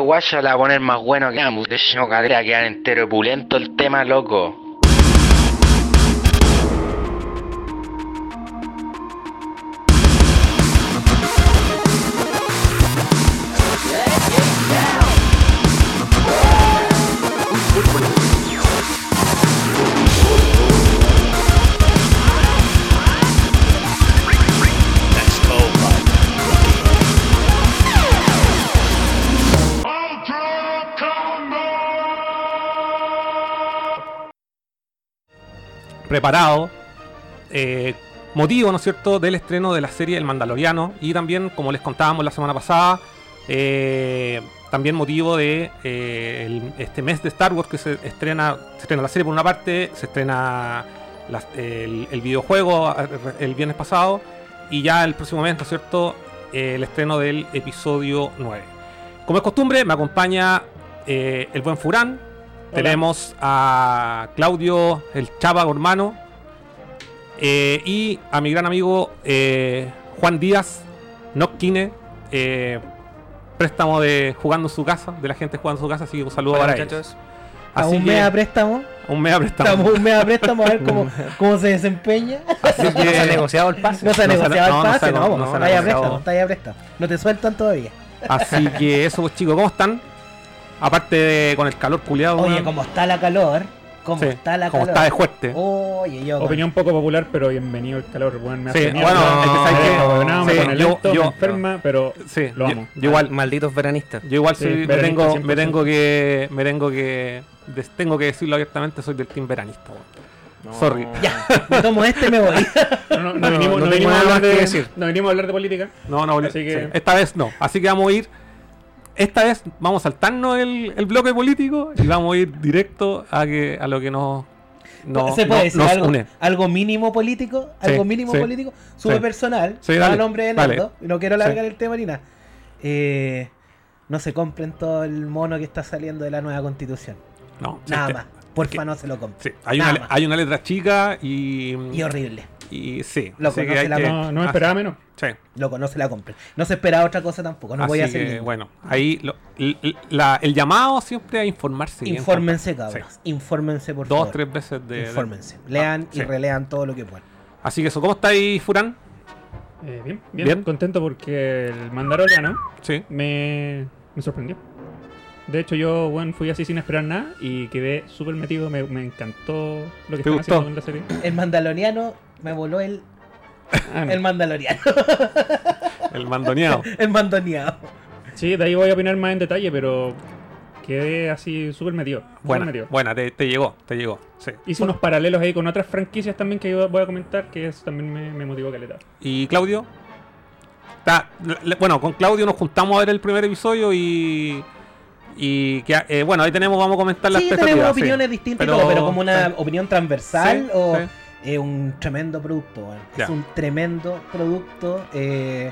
guaya la va a poner más bueno que ambos. De hecho, cadera quedar entero opulento el tema, loco. Preparado. eh, motivo, ¿no es cierto?, del estreno de la serie El Mandaloriano. Y también, como les contábamos la semana pasada, eh, también motivo de eh, este mes de Star Wars que se estrena, se estrena la serie por una parte, se estrena el, el videojuego el viernes pasado. Y ya el próximo mes, ¿no es cierto?, el estreno del episodio 9. Como es costumbre, me acompaña el buen Furán. Tenemos a Claudio, el Chava hermano. eh, y a mi gran amigo eh, Juan Díaz, Nockine. Eh, préstamo de jugando en su casa, de la gente jugando en su casa. Así que un saludo Hola, para muchachos. ellos. A un que, mes a préstamo. un mega préstamo. Estamos un mes a préstamo a ver cómo, cómo se desempeña. Así No se ha negociado el pase. No se ha No negociado no, el no pase, se ha- no, no no, se ha negociado. préstamo, está ahí a préstamo. No te sueltan todavía. así que eso, pues chicos, ¿cómo están? Aparte de con el calor culiado. Oye, weón. cómo está la calor. Cómo Sí, está la como calor. está de fuerte. Oye, yo. Opinión poco popular, pero bienvenido el calor, weón. Me Sí, mierda. bueno, es que sabes que- me yo- yo- enferma, pero Sí, lo amo. yo igual, Malditos veranistas. Yo igual Sí, soy, me tengo, me 100%. tengo que, me tengo que, des- tengo que decirlo abiertamente, soy del team veranista. weón. Sorry. Ya, me tomo este y me voy. No, no, no No, vinimos, no no tengo vinimos a hablar más que de, decir. no vinimos a hablar de política. No, no, Así que- sí, esta vez no. Así que vamos a ir, esta vez vamos a saltarnos el, el bloque político y vamos a ir directo a que a lo que nos, nos, ¿Se puede nos- decir nos algo, une. algo mínimo político? Sí, Algo mínimo sí, político. Sube sí. personal. A dale, nombre de y No quiero alargar el tema ni nada. Eh, no se compren todo el mono que está saliendo de la nueva constitución. No, Nada más. Porfa, no se lo compren. Sí, hay Nada una, más. hay una letra chica y, Y horrible. y sí. Así que hay la que- No, no me ah, esperaba menos. sí. Loco, no se la compren. No se esperaba otra cosa tampoco. No voy a Así hacer que, ningún. bueno, ahí lo- l- l- la- el llamado siempre a informarse. bien, Infórmense, cabros. Sí. Infórmense, por Dos, favor. tres veces de. de- Infórmense. Lean sí. y relean todo lo que puedan. Así que eso, ¿cómo está ahí, Furán? Eh, bien, bien, Bien. contento porque el Mandaloriano Sí. me, me sorprendió. De hecho, yo bueno, fui así sin esperar nada y quedé súper metido. Me, me encantó lo que ¿Te están gustó? haciendo en la serie. El mandaloriano me voló el, Ah, no. el mandaloriano. El mandoneado. el mandoneado. Sí, de ahí voy a opinar más en detalle, pero quedé así súper metido. buena, metido. buena, te, te llegó, te llegó. Sí. Hice unos paralelos ahí con otras franquicias también que yo voy a comentar, que eso también me, me motivó caleta. ¿Y Claudio? Está- le- bueno, con Claudio nos juntamos a ver el primer episodio y. Y que, eh, bueno, ahí tenemos, vamos a comentar las Sí, expectativas. tenemos sí. opiniones distintas, y Pero- todo, pero como una sí. opinión transversal Sí, o sí. es un tremendo producto. Ya. Es un tremendo producto. eh,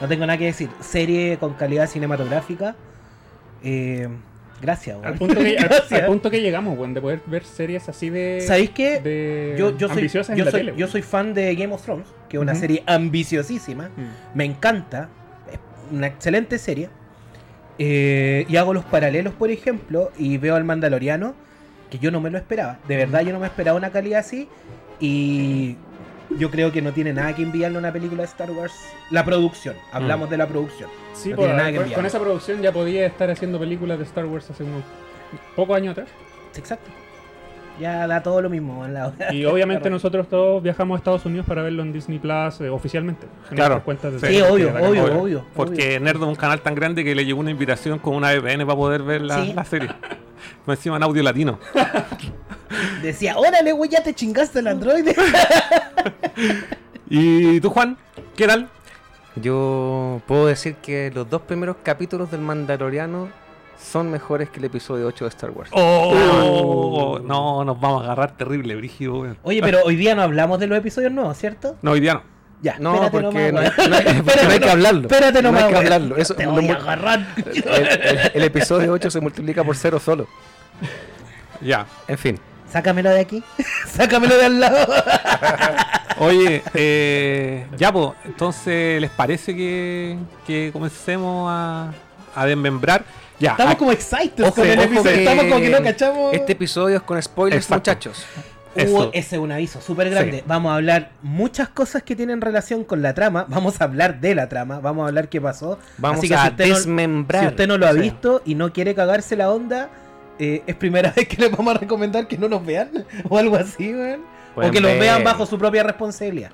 no tengo nada que decir. Serie con calidad cinematográfica. eh, gracias. Al punto, que, al- Gracias. al punto que llegamos, weón, de poder ver series así de. ¿Sabéis qué? de Yo, yo, soy, ambiciosas yo, en la soy, tele. yo soy fan de Game of Thrones, que es una serie ambiciosísima. Mm. Me encanta. Es una excelente serie. Eh, y hago los paralelos, por ejemplo, y veo al Mandaloriano, que yo no me lo esperaba. De verdad, yo no me esperaba una calidad así. Y yo creo que no tiene nada que enviarle a una película de Star Wars. La producción. Hablamos de la producción. Sí, No pues, tiene nada que con esa producción ya podía estar haciendo películas de Star Wars hace unos pocos años atrás. Exacto. Ya da todo lo mismo en la Y obviamente nosotros todos viajamos a Estados Unidos para verlo en Disney Plus eh, oficialmente. en Claro. nuestras cuentas de Sí, obvio, obvio, obvio. Porque Nerdo es un canal tan grande que le llegó una invitación con una VPN para poder ver la, Sí. la serie. Encima en audio latino. Decía, órale, güey, ya te chingaste el androide. ¿Y tú, Juan? ¿Qué tal? Yo puedo decir que los dos primeros capítulos del Mandaloriano son mejores que el episodio 8 de Star Wars. Oh, no, nos vamos a agarrar terrible, brígido. Oye, pero hoy día no hablamos de los episodios nuevos, ¿cierto? No, hoy día no. Ya, No, espérate porque no, hay- no hay- porque no hay Espérate, que hablarlo. Espérate No nomás, hay que hablarlo. Eso Te voy a agarrar. el, el- el episodio 8 se multiplica por cero solo. Ya. En fin. Sácamelo de aquí. Sácamelo de al lado. Oye, eh, ya, pues, entonces, ¿les parece que, que comencemos a, a desmembrar? Ya, Estamos como excited Ojo, con el episodio. que Estamos como que no cachamos. Este episodio es con spoilers, Exacto. muchachos. Eso. ese es un aviso súper grande. Sí. Vamos a hablar muchas cosas que tienen relación con la trama. Vamos a hablar de la trama. Vamos a hablar qué pasó. Vamos Así que a si usted no- desmembrar. Si usted no lo ha Sí. visto y no quiere cagarse la onda, eh, es primera vez que les vamos a recomendar que no nos vean o algo así, weón. O que los vean bajo su propia responsabilidad.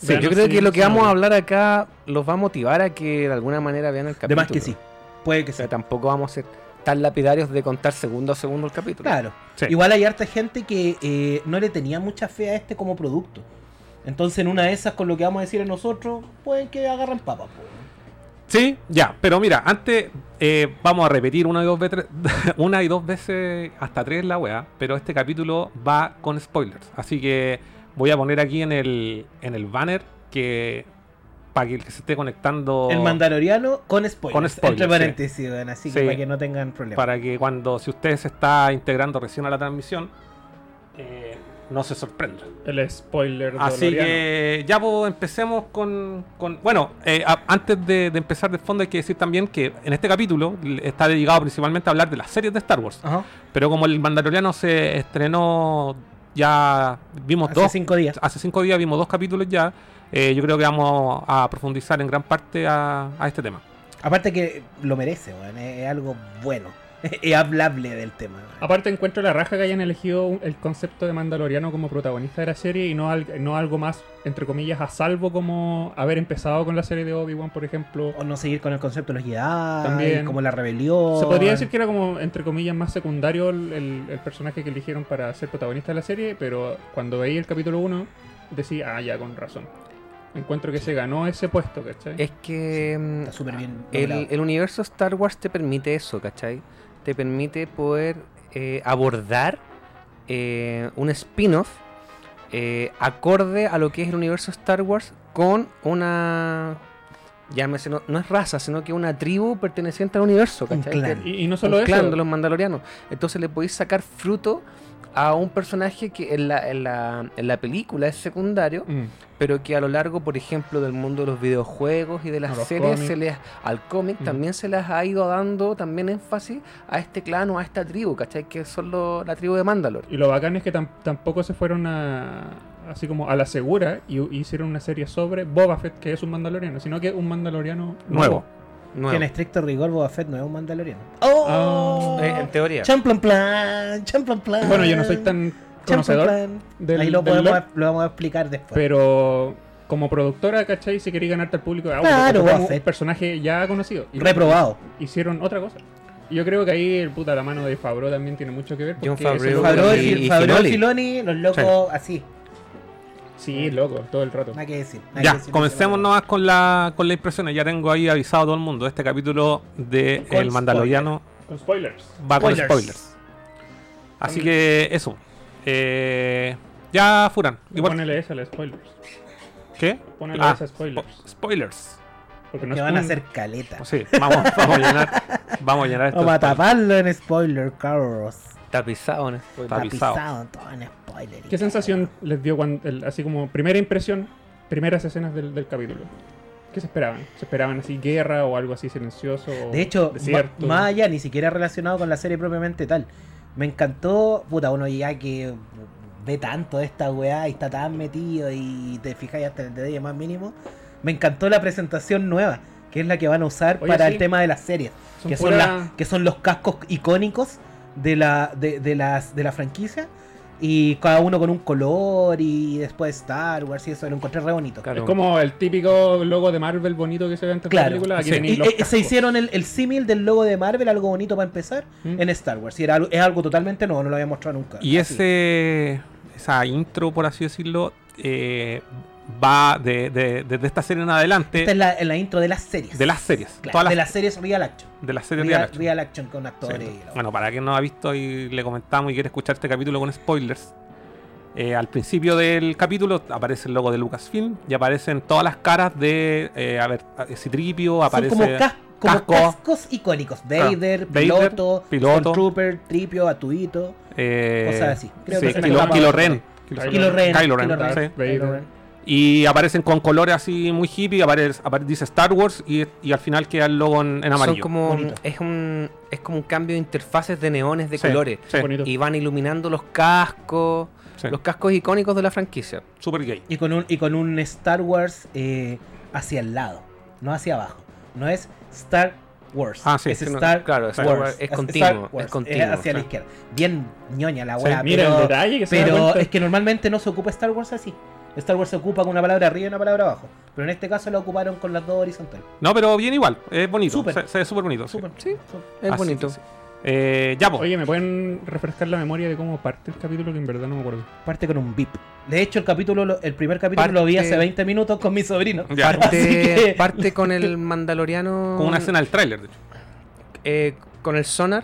Sí, yo creo que lo que vamos a hablar acá los va a motivar a que de alguna manera vean el De capítulo. más que sí. Puede que sea, tampoco vamos a ser tan lapidarios de contar segundo a segundo el capítulo. Claro. Sí. Igual hay harta gente que eh, no le tenía mucha fe a este como producto. Entonces, en una de esas, con lo que vamos a decir a nosotros, pueden que agarren papas. po. Sí, ya, pero mira, antes eh, vamos a repetir una y dos veces, una y dos veces hasta tres la weá, pero este capítulo va con spoilers, así que voy a poner aquí en el en el banner que para que el que se esté conectando El Mandaloriano con spoilers. Con spoilers, entre sí. paréntesis, weón, así que Sí. para que no tengan problemas. para que cuando si usted se está integrando recién a la transmisión eh, no se sorprenda. El spoiler Así doloriano. que ya pues, empecemos con, con- bueno, eh, a- antes de, de empezar de fondo hay que decir también que en este capítulo está dedicado principalmente a hablar de las series de Star Wars. Ajá. Pero como el Mandaloriano se estrenó ya vimos Hace dos cinco días. hace cinco días vimos dos capítulos ya. Eh, yo creo que vamos a profundizar en gran parte a, a este tema. Aparte que lo merece. Es, algo bueno. es hablable del tema. Aparte encuentro la raja que hayan elegido el concepto de Mandaloriano como protagonista de la serie y no, al- no algo más, entre comillas, a salvo como haber empezado con la serie de Obi-Wan, por ejemplo. O no seguir con el concepto de los Jedi, También. como la rebelión. Se podría decir que era como, entre comillas, más secundario el, el- el personaje que eligieron para ser protagonista de la serie, pero cuando veía el capítulo 1, decía, ah, ya, con razón. Encuentro que se ganó ese puesto, ¿cachai? Es que mm, Está súper bien. el, universo Star Wars te permite eso, ¿cachai? Te permite poder eh, abordar eh, un spin-off eh, acorde a lo que es el universo Star Wars con una... Llámese, no, no es raza, sino que una tribu perteneciente al universo, Un ¿cachai? clan. Que- Y, y no un solo eso, clan de los mandalorianos. Entonces le podéis sacar fruto a un personaje que en la, en la, en la película es secundario, Mm. pero que a lo largo, por ejemplo, del mundo de los videojuegos y de las series, se les, al cómic Mm. también se les ha ido dando también énfasis a este clan o a esta tribu, ¿cachai? Que son lo- la tribu de Mandalor. Y lo bacán es que tam- tampoco se fueron a, así como a la segura y y hicieron una serie sobre Boba Fett, que es un mandaloriano, sino que un mandaloriano Nuevo. Nuevo. Que en estricto rigor Boba Fett no es un mandaloriano. ¡Oh! Ah. Eh, en teoría. Champlan plan, champlan plan. Bueno, yo no soy tan conocedor, del- Ahí lo, del podemos, lore. lo vamos a explicar después. pero como productora, ¿cachai? Si quería ganarte al público, ah, Claro, Boba un personaje ya conocido. Y Reprobado. Hicieron otra cosa. Y yo creo que ahí el puta la mano de Fabro también tiene mucho que ver. John Favreau Favreau y- y, y Favreau y Filoni. Filoni, los locos así. Sí, loco, todo el rato. Nada que decir. nada Ya, que decir. comencemos nomás con la con las impresiones. Ya tengo ahí avisado a todo el mundo. Este capítulo de Con El Mandaloriano Con spoilers. va con Spoilers. spoilers. Así que eso. Eh, ya, Furan. Igual, Ponele esa, la spoilers. ¿Qué? Ponele Ah, esa spoilers. spo- spoilers. Porque no Que van a un- hacer caleta. Sí, vamos, vamos a llenar. Vamos a llenar esto. Vamos a taparlo en spoiler, Carlos. Tapizado en spoiler. Está pisado. Tapizado todo en spoiler. ¿Qué sensación les dio cuando, el- así como primera impresión, primeras escenas del, del capítulo? ¿Qué se esperaban? ¿Se esperaban así guerra o algo así silencioso? De hecho, más allá, ni siquiera relacionado con la serie propiamente tal. Me encantó, puta, uno ya que ve tanto de esta weá y está tan metido y te fijáis hasta el detalle más mínimo. Me encantó la presentación nueva, que es la que van a usar Oye, para sí. el tema de las series. Son que, son pura- las- que son los cascos icónicos de la, de, de las, de la franquicia. Y cada uno con un color y después Star Wars y eso, lo encontré re bonito. Claro. Es como el típico logo de Marvel bonito que se ve antes de la Claro. película. Aquí Sí. tenéis Y, los eh, se hicieron el, el símil del logo de Marvel, algo bonito para empezar, ¿Mm? en Star Wars. Y era, algo- es algo totalmente nuevo, no lo había mostrado nunca. Y Así. ese esa intro, por así decirlo, eh, va de, de- desde esta serie en adelante Esta es la, en la intro de las series. de las series. Claro, todas de las, series Real Action. de las series Real, real action. Real Action con Sí. actores. y la- Bueno, para quien no ha visto y le comentamos y quiere escuchar este capítulo con spoilers. eh, al principio del capítulo aparece el logo de Lucasfilm y aparecen todas las caras de eh, a ver, a- Citripio, Son aparece como, cas- como casco. cascos icónicos. Vader, Vader, piloto, piloto. Trooper, Tripio, Atuito. eh, Cosas así. Creo sí, que otro. Ren. Kylo Kylo Ren. Kylo Ren, Kylo Ren. sí. Vader. Kylo Ren. Y aparecen con colores así muy hippie, aparece, apare- dice Star Wars y, y al final queda el logo en, en Son amarillo. como, Bonito. es, un, es como un cambio de interfaces de neones de Sí, colores. sí, Bonito. Y van iluminando los cascos, sí. los cascos icónicos de la franquicia. Super gay. Y con un, y con un Star Wars eh, hacia el lado, no hacia abajo. No es Star Wars. Ah, sí, es sí, no, Star claro, Star Wars. Wars es continuo, Wars, es continuo, hacia la izquierda. Bien ñoña la weá. Mira pero el detalle que se pero es que normalmente no se ocupa Star Wars así. Star Wars se ocupa con una palabra arriba y una palabra abajo. Pero en este caso lo ocuparon con las dos horizontales. No, pero bien igual. Es bonito. Súper. Se, se ve súper bonito. sí. Súper. Sí, es Así bonito. Eh, ya. Oye, ¿me pueden refrescar la memoria de cómo parte el capítulo? Que en verdad no me acuerdo. Parte con un beep. De hecho, el capítulo, lo- el primer capítulo Parte- lo vi hace 20 minutos con mi sobrino. Ya. Así Parte, que- parte con el mandaloriano. Con una escena del tráiler, de hecho. eh, con el sonar,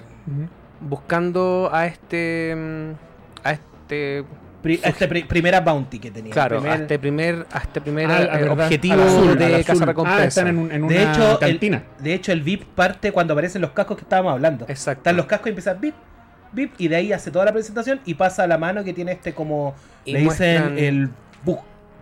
buscando a este. mm, A este. Pri- este pri- primera bounty que tenía. Claro, Primer- a este primer, a este primer Ah, eh, objetivo azul, al de. Casa Ah, Recompensa. están en, un- en una de hecho, el, cantina. de hecho, el VIP parte cuando aparecen los cascos que estábamos hablando. Exacto. Están los cascos y empieza VIP, VIP, y de ahí hace toda la presentación y pasa a la mano que tiene este como. Y le dicen el.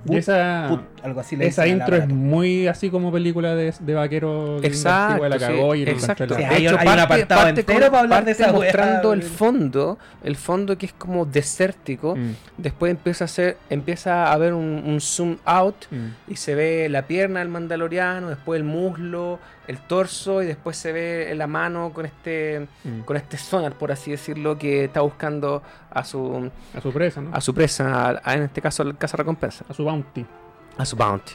Y esa, put, algo así le esa intro es muy así como película de, de vaquero. Exacto, antigua, la sí, cagó y lo exacto. Sí, la- hay- De hecho, hay un apartado entero para hablar de parte esa weá. mostrando el fondo, el fondo que es como desértico. Mm, Después empieza a hacer, empieza a haber un, un zoom out mm. y se ve la pierna del mandaloriano, después el muslo, el torso y después se ve la mano con este Mm. con este sonar, por así decirlo, que está buscando a su A su presa, ¿no? a su presa, a- a- en este caso al caza recompensa, A su bounty. A su bounty.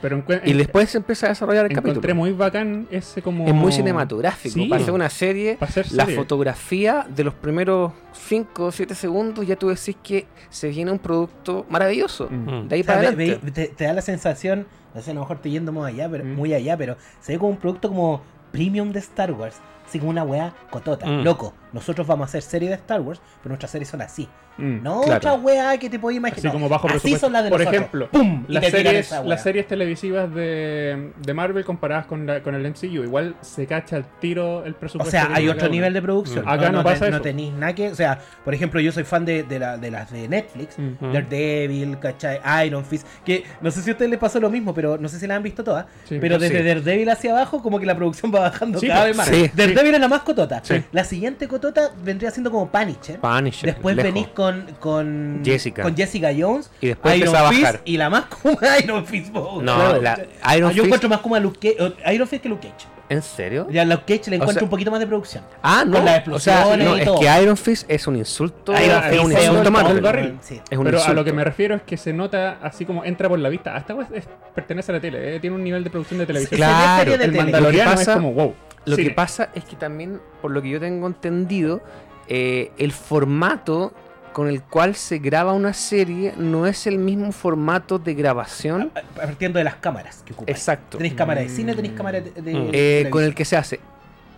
Pero Y después se empieza a desarrollar el encontré capítulo. muy bacán ese como... Es muy cinematográfico. Sí. Para hacer una serie, hacer la serie. fotografía de los primeros 5 o 7 segundos, ya tú decís que se viene un producto maravilloso. Mm. De ahí O sea, para ve- adelante. ve- te, te da la sensación, no sé, a lo mejor estoy yendo muy allá, pero, Mm. muy allá, pero se ve como un producto como premium de Star Wars. Así como una weá cotota. Mm. Loco, nosotros vamos a hacer serie de Star Wars, pero nuestras series son así. Mm. No claro. otra weá que te podías imaginar. Así como bajo Así son las de Por nosotros. ejemplo, Las series, las series televisivas de, de Marvel comparadas con, la- con el MCU, igual se cacha el tiro el O presupuesto. sea, que hay otro nivel de producción. Mm. Acá no pasa No eso. tenéis nada que. O sea, por ejemplo, yo soy fan de, de, la- de las de Netflix. Mm. Daredevil, ¿cachai? Iron Fist. Que no sé si a ustedes les pasó lo mismo, pero no sé si la han visto todas. Sí. pero desde sí. Daredevil hacia abajo, como que la producción va bajando Sí, cada vez más. sí. Daredevil es la más cotota. Sí. La siguiente cotota vendría siendo como Punisher. Punisher, Después lejos. venís con, con Jessica. con Jessica Jones. Y después Iron a Fist bajar. y la más como Iron Fist. No, claro. la- Ah, Iron yo Fist- encuentro más como a Luke Cage, o- Iron Fist que Luke Cage. ¿En serio? Ya a Luke Cage le O encuentro sea- un poquito más de producción. Ah, no. Con las o sea, explosiones no, y es todo. que Iron Fist es un insulto. Iron es Fist un es insulto un Marvel. el barril. Sí. Es un Pero a lo que me refiero es que se nota así como entra por la vista. Hasta es- pertenece a la tele, eh, tiene un nivel de producción de televisión. Claro, el tele. Mandaloriano Lo que pasa- es como wow. Lo cine. que pasa es que también, por lo que yo tengo entendido, eh, el formato con el cual se graba una serie no es el mismo formato de grabación A- a- Partiendo de las cámaras que ocupan. exacto Tenéis cámara de cine, tenéis cámara de, de Mm. eh, con el que se hace.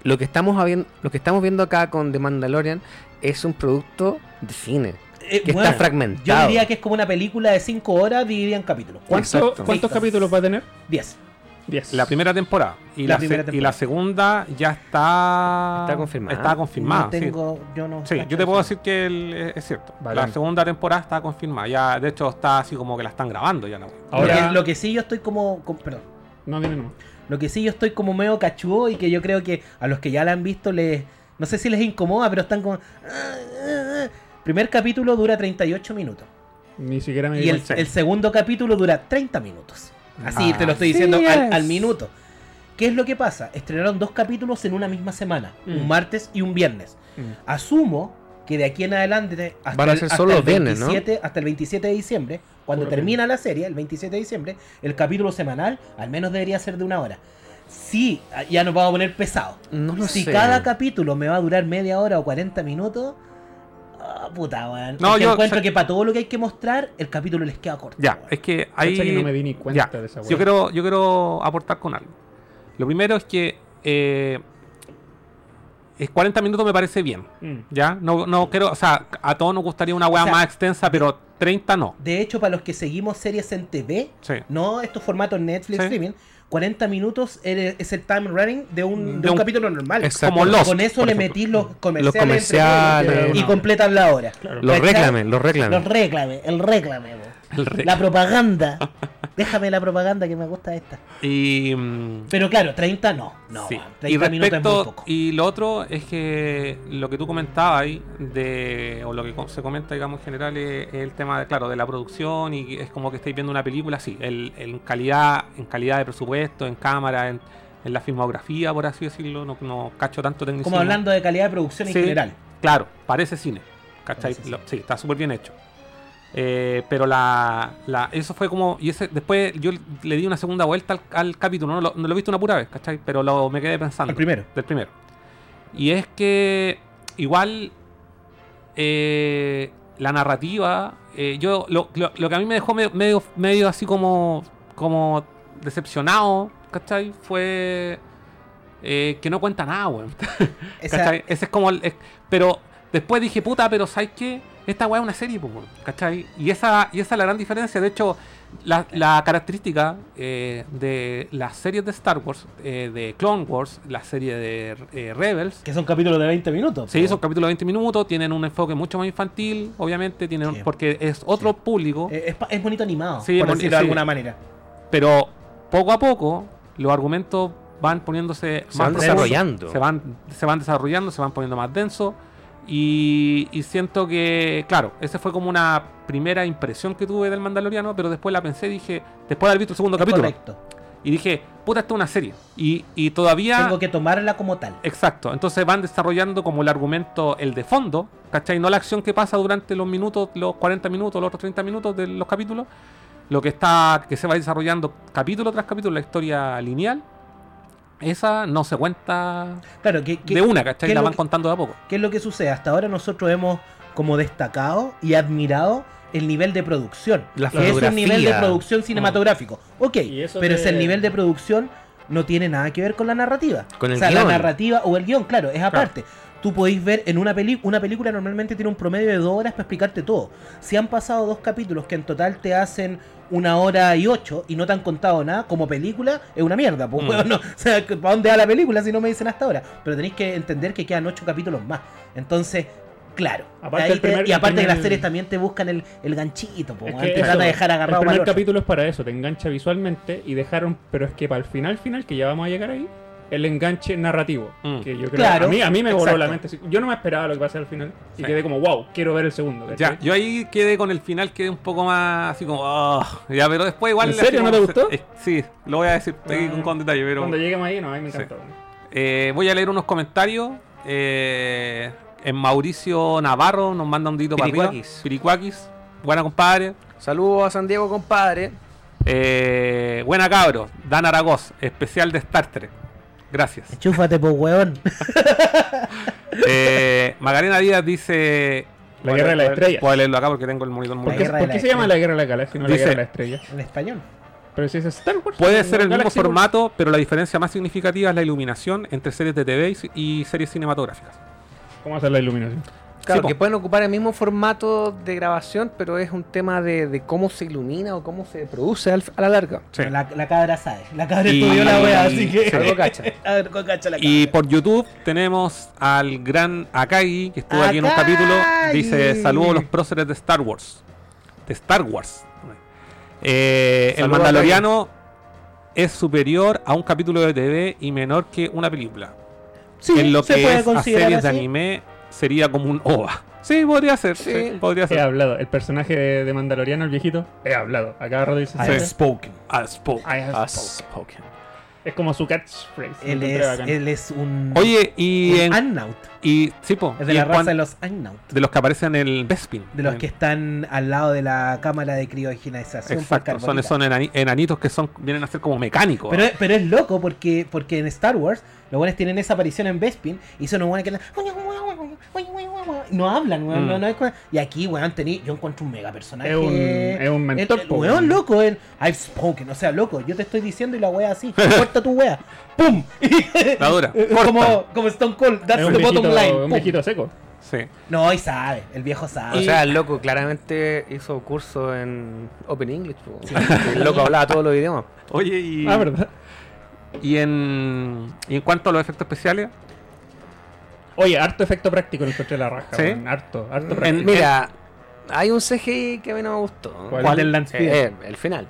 Lo que estamos habi- lo que estamos viendo acá con The Mandalorian es un producto de cine Eh, que bueno, está fragmentado. Yo diría que es como una película de 5 horas dividida en capítulos. ¿Cuánto- Exacto. ¿Cuántos capítulos va a tener? 10. 10. La primera temporada. Y La la, primera se- y temporada. la segunda ya está. Está confirmada. Está confirmada. no sí. tengo, yo no. Sí, yo te puedo eso. decir que el- es, cierto. Vale. La segunda temporada está confirmada. Ya, de hecho, está así como que la están grabando ya, ¿no? Ahora- Lo, que, lo que sí yo estoy como, perdón. No, dime nomás. Lo que sí yo estoy como medio cachudo y que yo creo que a los que ya la han visto les no sé si les incomoda, pero están como "Ah, ah, ah". Primer capítulo dura 38 minutos Ni siquiera me y el segundo capítulo dura 30 minutos. Así Ah, te lo estoy sí diciendo al, es. al minuto. ¿Qué es lo que pasa? Estrenaron dos capítulos en una misma semana, Mm. un martes y un viernes. Mm. Asumo que de aquí en adelante hasta, Van a el, ser hasta solo el los viernes, ¿no? 27, hasta el 27 de diciembre, cuando Puro termina la serie, el 27 de diciembre, el capítulo semanal al menos debería ser de una hora. Sí, ya nos vamos a poner pesado. No lo si sé. cada capítulo me va a durar media hora o 40 minutos, puta, weón. No, Es que yo- encuentro que para todo lo que hay que mostrar, el capítulo les queda corto. Ya, weón. es que hay. que no me di ni cuenta Ya, de esa yo quiero, yo quiero aportar con algo. Lo primero es que eh, es 40 minutos me parece bien. Mm. ¿Ya? No, no quiero, o sea, a todos nos gustaría una weá O sea, más extensa, pero 30 no. De hecho, para los que seguimos series en TV, Sí. no estos formatos Netflix Sí. streaming, 40 minutos es es el time running de un, de De un un- capítulo normal. Exacto. Como Lost, Con eso le metís los comerciales, Los y no. completan la hora. Claro. Los reclamen, los reclamen. Los reclame, el reclame. po. La propaganda. Déjame la propaganda que me gusta esta. Y. mm, Pero claro, 30 no. No, sí. weón, Y 30 minutos es muy poco. Y lo otro es que lo que tú comentabas ahí, de, o lo que se comenta, digamos, en general, es, es el tema, de, claro, de la producción y es como que estáis viendo una película, sí, el, en calidad en calidad de presupuesto, en cámara, en, en la filmografía, por así decirlo, no, no cacho tanto tecnicismo. Como hablando de calidad de producción en Sí. general. Claro, parece cine. ¿Cachai? Parece Lo- cine. sí, está súper bien hecho. Eh, pero la, la- eso fue como. Y ese después yo le di una segunda vuelta al, al capítulo. No lo, no lo he visto una pura vez, ¿cachai? Pero lo, me quedé pensando. El primero. Del primero. Y es que igual eh, la narrativa, eh, yo lo, lo- lo que a mí me dejó medio, medio, medio así como, como decepcionado, ¿cachai? Fue eh, que no cuenta nada, weón. Esa- ¿Cachai? Ese es como el. es- pero después dije, puta, pero ¿sabes qué? Esta weá es una serie, pues, ¿cachai? Y esa, y esa es la gran diferencia. De hecho, la, la característica eh, de las series de Star Wars, eh, de Clone Wars, la serie de eh, Rebels, Que son capítulos de 20 minutos. Sí, son capítulos de 20 minutos, tienen un enfoque mucho más infantil, obviamente, tienen Sí. porque es otro público, Es, es bonito animado, Sí, por decirlo de alguna manera. pero poco a poco los argumentos van poniéndose Se más van desarrollando. Se van, se van desarrollando, se van poniendo más densos. Y, y siento que, claro, esa fue como una primera impresión que tuve del Mandaloriano, pero después la pensé y dije, después de haber visto el segundo capítulo, Correcto. y dije, puta, esto es una serie. Y, y todavía... Tengo que tomarla como tal. Exacto, entonces van desarrollando como el argumento, el de fondo, ¿cachai? No la acción que pasa durante los minutos, los 40 minutos, los otros 30 minutos de los capítulos, lo que está, que se va desarrollando capítulo tras capítulo, la historia lineal, esa no se cuenta Claro, que, que- de una, ¿cachai? es La van que- contando de a poco. ¿Qué es lo que sucede? Hasta ahora nosotros hemos como destacado y admirado el nivel de producción. La que es un fotografía. nivel de producción cinematográfico. Ok, Y eso pero de- ese nivel de producción no tiene nada que ver con la narrativa. Con el o sea, guion. la narrativa o el guion, claro, es aparte. Tú podéis ver en una película, una película normalmente tiene un promedio de dos horas para explicarte todo. Si han pasado dos capítulos que en total te hacen una hora y ocho y no te han contado nada, como película, es una mierda. Pues, Mm. weón, no, o sea, ¿para dónde va la película si no me dicen hasta ahora? Pero tenéis que entender que quedan ocho capítulos más. Entonces, claro. Aparte te- primer- y aparte que las primer- series también te buscan el, el ganchito, pues, Es weón, que te eso, dejar el agarrado primer para el capítulo es para eso, te engancha visualmente y dejaron, pero es que para el final final, que ya vamos a llegar ahí, el enganche narrativo. Mm. Que yo creo Claro, a mí, a mí me voló exacto. la mente. Yo no me esperaba lo que pasa al final y Sí. quedé como, wow, quiero ver el segundo. ¿cachai? Ya, yo ahí quedé con el final, quedé un poco más así como, "Ah", ya, pero después igual... ¿En serio? ¿No te gustó? eh, sí, lo voy a decir Ah, con, con detalle, pero... Cuando lleguemos ahí, no, a mí me Sí. encantó. Eh, voy a leer unos comentarios. Eh, en Mauricio Navarro nos manda un dito para arriba. Piricuaquis. Buena, compadre. Saludos a San Diego, compadre. Eh, buena, cabro. Dan Aragoz, especial de Star Trek. Gracias. Chúfate, pues, weón. Eh, Magarena Díaz dice. La guerra de las estrellas. Puedo leerlo acá porque tengo el monitor muy ¿Por La qué, por qué la se llama la guerra de la galaxia y no la Dice- guerra de las estrellas? En español. Pero si es Star Wars. Puede ser el mismo formato, pero la diferencia más significativa es la iluminación entre series de TV y y series cinematográficas. ¿Cómo hacer la iluminación? Claro, Sí, que pueden ocupar el mismo formato de grabación, pero es un tema de, de cómo se ilumina o cómo se produce al- a la larga. Sí. La, la cabra sabe. La cabra Y- estudió la wea, así que. Sí. Algo cacha. Algo cacha la cabra. Y por YouTube tenemos al gran Akagi, que estuvo aquí en un capítulo. Dice: Saludos a los próceres de Star Wars. De Star Wars. Eh, el Mandaloriano es superior a un capítulo de TV y menor que una película. Sí, en lo se que puede es a considerar series de anime sería como un OVA. Sí, podría ser. Sí. sí, podría He ser. hablado. El personaje de, de Mandaloriano, el viejito, he hablado. A cada rato dice I have spoken. Spoke. I have Has spoken. spoken. Es como su catchphrase. Él es, él es un. Oye, y un en. Annaut. Y, sí, po, Es y de la raza de los Annaut. de los que aparecen en el Bespin. De los En- que están al lado de la cámara de criogenización. Exacto, son, son enani- enanitos que son vienen a ser como mecánicos. Pero, pero es loco porque, porque en Star Wars los buenos tienen esa aparición en Bespin y son unos buenos que no hablan, weón. Mm. No, no es y aquí, weón, tení, yo encuentro un mega personaje. Es un- es un mentor, El, el weón. loco, el I've spoken, o sea, loco, yo te estoy diciendo y la wea así. Corta tu wea. ¡Pum! La dura, como, como Stone Cold, that's Es un the bottom viejito, line. un ¡Pum! viejito seco. Sí. No, y sabe, el viejo sabe. O sea, el loco claramente hizo curso en Open English. po. El loco hablaba todos los idiomas. Oye, y, Ah, ¿verdad? y, en, y en cuanto a los efectos especiales, Oye, harto efecto práctico lo encontré la raja. ¿Sí? weón, Harto, harto En- práctico. Mira, Hay un CGI que a mí no me gustó. ¿Cuál? ¿Cuál del Lance Eh, eh, el final.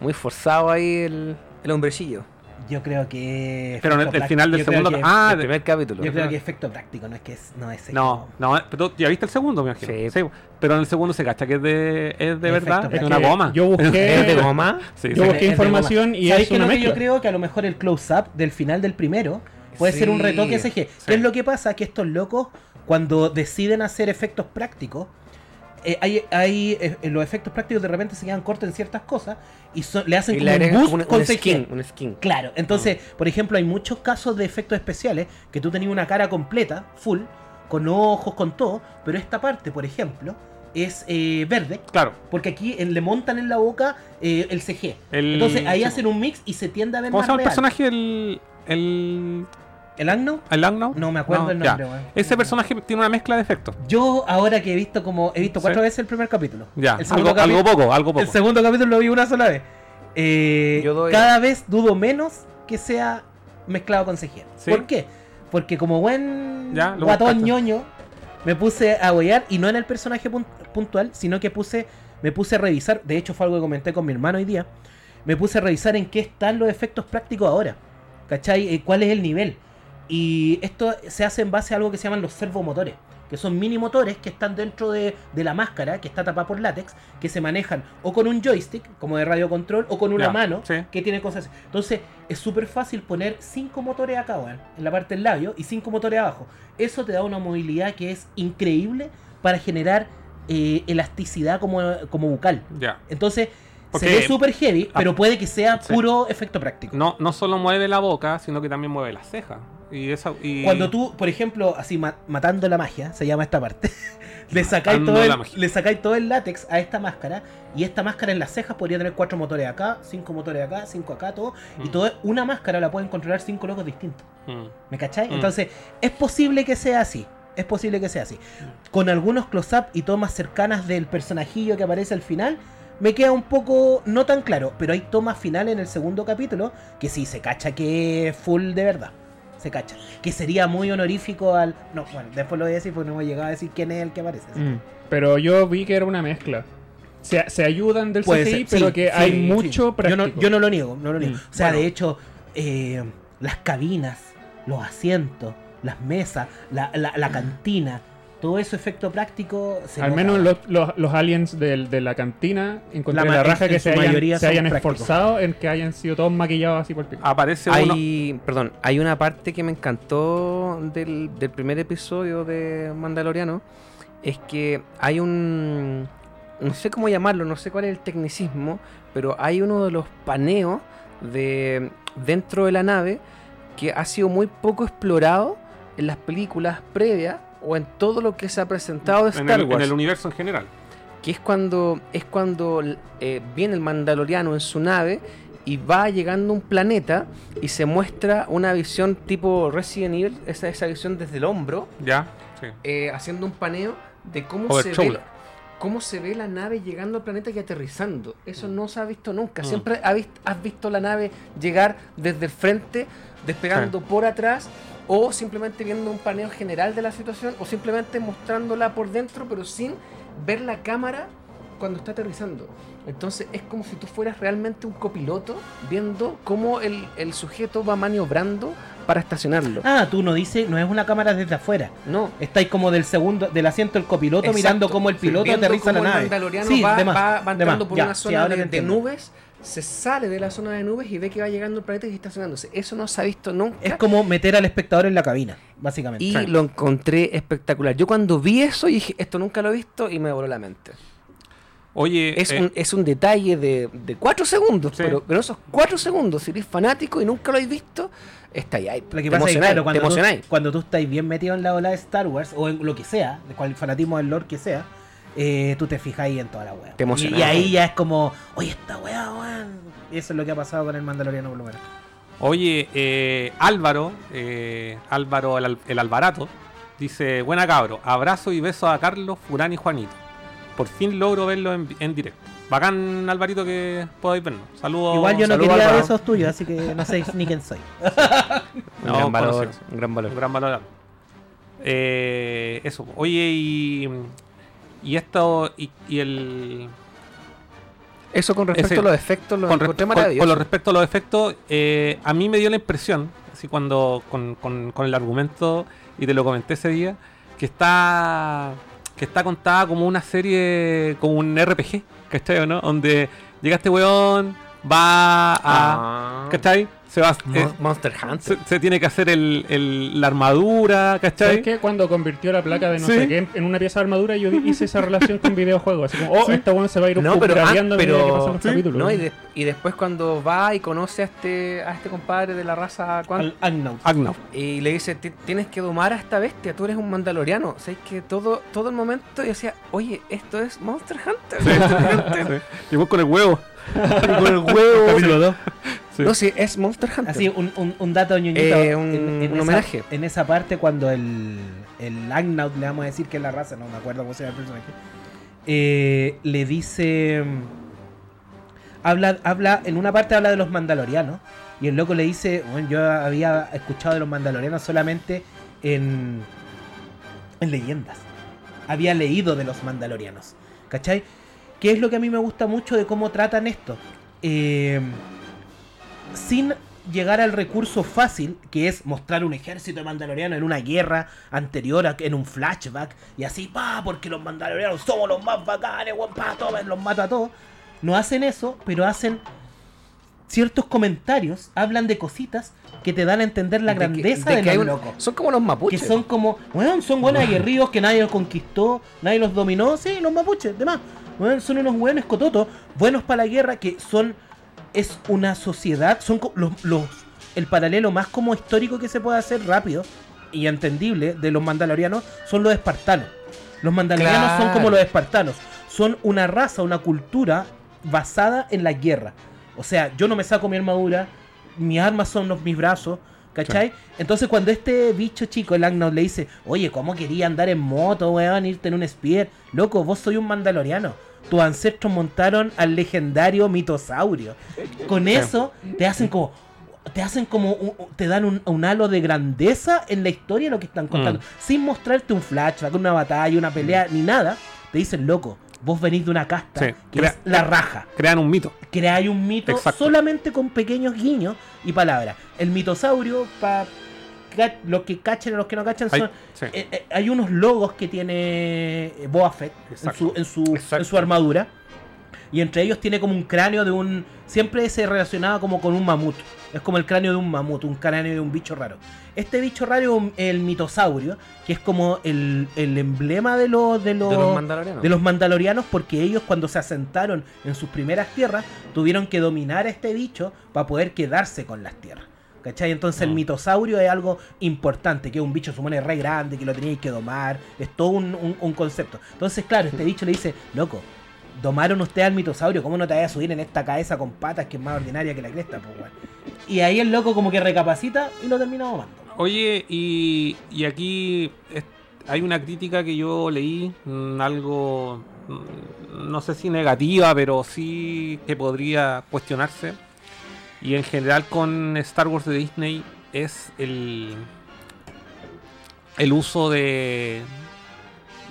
Muy forzado ahí el, el hombrecillo. Yo creo que. Pero en el, efecto el final del segundo. que- Ah, el de- primer capítulo. Yo creo que efecto práctico, no es que es, no es no, no, pero tú ya viste el segundo, me imagino. Sí. Sí, pero en el segundo se cacha que es de, es de Efecto verdad, es una que goma. Yo busqué. ¿Es de goma? Sí, Yo sí. busqué información y ¿Sabes es qué una que mezcla. Yo creo que a lo mejor el close-up del final del primero puede ser un retoque CG. ¿Qué es lo que pasa? Que estos locos, cuando deciden hacer efectos prácticos, eh, hay, hay eh, los efectos prácticos de repente se quedan cortos en ciertas cosas y son- le hacen Y como un boost un, con un skin, un skin. Claro, entonces, por ejemplo, hay muchos casos de efectos especiales que tú tenías una cara completa, full, con ojos, con todo, pero esta parte, por ejemplo, es eh, verde, Claro. porque aquí eh, le montan en la boca eh, el CG. El- Entonces ahí sí, hacen un mix y se tiende a ver ¿Cómo más se llama el personaje? El. El. ¿El Agno? ¿El Agno? No me acuerdo el nombre. Ese personaje tiene una mezcla de efectos. Yo ahora que he visto como he visto cuatro Sí. veces el primer capítulo. Ya, El algo, poco, algo poco. el segundo capítulo lo vi una sola vez. Eh, Yo doy- Cada vez dudo menos que sea mezclado con CG. ¿Sí? ¿Por qué? Porque como buen Ya, guatón ñoño, me puse a huear y no en el personaje pun- puntual, sino que puse, me puse a revisar. De hecho, fue algo que comenté con mi hermano hoy día. Me puse a revisar en qué están los efectos prácticos ahora. ¿Cachai? Eh, ¿Cuál es el nivel? Y esto se hace en base a algo que se llaman los servomotores, que son mini motores que están dentro de, de la máscara, que está tapada por látex, que se manejan o con un joystick, como de radio control, o con una mano, sí. que tiene cosas así. Entonces, es súper fácil poner cinco motores acá, weón, en la parte del labio, y cinco motores abajo. Eso te da una movilidad que es increíble para generar eh, elasticidad como, como bucal. Ya. Entonces, Porque- se ve súper heavy, Ah, pero puede que sea sí. puro efecto práctico. No, no solo mueve la boca, sino que también mueve las cejas. Y esa, y... Cuando tú, por ejemplo, así ma- matando la magia, se llama esta parte, le, sacáis todo el, le sacáis todo el látex a esta máscara y esta máscara en las cejas podría tener cuatro motores acá, cinco motores acá, cinco acá, todo. Y Mm. todo una máscara la pueden controlar cinco locos distintos. Mm. ¿Me cachai? Mm. Entonces, es posible que sea así. Es posible que sea así. Con algunos close-up y tomas cercanas del personajillo que aparece al final, me queda un poco no tan claro. Pero hay tomas finales en el segundo capítulo que sí se cacha que es full de verdad. Se cacha. Que sería muy honorífico al. No, bueno, después lo voy a decir porque no me llegado a decir quién es el que aparece. Mm. Pero yo vi que era una mezcla. Se, se ayudan del Puede CGI, ser, pero sí, que sí, hay sí. mucho Yo práctico. no, yo no lo niego, no lo niego. Mm. O sea, Bueno. de hecho, eh, las cabinas, los asientos, las mesas, la, la- la cantina, todo eso efecto práctico. se Al nota. menos los, los, los aliens del- de la cantina encontré La la, raja en- que en se hayan, mayoría se hayan esforzado en que hayan sido todos maquillados así por el pico. Aparece uno. Hay, perdón, hay una parte que me encantó del, del primer episodio de Mandaloriano. Es que hay un. No sé cómo llamarlo, no sé cuál es el tecnicismo. Pero hay uno de los paneos de dentro de la nave que ha sido muy poco explorado en las películas previas o en todo lo que se ha presentado de en, Star el, Wars en el universo en general. que es cuando es cuando eh, viene el mandaloriano en su nave y va llegando a un planeta y se muestra una visión tipo Resident Evil, esa, esa visión desde el hombro, Ya, sí. eh, haciendo un paneo de cómo Over se, ve, cómo se ve la nave llegando al planeta y aterrizando. Eso no se ha visto nunca. Mm. Siempre has visto la nave llegar desde el frente, despegando por atrás, o simplemente viendo un paneo general de la situación, o simplemente mostrándola por dentro, pero sin ver la cámara cuando está aterrizando. Entonces es como si tú fueras realmente un copiloto viendo cómo el, el sujeto va maniobrando para estacionarlo. Ah, tú no dices, no es una cámara desde afuera. No, Estáis como del segundo, del asiento del copiloto Exacto. mirando cómo el piloto aterriza la cómo el nave. mandaloriano Sí, va, entrando por Ya, una zona de, nubes, se sale de la zona de nubes y ve que va llegando el planeta y está estacionándose. Eso no se ha visto nunca. Es como meter al espectador en la cabina, básicamente. y Sí. lo encontré espectacular. Yo cuando vi eso dije, esto nunca lo he visto y me voló la mente. Oye, Es, eh, un, es un detalle de, de cuatro segundos, Sí. pero, pero esos cuatro segundos, si eres fanático y nunca lo has visto, está ahí. Lo que te pasa es claro, cuando tú, cuando tú estás bien metido en la ola de Star Wars, o en lo que sea, de cual fanatismo del lore que sea, eh, tú te fijas ahí en toda la wea. Te y, emocionas. y ahí ya es como, oye, esta wea, weón. Y eso es lo que ha pasado con el Mandaloriano por lo menos. Oye, eh, Álvaro, eh, Álvaro el, el Alvarato, dice, buena cabro, abrazo y besos a Carlos, Furán y Juanito. Por fin logro verlo en, en directo. Bacán, Alvarito, que podáis vernos. Saludos. Igual yo no quería Álvaro. besos tuyos, así que no sé ni quién soy. Un No, gran valor, un gran valor. Un gran valor. Eh, eso. Oye, y y esto y, y el Eso con respecto Ese- a los efectos lo con, con- con lo respecto a los efectos, eh, a mí me dio la impresión, así cuando con, con- con el argumento, y te lo comenté ese día, que está que está contada como una serie, como un RPG, ¿cachai o no? Donde llega este weón, va a... Ah. ¿cachai? Se va... Mo- eh, Monster se, Hunter. se tiene que hacer el, el- la armadura, ¿cachai? ¿Sabes qué? Cuando convirtió la placa de no Sí. sé qué en- una pieza de armadura, yo hice esa relación con videojuegos. Así como, oh, Sí. esta weón se va a ir No, pero- ah, pero- que sí. capítulos. No, y, de- y después cuando va y conoce a este, a este compadre de la raza. Al Agnaut. Y le dice, "Ti- tienes que domar a esta bestia, tú eres un mandaloriano. O sea, es que todo, todo el momento yo decía, oye, esto es Monster Hunter. Monster Hunter. Y vos con el huevo. con el huevo. Capítulo 2. Sí. No, sí, es Monster Hunter. Así, un, un, un dato ñoñito. Eh, un- un esa- homenaje. en esa parte, cuando el, el Agnaut, le vamos a decir que es la raza, no me acuerdo cómo se llama el personaje, eh, le dice. Habla, habla, en una parte habla de los mandalorianos. Y el loco le dice: Bueno, yo había escuchado de los mandalorianos solamente en. en leyendas. Había leído de los mandalorianos. ¿Cachai? ¿Qué es lo que a mí me gusta mucho de cómo tratan esto? Eh, sin llegar al recurso fácil, que es mostrar un ejército de mandalorianos en una guerra anterior, a- en un flashback, y así, pa, porque los mandalorianos somos los más bacanes, weón, pa, tomen, los mata a todos. No hacen eso, pero hacen ciertos comentarios, hablan de cositas que te dan a entender la De que- grandeza de de, que hay los un- locos. Son como los Que mapuches. son como, weón, son buenos aguerridos que nadie los conquistó, nadie los dominó. Sí, los mapuches, demás. Weón, son unos buenos cototos, buenos para la guerra, que son. Es una sociedad, son los, los- el paralelo más como histórico que se puede hacer rápido y entendible de los mandalorianos son los espartanos. Los mandalorianos son como los espartanos. Son una raza, una cultura basada en la guerra. O sea, yo no me saco mi armadura, mis armas son los, mis brazos, ¿cachai? Entonces cuando este bicho chico, el Agnos, le dice, oye, ¿cómo quería andar en moto, weón, irte en un spear? Loco, vos soy un mandaloriano. Tus ancestros montaron al legendario mitosaurio. Con eso te hacen como... Te hacen como... un- te dan un, un halo de grandeza en la historia de lo que están contando. Sin mostrarte un flashback, una batalla, una pelea, ni nada. Te dicen, loco, vos venís de una casta Sí, que crea- es la raja Crean un mito. creáis un mito Exacto. solamente con pequeños guiños y palabras. El mitosaurio, para los que cachen y los que no cachan, Hay- son, sí. eh, eh, hay unos logos que tiene eh, Boba Fett en su, en, su, en su armadura. Y entre ellos tiene como un cráneo de un. Siempre se relacionaba como con un mamut. Es como el cráneo de un mamut, un cráneo de un bicho raro. Este bicho raro es el mitosaurio, que es como el, el emblema de los, de los, de los mandalorianos. de los mandalorianos porque ellos cuando se asentaron en sus primeras tierras tuvieron que dominar a este bicho para poder quedarse con las tierras. ¿Cachai? Entonces el mitosaurio es algo importante, que es un bicho supone re grande, que lo teníais que domar, es todo un, un- un concepto. Entonces, claro, este bicho le dice, loco, domaron usted al mitosaurio, ¿cómo no te vayas a subir en esta cabeza con patas que es más ordinaria que la cresta? Pues, weón?". Y ahí el loco como que recapacita y lo termina domando. Oye, y, y aquí hay una crítica que yo leí, mm, algo, mm, no sé si negativa, pero sí que podría cuestionarse. Y en general con Star Wars de Disney es el, el uso de,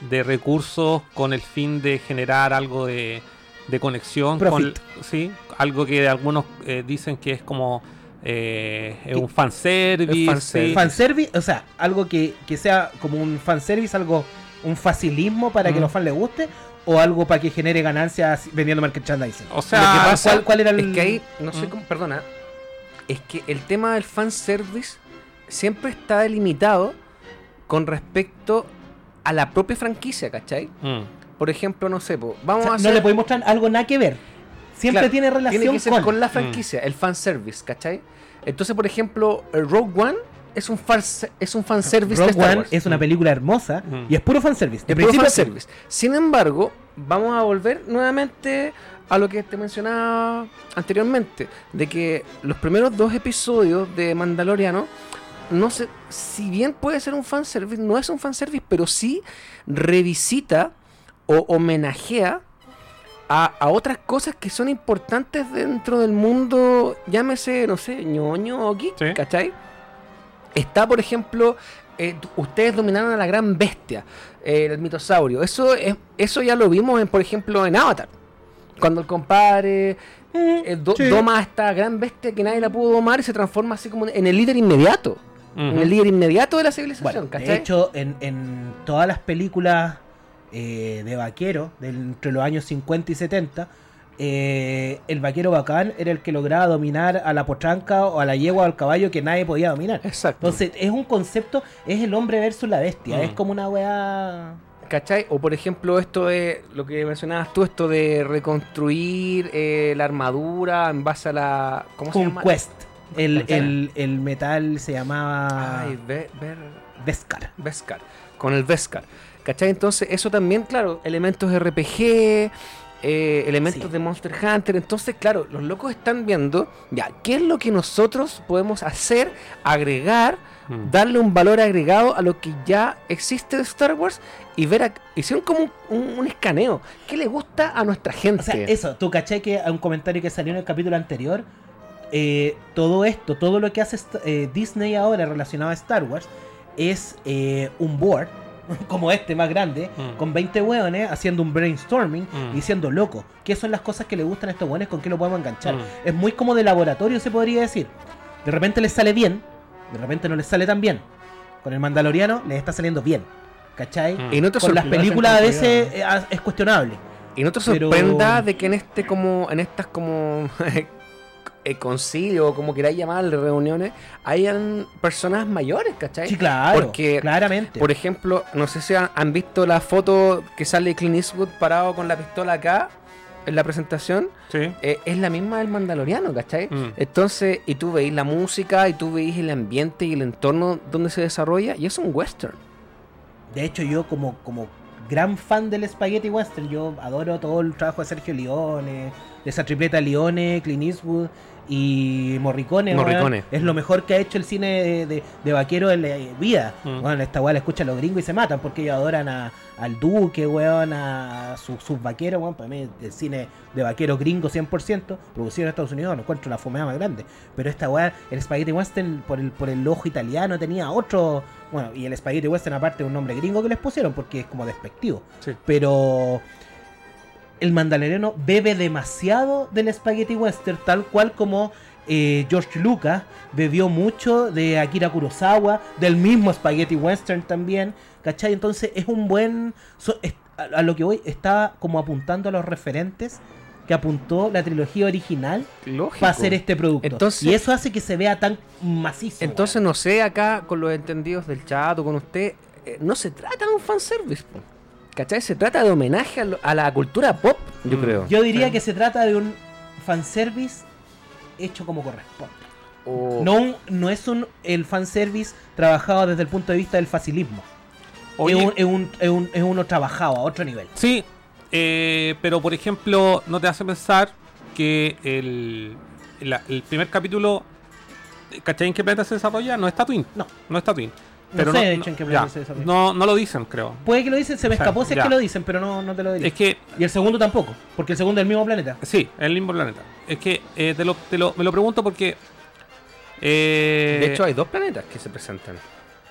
de recursos con el fin de generar algo de, de conexión Profit. con sí algo que algunos eh, dicen que es como eh, es un fanservice, fanservice. sí. Fanservice, o sea, algo que, que sea como un fanservice, algo, un facilismo para que Mm. los fans les guste, o algo para que genere ganancias vendiendo merchandising. o sea, Lo que pasa- pasa- ¿cuál, cuál era el...? Es que ahí, no sé Mm. cómo, perdona, es que el tema del fanservice siempre está delimitado con respecto a la propia franquicia, ¿cachai? Mm. Por ejemplo, no sé, po, O vamos sea, a no hacer... le podemos mostrar algo nada que ver. Siempre Claro, tiene relación tiene que ser con... con, la franquicia, el fanservice, ¿cachai? Entonces, por ejemplo, Rogue One es un, farse- es un fanservice de Rogue Star One Wars. es una película hermosa Mm. y es puro fanservice. De Es puro principio fanservice. Sin embargo, vamos a volver nuevamente a lo que te mencionaba anteriormente, de que los primeros dos episodios de Mandaloriano, no sé, si bien puede ser un fanservice, no es un fanservice, pero sí revisita o homenajea a, a otras cosas que son importantes dentro del mundo, llámese, no sé, ñoño o geek, Sí. ¿cachai? Está, por ejemplo, eh, ustedes dominaron a la gran bestia, eh, el mitosaurio. Eso es, eso ya lo vimos, en, por ejemplo, en Avatar. Cuando el compadre eh, do- sí. doma a esta gran bestia que nadie la pudo domar y se transforma así como en el líder inmediato. En el líder inmediato de la civilización, Bueno, de hecho, en, en todas las películas eh, de vaquero, del- entre los años 50 y 70, eh, el vaquero bacán era el que lograba dominar a la potranca o a la yegua o al caballo que nadie podía dominar. Exacto. Entonces, es un concepto, es el hombre versus la bestia, Mm. es como una weá... ¿Cachai? O por ejemplo esto de lo que mencionabas tú, esto de reconstruir eh, la armadura en base a la... ¿Cómo se llama? Conquest. El, el, el metal se llamaba Ay, Ve- Ver- Beskar. Beskar. Con el Beskar. ¿Cachai? Entonces eso también, claro, elementos RPG, eh, elementos Sí. de Monster Hunter. Entonces, claro, los locos están viendo, ya, ¿qué es lo que nosotros podemos hacer, agregar, Mm. darle un valor agregado a lo que ya existe de Star Wars y ver, a- hicieron como un, un- un escaneo. ¿Qué le gusta a nuestra gente? O sea, eso, tú caché que a un comentario que salió en el capítulo anterior, eh, todo esto, todo lo que hace eh, Disney ahora relacionado a Star Wars es eh, un board, como este más grande, Mm. con 20 hueones haciendo un brainstorming Mm. y diciendo, loco, ¿qué son las cosas que le gustan a estos hueones? ¿Con qué lo podemos enganchar? Mm. Es muy como de laboratorio, se podría decir. De repente les sale bien, de repente no les sale tan bien. Con el Mandaloriano les está saliendo bien, ¿cachai? Y no te, Con las películas a veces eh, es cuestionable. y no te pero- sorprenda de que en este como en estas como eh, concilio o como queráis llamarle reuniones hayan personas mayores, ¿cachai? Sí, claro, Porque, claramente. Por ejemplo, no sé si han, han visto la foto que sale Clint Eastwood parado con la pistola acá en la presentación. Sí. Eh, es la misma del Mandaloriano, ¿cachai? Mm. Entonces, y tú veis la música y tú veis el ambiente y el entorno donde se desarrolla y es un western. De hecho, yo como, como gran fan del Spaghetti Western, yo adoro todo el trabajo de Sergio Leone, de esa tripleta Leone, Clint Eastwood y Morricone. weón. Es lo mejor que ha hecho el cine de, de, de vaquero en la vida. Mm. Bueno, esta weá la escuchan los gringos y se matan porque ellos adoran a, al Duque, weón, a su- sus vaqueros, weón. Para mí el cine de vaquero gringo 100%, producido en Estados Unidos, no encuentro la fumada más grande. Pero esta weá, el Spaghetti Western, por el, por el ojo italiano, tenía otro... Bueno, y el Spaghetti Western aparte un nombre gringo que les pusieron porque es como despectivo. Sí. Pero el mandaloriano bebe demasiado del Spaghetti Western, tal cual como eh, George Lucas bebió mucho de Akira Kurosawa, del mismo Spaghetti Western también, ¿cachai? Entonces es un buen... so- es- a, a lo que voy, está como apuntando a los referentes que apuntó la trilogía original Lógico. para hacer este producto. Entonces- y eso hace que se vea tan macizo. Entonces, no sé, acá con los entendidos del chat o con usted, eh, no se trata de un fanservice, po. ¿Cachai? Se trata de homenaje a, lo- a la cultura pop, yo Mm. creo. Yo diría Sí. que se trata de un fanservice hecho como corresponde. No, un- no es un el fanservice trabajado desde el punto de vista del facilismo. Oye, es, un, es, un- es un- es uno trabajado a otro nivel. Sí, eh, pero por ejemplo, ¿no te hace pensar que el, la- el primer capítulo, ¿cachai en qué planeta se desarrolla? No es Tatooine. No. No es Tatooine. No Pero sé, no, de hecho, en qué ya, planeta se desarrolla. no, no lo dicen, creo. Puede que lo dicen, se me O sea, escapó si es que lo dicen, pero no, no te lo diré. Es que, Y el segundo tampoco, porque el segundo es el mismo planeta. sí, es el mismo planeta. Es que eh, te lo, te lo- me lo pregunto porque... eh, de hecho, hay dos planetas que se presentan.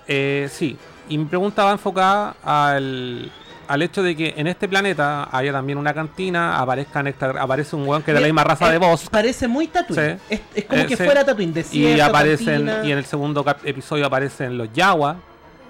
Eh, sí, y mi pregunta va enfocada al, al hecho de que en este planeta haya también una cantina, aparezca aparece un weón que es de la misma raza Eh, de voz. Parece muy Tatooine. Sí. Es, es como Eh, que sí. fuera Tatooine. Y aparecen, cantina, y en el segundo episodio aparecen los Yawa.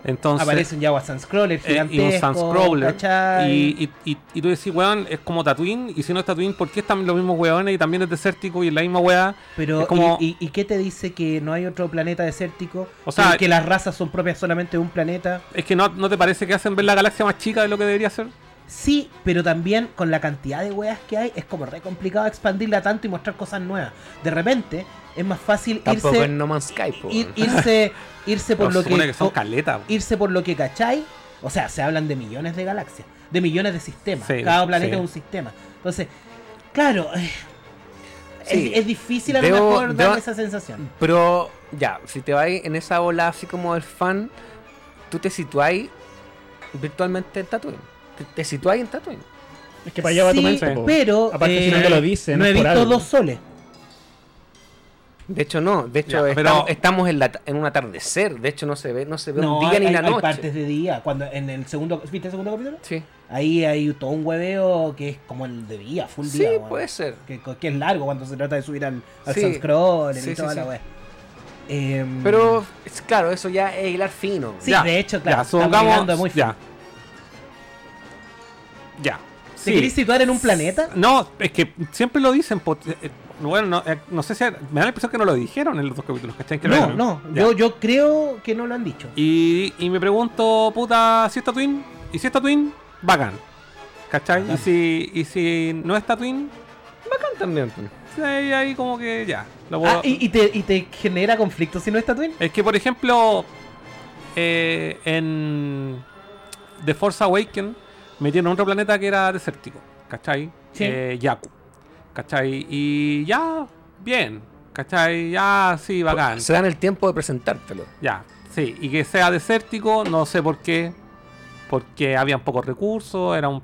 Entonces, aparecen ya Sunscroller eh, y un gigantesco. ¿cachai? Y, y, y, y tú decís, weón, es como Tatooine. Y si no es Tatooine, ¿por qué están los mismos weones y también es desértico y es la misma weá? Pero, como- ¿y, qué te dice que no hay otro planeta desértico? O sea- que, que las razas son propias solamente de un planeta. Es que no, no te parece que hacen ver la galaxia más chica de lo que debería ser. Sí, pero también con la cantidad de weas que hay, es como re complicado expandirla tanto y mostrar cosas nuevas. De repente, es más fácil Tampoco irse, en No Man's Sky, po. ir- irse, irse por lo se supone que, que son weón. irse por lo que cachai. O sea, se hablan de millones de galaxias, de millones de sistemas. Sí, Cada planeta sí. es un sistema. Entonces, claro, eh, Sí. es, es difícil a lo Debo- mejor darme esa sensación. Pero, ya, si te vas en esa ola así como el fan, tú te situáis virtualmente en Tatooine. Te, te situáis en Tatooine. Es que para allá va tu Sí, mente, pero Aparte, eh, si no te lo dicen, no he visto algo. dos soles. De hecho, no. De hecho, Ya, pero- estamos, estamos en, la, en un atardecer. De hecho, no se ve, no se ve No, un día hay, ni la hay- hay noche. partes de día. Cuando en el segundo, ¿viste el segundo capítulo? Sí, Ahí hay todo un hueveo que es como el de día, full sí día. weón. puede ser. Que, que es largo cuando se trata de subir al, al Sí. Sunscroller Sí, y sí, toda sí. la wea. Em, Pero, es, claro, eso ya es hilar fino. Sí, Ya, de hecho, ya, claro. estamos supongamos- llegando muy ya. fino. Ya. ¿Te Sí. querés situar en un planeta? No, es que siempre lo dicen. eh, eh, bueno, no, eh, no sé si. Me da la impresión que no lo dijeron en los dos capítulos. ¿cachai? Que No, no. Ya. Yo, yo creo que no lo han dicho. Y, y me pregunto, puta, si está Twin. Y si está Twin, bacán. ¿Cachai? Bacán. Y si, y si no está Twin, Bacán también. sí, ahí, ahí como que ya. Lo puedo- Ah, ¿y, y te, ¿y te genera conflicto si no está Twin? Es que, por ejemplo, eh, en The Force Awaken metieron otro planeta que era desértico, ¿cachai? Sí. Eh, Yaku, ¿cachai? Y ya, bien, ¿cachai? Ya, sí, bacán. Se dan el tiempo de presentártelo. Ya, sí, y que sea desértico, no sé por qué, porque habían pocos recursos, era un...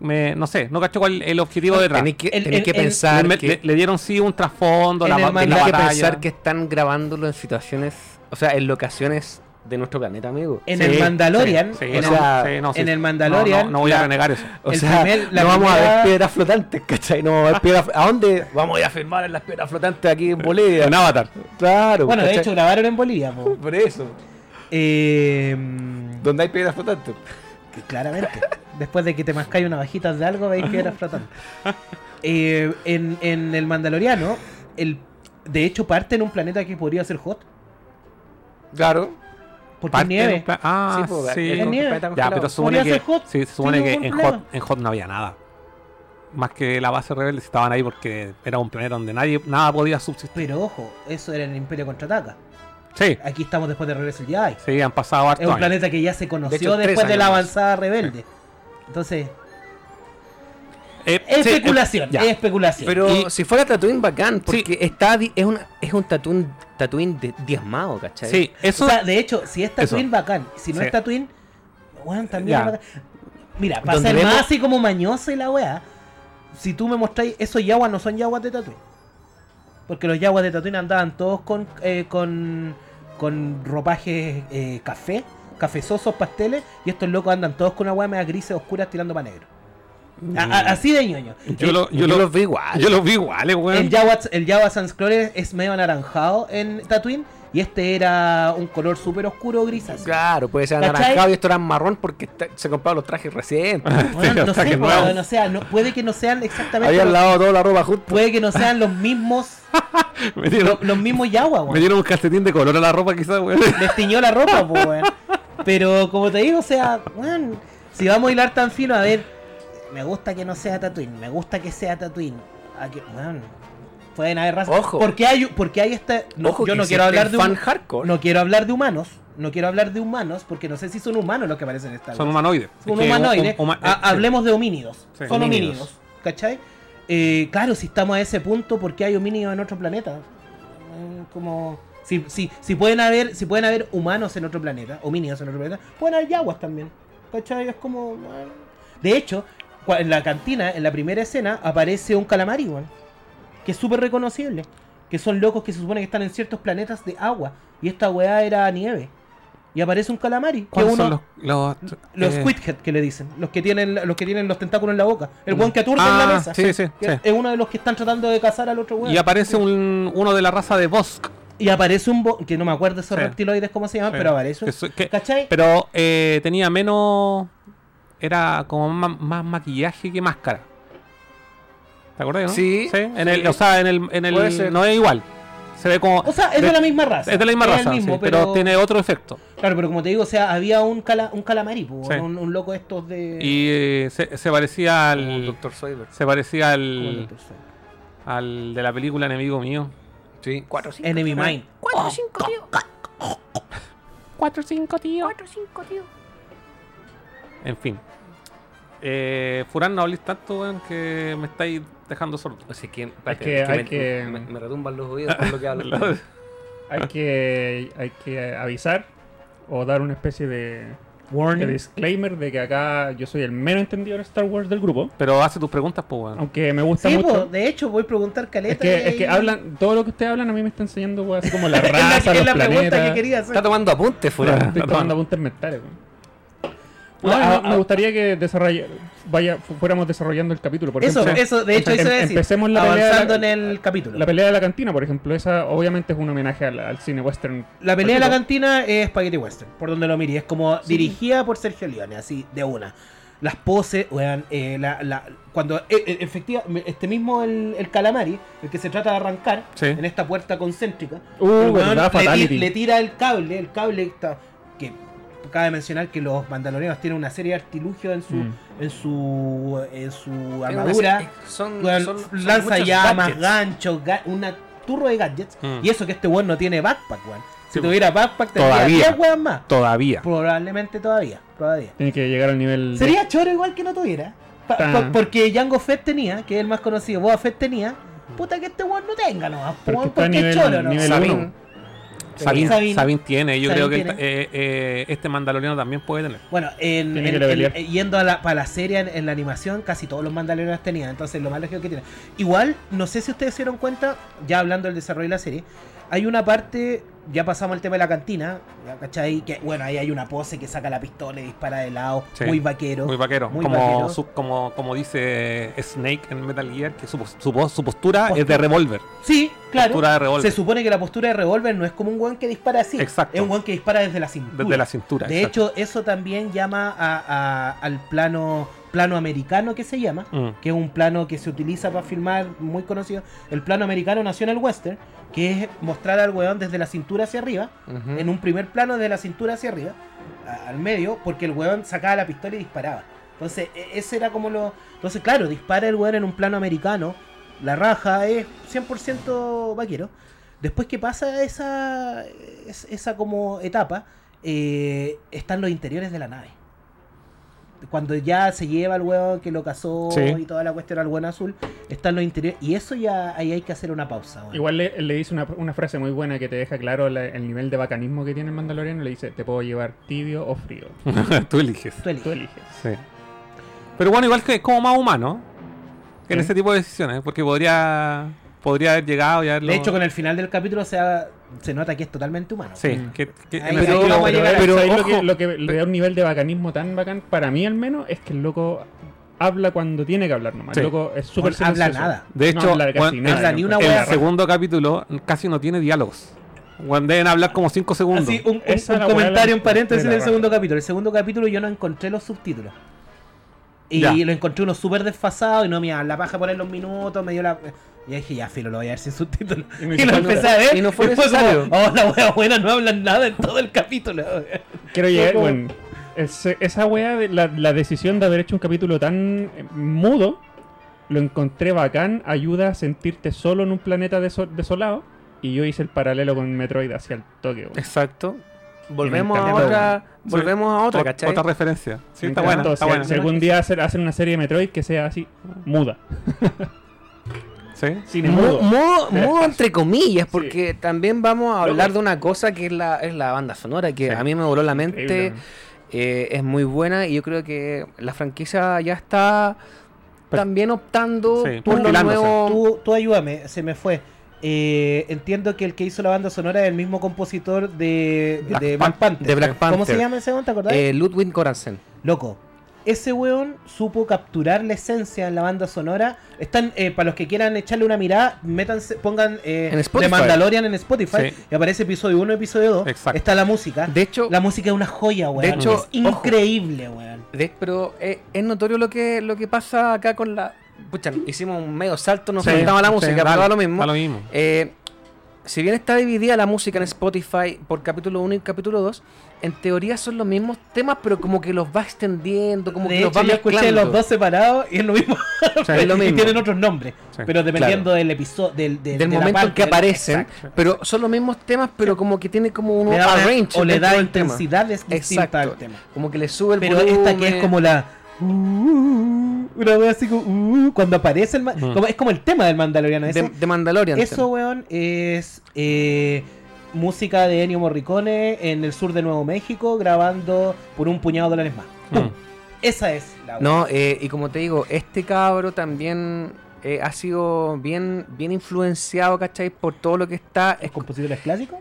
Me, no sé, no cacho cuál el objetivo detrás. Tenéis que, El- tenéis el- que el- pensar le, que, le- le dieron sí un trasfondo, la, de la manga- tenéis que batalla. pensar que están grabándolo en situaciones, o sea, en locaciones de nuestro planeta, amigo. En Sí, el Mandalorian, sí, sí, en, no, el, sí, no, sí. en el No, Mandalorian, no, no voy a renegar eso. O sea, primer- la no vamos a ver piedras flotantes, ¿cachai? No vamos a ver piedras ¿A dónde vamos a ir a filmar en las piedras flotantes aquí en Bolivia? En Avatar. Claro, bueno, de hecho grabaron en Bolivia. po. por eso. Eh, ¿Dónde hay piedras flotantes? que claramente. Después de que te mascáis unas bajitas de algo, veis piedras flotando. Eh, en, en el Mandaloriano, el, de hecho parte en un planeta que podría ser hot. Claro. Porque Parte nieve. un Ah, Sí, pues, sí. es nieve. Ya, pero se supone Podría que, ser Hot, sí, se supone que en. Hot, en Hot no había nada. Más que la base rebelde estaban ahí porque era un planeta donde nadie nada podía subsistir. Pero ojo, eso era en el Imperio Contraataca. Sí, Aquí estamos después de Regreso del Jedi. sí, han pasado hartos Es un años. planeta que ya se conoció De hecho, después de la avanzada rebelde. Entonces, Eh, sí, especulación, eh, ya. es especulación. Pero Y- si fuera Tatooine, bacán, porque está es, una, es un Tatooine, Tatooine de- diezmado, ¿cachai? Sí, eso. o sea, de hecho, si es Eso. Tatooine, bacán. Si no Sí. es Tatooine, bueno, también Ya. es bacán. Mira, para ser vemos- más así como mañosa y la weá, si tú me mostráis, esos yaguas no son yaguas de Tatooine. Porque los yaguas de Tatooine andaban todos con, eh, con, con ropajes eh, café, cafezosos, pasteles, y estos locos andan todos con una weá media grises oscuras tirando para negro. A- a- así de ñoño. yo, lo, yo, yo lo- los vi igual. yo los vi iguales, weón. el Jawa, el Jawa Sunscroller es medio anaranjado en Tatooine y este era un color súper oscuro gris. así. Claro, puede ser ¿Cachai? anaranjado y esto era marrón porque se compraron los trajes recientes. Bueno, Sí, no sé, nuevos. weón, o sea, no- puede que no sean exactamente Habían lavado toda la ropa juntos. puede que no sean los mismos me, dieron, lo- los mismos Jawa, me weón. dieron un calcetín de color a la ropa, quizás, weón. Les tiñó la ropa, weón. Pero como te digo, o sea, weón, si vamos a hilar tan fino, a ver, me gusta que no sea Tatooine, me gusta que sea Tatooine. A que, weón, pueden haber razas. Ojo. Porque hay, porque hay este. no, Ojo yo no quiero este hablar de fan un, hardcore. No quiero hablar de humanos. No quiero hablar de humanos porque no sé si son humanos los que aparecen en esta Son humanoides. Son humanoides. Ha- eh, hablemos de homínidos. Sí. Son Homínidos. homínidos. ¿Cachai? Eh, claro, si estamos a ese punto, ¿por qué hay homínidos en otro planeta? Eh, como. Si, si, si, pueden haber, si pueden haber humanos en otro planeta, homínidos en otro planeta, pueden haber yaguas también. ¿Cachai? Es como. bueno. De hecho, en la cantina, en la primera escena, aparece un calamar igual. Que es súper reconocible. Que son locos que se supone que están en ciertos planetas de agua. Y esta weá era nieve. Y aparece un calamari. Que ¿Cuáles uno, son los. Los, los eh, Squidhead que le dicen, los que tienen los que tienen los tentáculos en la boca, el buen que aturde en la Ah, mesa. sí, sí, sí. Es uno de los que están tratando de cazar al otro weón. Y aparece un, uno de la raza de Bosk. Y aparece un bo- que no me acuerdo esos reptiloides cómo se llaman, pero aparece un que- ¿Cachai? Pero eh, tenía menos. Era como más, más maquillaje que máscara. ¿Te acuerdas? no? Sí, En el, sí. o sea, en el, en el no es igual. Se ve como. O sea, es de, la misma raza. Es de la misma el raza, mismo, sí, pero... tiene otro efecto. Claro, pero como te digo, o sea, había un, cala, un calamari, po, Sí. un, un loco estos de... Y eh, se, se parecía Como al. Dr. Soyber. Se parecía como el al. Al de la película Enemigo Mío. Sí, 4 5. Enemy Mine. 4 5, tío. 4 5, tío. 4 5, tío. En fin. Eh, Furán, no hables tanto, weón, que me estáis dejando sordo. Así que, espérate, que hay me, que- me, me retumban los oídos por lo que hablo. Hay que, hay que avisar o dar una especie de Warning. disclaimer de que acá yo soy el menos entendido en Star Wars del grupo. Pero hace tus preguntas, pues, weón. Aunque me gusta Sí, mucho. po, de hecho, voy a preguntar caleta. Es que, es y- que hablan, todo lo que ustedes hablan a mí me está enseñando, weón, así como la Es la, raza, es los la pregunta que planetas. quería hacer. Está tomando apuntes, fuera. Estoy tomando apuntes mentales, weón. No, ah, me gustaría que desarrolla, vaya, fu- fuéramos desarrollando el capítulo. Por Eso, ejemplo, eso, de hecho, eso es decir, empecemos la pelea avanzando la- en el capítulo. La pelea de la cantina, por ejemplo, esa obviamente es un homenaje al, al cine western. La pelea de la cantina es Spaghetti Western, por donde lo mire. Es como dirigida por Sergio Leone, así de una. Las poses, weón, eh, la, la- cuando eh, efectivamente, este mismo el, el calamari, el que se trata de arrancar Sí. en esta puerta concéntrica, Uh, weón le, le tira el cable, el cable está, cabe mencionar que los mandalorianos tienen una serie de artilugios en su, Mm. en su, en su armadura. serie- Son, son- son lanza llamas, gadgets. ganchos, ga- una turro de gadgets. Mm. Y eso que este weón no tiene backpack, weón. Si Sí, tuviera backpack, tendría Todavía. 10 weón más. Todavía. Probablemente todavía, todavía. Tiene que llegar al nivel. de- Sería choro igual que no tuviera. Pa- porque Django Fett tenía, que es el más conocido, Boba Fett tenía. Puta que este weón no tenga, no. Pero weón, que está a porque es nivel- choro, no. nivel Sabin. tiene, yo Sabin creo que tiene. eh, eh, este mandaloriano también puede tener. Bueno, en, yendo a la, para la serie en, en la animación, casi todos los mandalorianos tenían. Entonces, lo más lógico que tiene. Igual, no sé si ustedes se dieron cuenta, ya hablando del desarrollo de la serie, hay una parte, ya pasamos al tema de la cantina, ¿cachai? Que, bueno, ahí hay una pose que saca la pistola y dispara de lado, Sí. muy vaquero. Muy vaquero. Muy como, vaquero. su- como, como dice Snake en Metal Gear, que su, su, su postura Postura. es de revólver. Sí, claro. Postura de. Se supone que la postura de revólver no es como un weón que dispara así. Exacto. Es un weón que dispara desde la cintura. Desde la cintura. De exacto. hecho, eso también llama a- a- al plano plano americano que se llama, Mm. que es un plano que se utiliza para filmar, muy conocido. El plano americano nació en el western, que es mostrar al weón desde la cintura hacia arriba, en un primer plano desde la cintura hacia arriba, a- al medio, porque el weón sacaba la pistola y disparaba. Entonces, e- ese era como lo... Entonces, claro, dispara el weón en un plano americano, la raja es 100% vaquero. Después que pasa esa, es- esa como etapa, eh, están los interiores de la nave. Cuando ya se lleva al huevo que lo cazó Sí. y toda la cuestión al buen azul, están los interiores. Y eso ya ahí hay que hacer una pausa. Igual le, le dice una, una frase muy buena que te deja claro la- el nivel de bacanismo que tiene el Mandaloriano. Le dice: Te puedo llevar tibio o frío. Tú eliges. Tú eliges. Tú eliges. Sí. Pero bueno, igual que es como más humano en Sí. ese tipo de decisiones, porque podría podría haber llegado y haberlo... De hecho, con el final del capítulo se, ha- se nota que es totalmente humano. Sí, Mm. que, que Ahí- pero, llegar a- pero pero, ¿sabes lo, que, lo que le da un nivel de bacanismo tan bacán, para mí al menos, es que el loco habla cuando tiene que hablar nomás. Sí. El loco es súper No habla nada. De No hecho, habla casi bueno, nada, habla yo ni una el segundo capítulo casi no tiene diálogos. Bueno, deben hablar como 5 segundos. Así, un, un- un comentario en paréntesis del segundo capítulo. El segundo capítulo yo no encontré los subtítulos. Y Ya. lo encontré uno súper desfasado y no me la paja poner los minutos, me dio la... Y dije, ya, filo, lo voy a ver sin subtítulos. Y Y, lo empecé a ver. y no fue como, necesario. oh, la wea buena, no hablan nada en todo el capítulo. Quiero llegar, como- bueno, ese- esa de la, la decisión de haber hecho un capítulo tan eh, mudo, lo encontré bacán, ayuda a sentirte solo en un planeta deso- desolado. Y yo hice el paralelo con Metroid hacia el toque. Exacto. Volvemos a otra, volvemos a otra, Ot- ¿cachai? Otra referencia. Sí, está buena, está Si- buena. Si algún día hacer, hacen una serie de Metroid que sea así, muda. Sí. Cine Mu- mudo. Entre comillas, Sí. porque también vamos a hablar de una cosa que es la, es la banda sonora, que Sí. a mí me voló la mente, eh, es muy buena y yo creo que la franquicia ya está también optando Sí, por lo nuevo. Tú, tú ayúdame, se me fue. Eh, entiendo que el que hizo la banda sonora es el mismo compositor de Black de Pan- Black Panther. de Black ¿Cómo se llama ese weón? ¿Te acordás? Eh, Ludwig Göransson. Loco, ese weón supo capturar la esencia en la banda sonora. Están, eh, para los que quieran echarle una mirada, métanse, pongan En. The Mandalorian en Spotify Sí. y aparece episodio 1, episodio 2. Exacto. Está la música. De hecho, la música es una joya, weón. De hecho, es increíble, weón. de- pero es notorio lo que, lo que pasa acá con la... Pucha, hicimos un medio salto, nos Sí, saltamos a la sí, música, pero dale, da lo mismo. da lo mismo. Eh, si bien está dividida la música en Spotify por capítulo 1 y capítulo 2, en teoría son los mismos temas, pero como que los va extendiendo, como de que los va yo escuché mezclando. los dos separados y es lo mismo. Sí, es lo y mismo. tienen otros nombres. Sí. Pero dependiendo del episodio, del, de- del de momento en que aparecen, Exacto. pero son los mismos temas, pero como que tiene como un Le da una- arrange o le da del tema. intensidad es distinta Exacto. al tema. Como que le sube el Pero volumen. esta que es como la. Uh, una wea así como. uh, cuando aparece el. Mm. como- es como el tema del Mandaloriano. de, Ese, de Mandalorian. eso, weón, es. eh, música de Ennio Morricone en el sur de Nuevo México grabando por un puñado de dólares más. Mm. Esa es la No, eh, y como te digo, este cabro también eh, ha sido bien, bien influenciado, ¿cachai? Por todo lo que está. ¿Es compositores clásicos?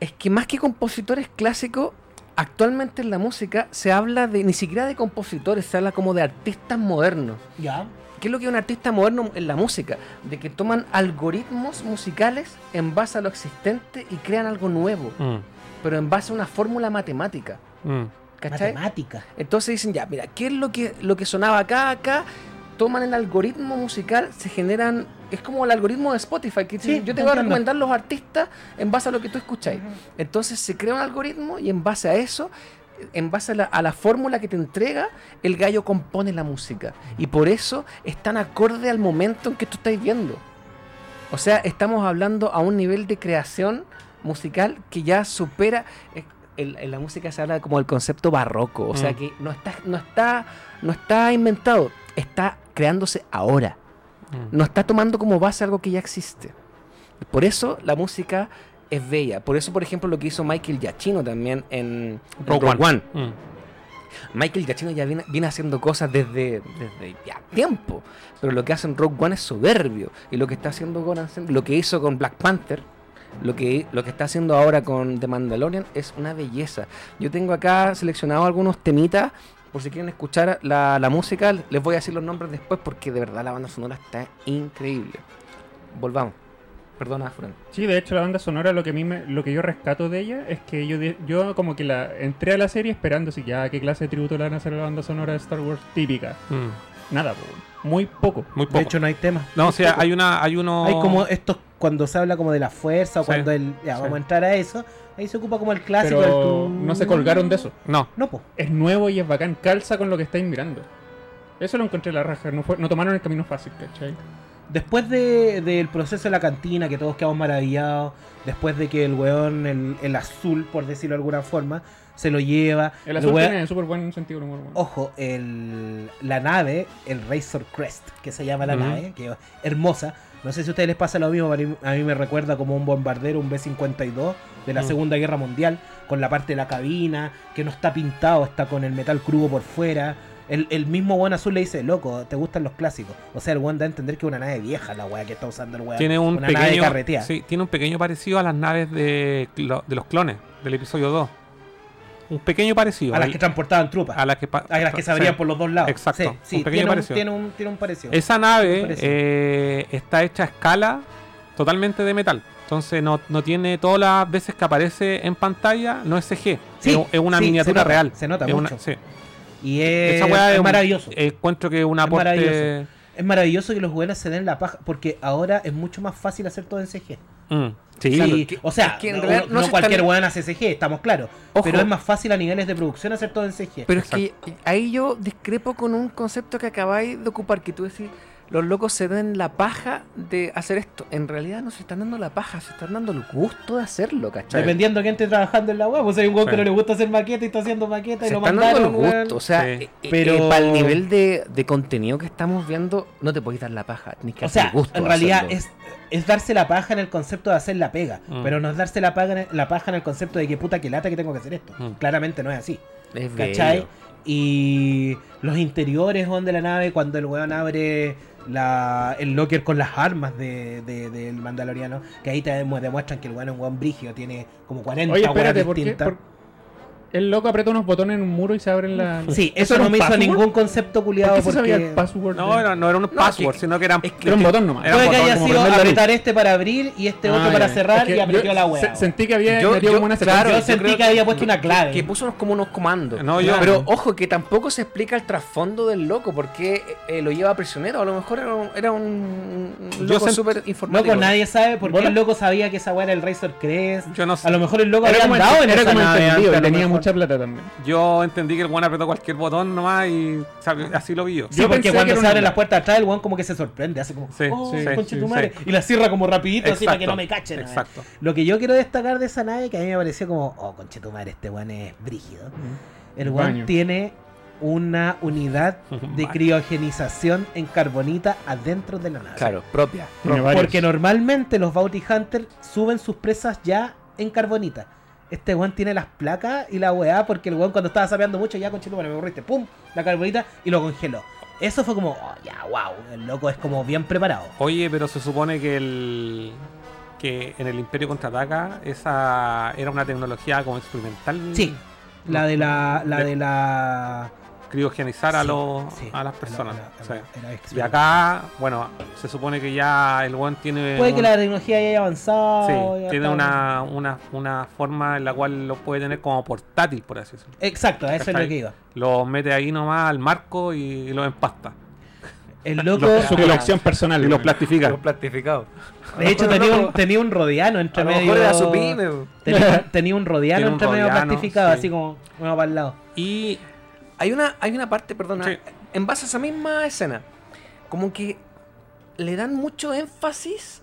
Es que más que compositores clásicos, actualmente en la música se habla de ni siquiera de compositores, se habla como de artistas modernos. Ya. ¿Qué es lo que es un artista moderno en la música? De que toman algoritmos musicales en base a lo existente y crean algo nuevo, Mm, pero en base a una fórmula matemática. mm. ¿Cachai? Matemática. Entonces dicen, ya, mira, ¿qué es lo que, lo que sonaba acá, acá? Toman el algoritmo musical, se generan. Es como el algoritmo de Spotify, que Sí, yo te voy a recomendar los artistas en base a lo que tú escucháis. Entonces se crea un algoritmo y en base a eso, en base a la, a la fórmula que te entrega, el gallo compone la música. Y por eso es tan acorde al momento en que tú estás viendo. O sea, estamos hablando a un nivel de creación musical que ya supera. eh, En, en la música se habla como del concepto barroco. O sea Mm. que no está, no está, no está inventado, está creándose ahora. Mm. No está tomando como base algo que ya existe. Por eso la música es bella. Por eso, por ejemplo, lo que hizo Michael Giacchino también en Rogue One. One. Mm. Michael Giacchino ya viene, viene haciendo cosas desde, desde ya tiempo. Pero lo que hace en Rogue One es soberbio. Y lo que está haciendo con lo que hizo con Black Panther, lo que, lo que está haciendo ahora con The Mandalorian es una belleza. Yo tengo acá seleccionado algunos temitas. Por si quieren escuchar la, la música, les voy a decir los nombres después porque de verdad la banda sonora está increíble. Volvamos. Perdona, Fran. Sí, de hecho la banda sonora lo que a mí me- lo que yo rescato de ella es que yo yo como que la entré a la serie esperando si ya qué clase de tributo le van a hacer a la banda sonora de Star Wars típica. Mm. Nada, muy poco. Muy poco. De hecho, no hay tema. no, o sea, hay una, hay uno. Hay como estos, cuando se habla como de la fuerza o Sí. cuando el. Ya, Sí. vamos a entrar a eso. Ahí se ocupa como el clásico Pero del. no se colgaron de eso. No. No, po. Es nuevo y es bacán, calza con lo que estáis mirando. Eso lo encontré la raja, no, fue, no tomaron el camino fácil, ¿cachai? Después de- del proceso de la cantina, que todos quedamos maravillados, después de que el weón, el, el azul, por decirlo de alguna forma, se lo lleva. El azul weón- tiene súper buen sentido del humor. bueno. Ojo, el, la nave, el Razor Crest, que se llama la nave, que es hermosa. No sé si a ustedes les pasa lo mismo, pero a mí- me recuerda como un bombardero, un B-52 de la Mm. Segunda Guerra Mundial, con la parte de la cabina, que no está pintado, está con el metal crudo por fuera. El, el mismo buen azul le dice, loco, ¿te gustan los clásicos? O sea, el buen da a entender que es una nave vieja la weá que está usando el weón. Tiene un una nave pequeño. carretea. Sí, tiene un pequeño parecido a las naves de, de los clones del episodio 2. Un pequeño parecido. A las que transportaban tropas. a las que, A las que se abrían sí. por los dos lados. Exacto, Sí, un sí, pequeño tiene, un, parecido. tiene, un, tiene un parecido. Esa nave eh, está hecha a escala totalmente de metal. Entonces no, no tiene todas las veces que aparece en pantalla, no es CG. Es, es una miniatura se nota, real. se nota Es una- mucho. sí. Y es, Esa es un- maravilloso. Encuentro que un Es aporte. maravilloso. Es maravilloso que los buenos se den la paja, porque ahora es mucho más fácil hacer todo en CG. Mm, sí. Que- o sea, es que en no, realidad no no se cualquier weón hace CG, estamos claros. Ojo. Pero es más fácil a niveles de producción hacer todo en CG. Pero es que ahí yo discrepo con un concepto que acabáis de ocupar, que tú decís, los locos se den la paja de hacer esto. En realidad no se están dando la paja, se están dando el gusto de hacerlo, ¿cachai? Dependiendo de quién esté trabajando en la web, pues hay un weón Sí. que no le gusta hacer maqueta y está haciendo maqueta y se lo están dando el mandaron. gusto, o sea, Sí. eh, eh, Pero- para el nivel de, de contenido que estamos viendo, no te podéis dar la paja, tienes que O hacer sea, gusto. en realidad es, es darse la paja en el concepto de hacer la pega. Mm. Pero no es darse la paja, en- la paja en el concepto de que puta que lata que tengo que hacer esto. Mm. Claramente no es así. Es ¿Cachai? bello. Y los interiores de la nave, cuando el weón abre la, el locker con las armas de, de- del Mandaloriano, que ahí te demu- demuestran que el weón es un weón brígido, tiene como 40 Oye, espérate, ¿por qué? distintas. Por- El loco aprieta unos botones en un muro y se abren la. Sí, eso, no me hizo password? ningún concepto ¿Por culiado qué se sabía porque... el password? No, de- era- no era un No, password, que- sino que eran. es que- Era un botón nomás. Puede que haya sido apretar este para abrir y este otro Ah, para ya. cerrar Es que y apretó yo la se- wea. Sentí que había Yo- como una claro, yo sentí que había puesto una clave. Que puso unos, como unos comandos. No, yo- Pero ojo, que tampoco se explica el trasfondo del loco, porque eh, lo lleva prisionero. A lo mejor era un, era un, loco súper informático. Loco, nadie sabe por qué el loco sabía que esa weá era el Razor Crest. Yo no sé. A lo mejor el loco había andado en era esa como nave tenía. Mucha plata también. Yo entendí que el buen apretó cualquier botón nomás y así lo vi yo. Sí, Yo porque pensé que cuando se abren las puertas atrás, el weón como que se sorprende, hace como, Sí, oh, sí, conche sí, tu madre", sí. y la cierra como rapidito así para que no me cachen. Exacto. Lo que yo quiero destacar de esa nave, que a mí me pareció como, oh, conche tu madre, este weón es brígido. El weón tiene una unidad Un de criogenización en carbonita adentro de la nave. Claro, propia. Porque normalmente los Bounty Hunters suben sus presas ya en carbonita. Este weón tiene las placas y la weá porque el weón cuando estaba sapeando mucho ya con me aburriste, pum, la carbonita y lo congeló. Eso fue como, oh, ya, wow, el loco es como bien preparado. Oye, pero se supone que el que en el Imperio contraataca esa era una tecnología como experimental. Sí, la de la, la De- de la... Criogenizar a Sí, los sí, a las personas. era- o sea, era- era y acá, bueno, se supone que ya el one tiene Puede que la tecnología haya avanzado. sí, ya tiene una, una, una forma en la cual lo puede tener como portátil, por así decirlo. Exacto, a eso es lo que iba. Lo mete ahí nomás al marco y, y lo empasta. El loco, Su colección personal. Y plastifica. Los plastificados. de hecho, tenía un, tenía un rodiano entre A lo medio. mejor era su pyme. bo. Tenía, tenía un rodiano entre medio rodiano, plastificado, sí. así como uno para el lado. Y Hay una, hay una parte, perdona, Sí. en base a esa misma escena, como que le dan mucho énfasis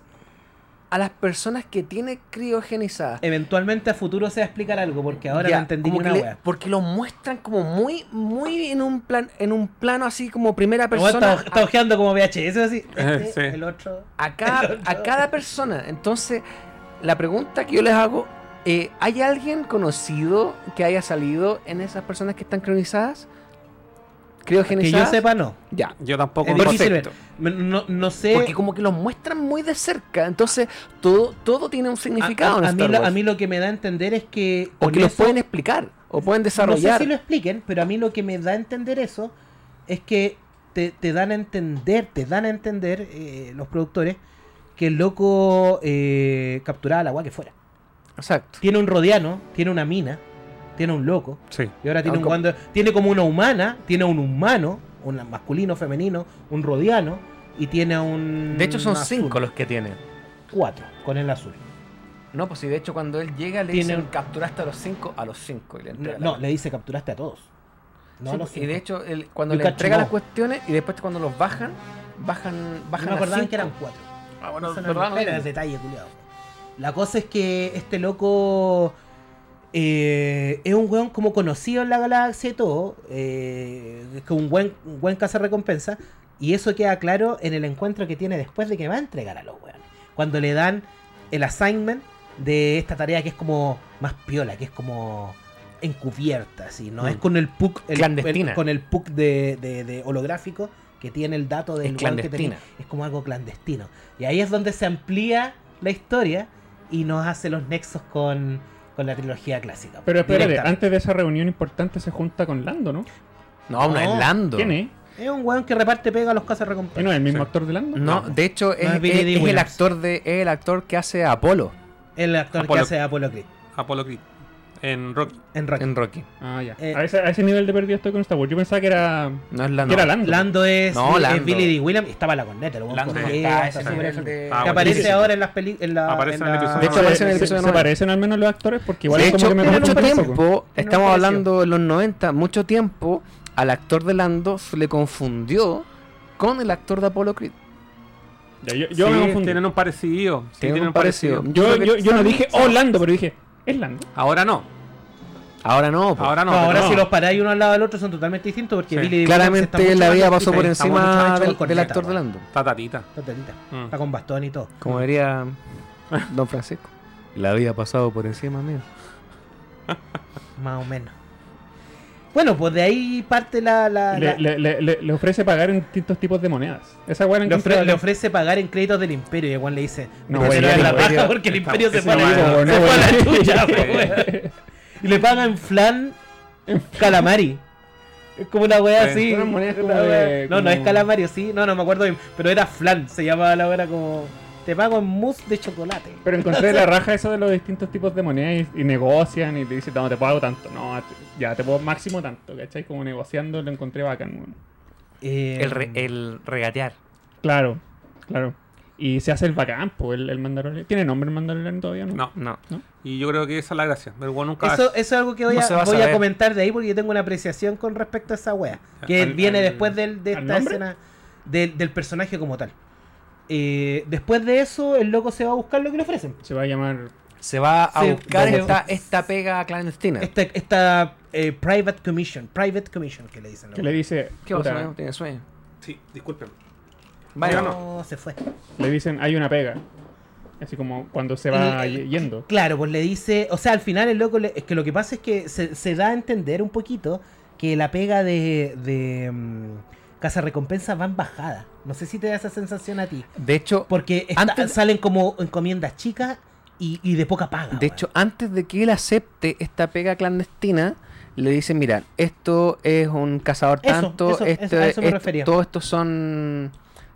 a las personas que tiene criogenizadas. Eventualmente a futuro se va a explicar algo, porque ahora Ya, no entendí como que una le- wea. porque lo muestran como muy, muy en un plan, en un plano así como primera El persona. Está, está ojeando como VHS, así. Este, Sí. El otro. a cada, a cada persona. Entonces, la pregunta que yo les hago, eh, ¿hay alguien conocido que haya salido en esas personas que están criogenizadas? Que yo sepa, no. Ya. yo tampoco. No, no sé. Porque como que los muestran muy de cerca. Entonces, todo, todo tiene un a, significado a- en a mí lo, a mí lo que me da a entender es que. O que los pueden explicar. O pueden No desarrollar. sé si lo expliquen, pero a mí lo que me da a entender eso es que te, te dan a entender, te dan a entender eh, los productores que el loco eh, capturaba al agua que fuera. Exacto. Tiene un rodiano, tiene una mina, tiene un loco, Sí. y ahora tiene un como- guando- tiene como una humana, tiene un humano, un masculino, femenino, un rodiano, y tiene a un. De hecho, son azul. cinco los que tiene. Cuatro, con el azul. No, pues si de hecho cuando él llega le Tiene dicen capturaste a los cinco, a los cinco. Y le No, entrega no, la- le dice capturaste a todos. No Sí, a los y cinco. de hecho, él- cuando le entrega las cuestiones y después cuando los bajan, bajan, No bajan me a acordaban cinco. que eran cuatro. Ah, bueno, Eso no me- No era el detalle, culiado. La cosa es que este loco eh, es un weón como conocido en la galaxia y todo. eh, es como un buen, un buen recompensa. Y eso queda claro en el encuentro que tiene después de que va a entregar a los weones. Cuando le dan el assignment de esta tarea que es como más piola, que es como encubierta, así, ¿no? Mm. Es con el PUC, el- Clandestina. el- con el PUC de, de- de holográfico que tiene el dato del Es que tenía. Es como algo clandestino. Y ahí es donde se amplía la historia y nos hace los nexos con, con la trilogía clásica. Pero espérate, antes de esa reunión importante se junta con Lando, ¿no? No, no, No. es Lando. ¿Quién es? Es un weón que reparte pega a los casas ¿Que recompensas. no es el mismo Sí. actor de Lando? No, de hecho es, es Billy es- Dee es el actor de es el actor que hace a Apolo El actor Apolo- que hace Apollo Creed Apollo Creed. En Rocky. en Rocky. en Rocky. Ah, ya. Eh, a, ese, a ese nivel de perdido estoy con Star Wars. Yo pensaba que era, No es que Lando. era Lando. Lando es, No, es Lando. Billy D. Williams. Estaba la corneta, Lando está está ese de- Ah, que aparece ahora en las películas. Aparece en el episodio De hecho, aparece en el se, episodio se nueve. parecen al menos los actores porque igual de como hecho, que me mucho tiempo, estamos hablando de los 90, mucho tiempo al actor de Lando se le confundió con el actor de Apollo Creed. Ya, yo yo Sí, me confundí. Tienen un parecido. Sí, Tienen tienen un parecido. Yo, yo, yo no dije, oh, Lando, pero dije, es Lando. Ahora no. Ahora no. Ahora no. No, ahora si los paráis uno al lado del otro son totalmente distintos porque Sí. Billy claramente la vida pasó por encima del, corneta, actor de. Lando. Está tatita. Está. Mm. Está con bastón y todo. Como diría Don Francisco. La vida ha pasado por encima mío. Más o menos. Bueno, pues de ahí parte la. la- Le, le, le, le- le ofrece pagar en distintos tipos de monedas. Esa weá le, ofre- le ofrece pagar en créditos del imperio y igual le dice No, no, güey, en la el imperio- porque el imperio se fue a la, no, a chucha, y le pagan en flan calamari es como una wea Sí. así como Una no no es calamario sí no no me acuerdo bien pero era flan se llamaba la hora como te pago en mousse de chocolate Pero encontré la raja eso de los distintos tipos de monedas y, y negocian y te dicen, no, te pago tanto. No, ya, te puedo máximo tanto, ¿cachai? Como negociando lo encontré bacán. Eh, El, re- el regatear. Claro, claro. Y se hace el bacán, pues, el, el Mandalorian. ¿Tiene nombre el Mandalorian todavía? No. No. No. Y yo creo que esa es la gracia. El weón nunca eso, eso es algo que voy, No a, voy a comentar de ahí porque yo tengo una apreciación con respecto a esa wea. Que ¿Al- viene al- después del- de esta escena del- del personaje como tal. Eh, después de eso, el loco se va a buscar lo que le ofrecen. Se va a llamar... Se va a buscar esta, esta pega clandestina. Esta, esta eh, Private Commission, Private Commission que le dicen. Que le dice... ¿Qué pasa? amigo? ¿Tienes sueño? Sí, disculpen. Vaya, no, se fue. Le dicen, hay una pega. Así como cuando se va eh, yendo. Claro, pues le dice, o sea, al final el loco, le- es que lo que pasa es que se, se da a entender un poquito que la pega de, de mm, Casa Recompensa va en bajada. No sé si te da esa sensación a ti. De hecho, Porque está- Antes- salen como encomiendas chicas y, y de poca paga. De hecho, antes de que él acepte esta pega clandestina, le dicen, mira, esto es un cazador Eso, tanto, eso, esto, eso- a eso me esto- refería. todos estos son,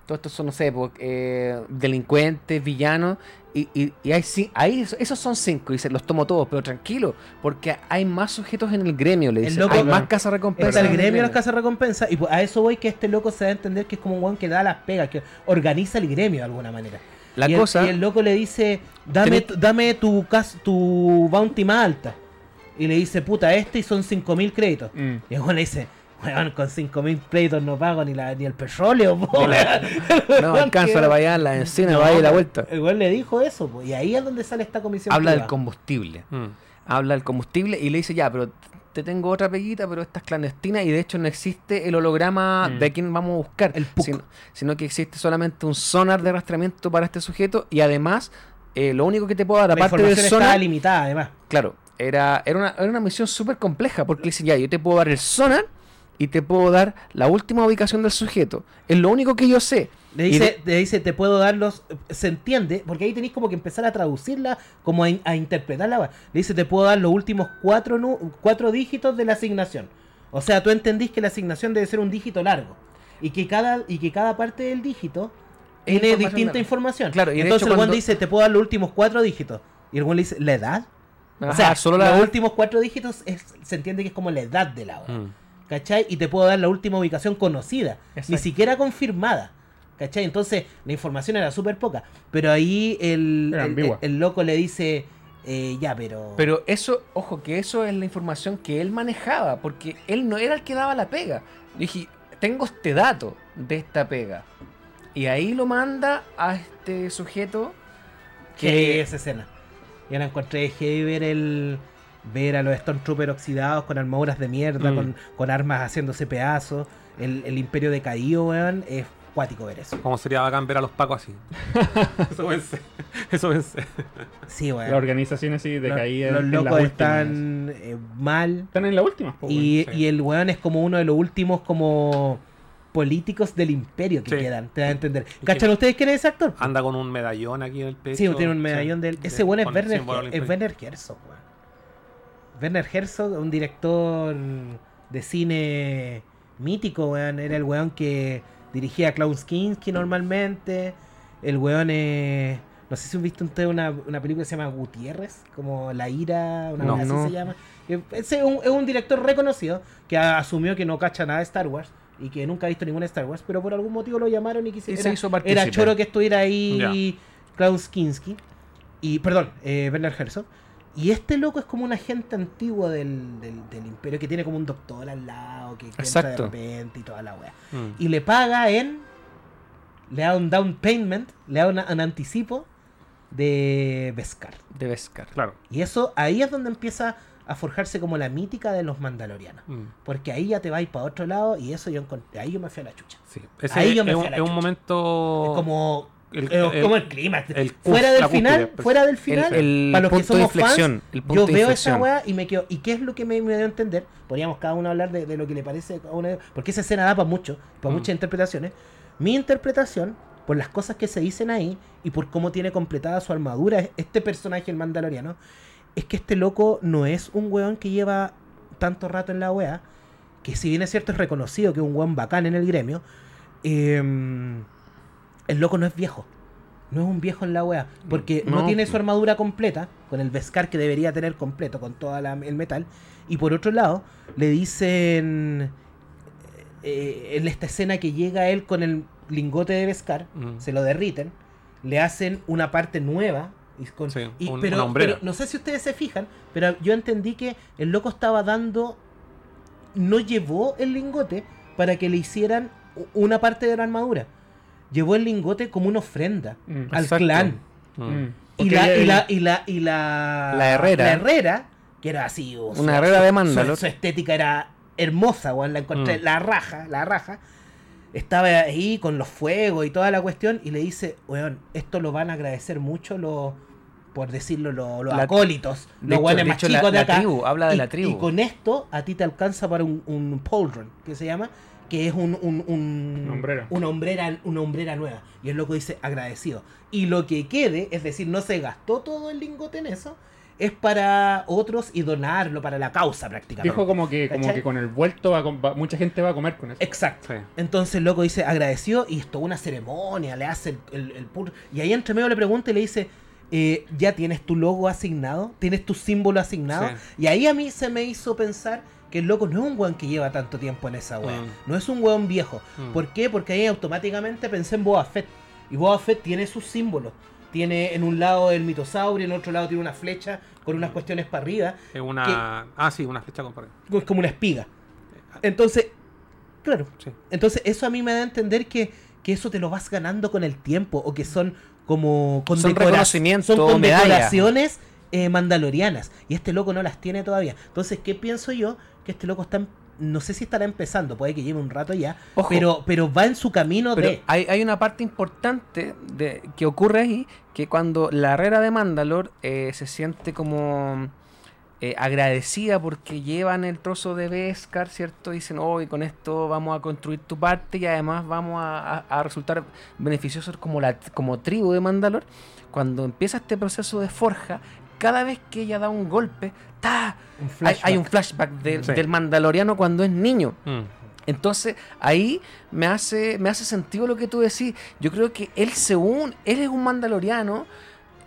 todos estos son, no sé, eh, delincuentes, villanos, y, y, y hay, ahí esos- son cinco, y se los tomo todos, pero tranquilo, porque hay más sujetos en el gremio, le El dicen, loco- hay más casa recompensa. Está el gremio de las casas recompensa y pues a eso voy que este loco se da a entender que es como un weón que da las pegas, que organiza el gremio de alguna manera. La y, el, cosa, y el loco le dice, dame, Tenés- tu- dame tu, cas- tu bounty más alta. Y le dice, puta, este y son 5.000 créditos. Mm. Y el weón le dice, weón, con 5.000 créditos no pago ni, la, ni el petróleo. po". no alcanza la vaya la encina, No, vaya y la vuelta. El weón le dijo eso, po, y ahí es donde sale esta comisión. Habla del combustible. Mm. habla del combustible y le dice, ya, pero te tengo otra peguita, pero esta es clandestina y de hecho no existe el holograma Mm. de quién vamos a buscar, El PUC. sino, sino que existe solamente un sonar de rastreamiento para este sujeto y además eh, lo único que te puedo dar, aparte del información estaba sonar, limitada, además. claro, era, era, una, era una misión súper compleja porque dice, ya, yo te puedo dar el sonar y te puedo dar la última ubicación del sujeto. Es lo único que yo sé. Le dice, le dice, te puedo dar los. Se entiende, porque ahí tenéis como que empezar a traducirla, como a, in- a interpretarla. Le dice, te puedo dar los últimos cuatro, nu- cuatro dígitos de la asignación. O sea, tú entendís que la asignación debe ser un dígito largo. Y que cada, y que cada parte del dígito Es tiene información distinta larga. información. Claro, y de Entonces hecho el Juan cuando- dice, te puedo dar los últimos cuatro dígitos. Y el le dice, ¿la edad? o sea, solo los la... últimos cuatro dígitos es- se entiende que es como la edad de la hora. Mm. ¿Cachai? Y te puedo dar la última ubicación conocida, ni siquiera confirmada, ¿cachai? Entonces la información era súper poca, pero ahí el, el, loco le dice, eh, ya, pero... Pero eso, ojo, que eso es la información que él manejaba, porque él no era el que daba la pega. Yo dije, tengo este dato de esta pega. Y ahí lo manda a este sujeto que que... esa escena. Yo la encontré heavy ver el... Ver a los Stormtroopers oxidados con armaduras de mierda, Mm. con, con armas haciéndose pedazos, el, el imperio decaído, weón, es cuático ver eso. ¿Cómo sería bacán ver a los pacos así? eso pensé. Eso pensé. Sí, weón. La organización así Los- decaía. los en las locos están eh, mal, Están en la última. po, Y, y el weón es como uno de los últimos como políticos del imperio que Sí. quedan, te da a entender. ¿Cachan ustedes quién es ese actor? Anda con un medallón aquí en el pecho. Sí, tiene un medallón del... Ese Sí, weón es Werner, es. Werner Herzog, weón. Werner Herzog, un director de cine mítico, weón. Era el weón que dirigía a Klaus Kinski normalmente. El weón es... No sé si han visto ustedes una, una película que se llama Gutiérrez, como La Ira, una No. cosa así No. se llama. Eh, es un, es un director reconocido que asumió que no cacha nada de Star Wars y que nunca ha visto ninguna Star Wars, pero por algún motivo lo llamaron y Y quisieron. se Era, hizo era partícipe. choro que estuviera ahí Klaus Kinski. Y, perdón, eh, Werner Herzog. Y este loco es como un agente antiguo del, del, del imperio que tiene como un doctor al lado, que, que entra de repente y toda la wea. Mm. Y le paga en. Le da un down payment, le da una- un anticipo de Beskar. De Beskar. Claro. Y eso ahí es donde empieza a forjarse como la mítica de los mandalorianos. Mm. Porque ahí ya te vais para otro lado y eso yo encontré. Ahí yo me fui a la chucha. Sí. Ese Ahí yo me es, fui un, a la es un momento. Es como. El- es el- como el clímax. el fuera cus- del final, cúspide, pues. fuera del final, el para los que punto somos fans, el punto yo de veo esa weá y me quedo. ¿Y qué es lo que me, me dio a entender? Podríamos cada uno hablar de, de lo que le parece a uno. Porque esa escena da para mucho, para Mm. muchas interpretaciones. Mi interpretación, por las cosas que se dicen ahí y por cómo tiene completada su armadura este personaje, el mandaloriano, es que este loco no es un weón que lleva tanto rato en la weá. Que si bien es cierto, es reconocido que es un weón bacán en el gremio. em, el loco no es viejo. No es un viejo en la wea. Porque no, No. tiene su armadura completa. Con el Beskar que debería tener completo. Con todo el metal. Y por otro lado, le dicen. eh, en esta escena que llega él con el lingote de Beskar. Mm. Se lo derriten. Le hacen una parte nueva. y con- Sí, y- un- pero, pero no sé si ustedes se fijan. Pero yo entendí que el loco estaba dando. No llevó el lingote para que le hicieran una parte de la armadura. Llevó el lingote como una ofrenda Mm. al Exacto. clan. Mm. Mm. Y la, y, la, y, la, y la. La herrera. La herrera, que era así. o Una herrera de Mandalor. Su, su estética era hermosa, weón. La encontré, Mm. la raja, la raja. estaba ahí con los fuegos y toda la cuestión y le dice, weón, esto lo van a agradecer mucho los, por decirlo, los, los La- acólitos, de los de más chicos de la acá. tribu, habla de y, la tribu. Y con esto a ti te alcanza para un, un pauldron, que se llama, que es un, un, un- Una hombrera. una hombrera, una hombrera nueva. Y el loco dice agradecido. Y lo que quede, es decir, no se gastó todo el lingote en eso, es para otros y donarlo para la causa prácticamente. Dijo como que, como que con el vuelto va mucha gente va a comer con eso. Exacto. Sí. Entonces el loco dice agradecido y esto una ceremonia, le hace el, el, el pur- Y ahí entre medio le pregunta y le dice, eh, ¿ya tienes tu logo asignado? ¿Tienes tu símbolo asignado? Sí. Y ahí a mí se me hizo pensar que el loco no es un weón que lleva tanto tiempo en esa weá. Mm. No es un weón viejo. Mm. ¿Por qué? Porque ahí automáticamente pensé en Boba Fett. Y Boba Fett tiene sus símbolos. Tiene en un lado el mitosaurio, en otro lado tiene una flecha con unas cuestiones para arriba. Es una. Ah, sí, una flecha con pared. Es como una espiga. Entonces, claro, Sí. entonces eso a mí me da a entender que, que eso te lo vas ganando con el tiempo o que son como Son reconocimientos, son medallas. condecoraciones eh, mandalorianas y este loco no las tiene todavía. Entonces, ¿qué pienso yo? Que este loco está em- no sé si estará empezando, puede que lleve un rato ya, Ojo. pero pero va en su camino Pero de hay, hay una parte importante de, que ocurre ahí, que cuando la herrera de Mandalor eh, se siente como eh, agradecida porque llevan el trozo de Beskar, ¿cierto? Dicen, hoy con esto vamos a construir tu parte y además vamos a, a- a resultar beneficiosos como, la, como tribu de Mandalor. Cuando empieza este proceso de forja, cada vez que ella da un golpe, ¡ta! un Hay, un flashback del- Sí. del mandaloriano cuando es niño. Mm. Entonces, ahí me hace, me hace sentido lo que tú decís. Yo creo que él, según, él es un mandaloriano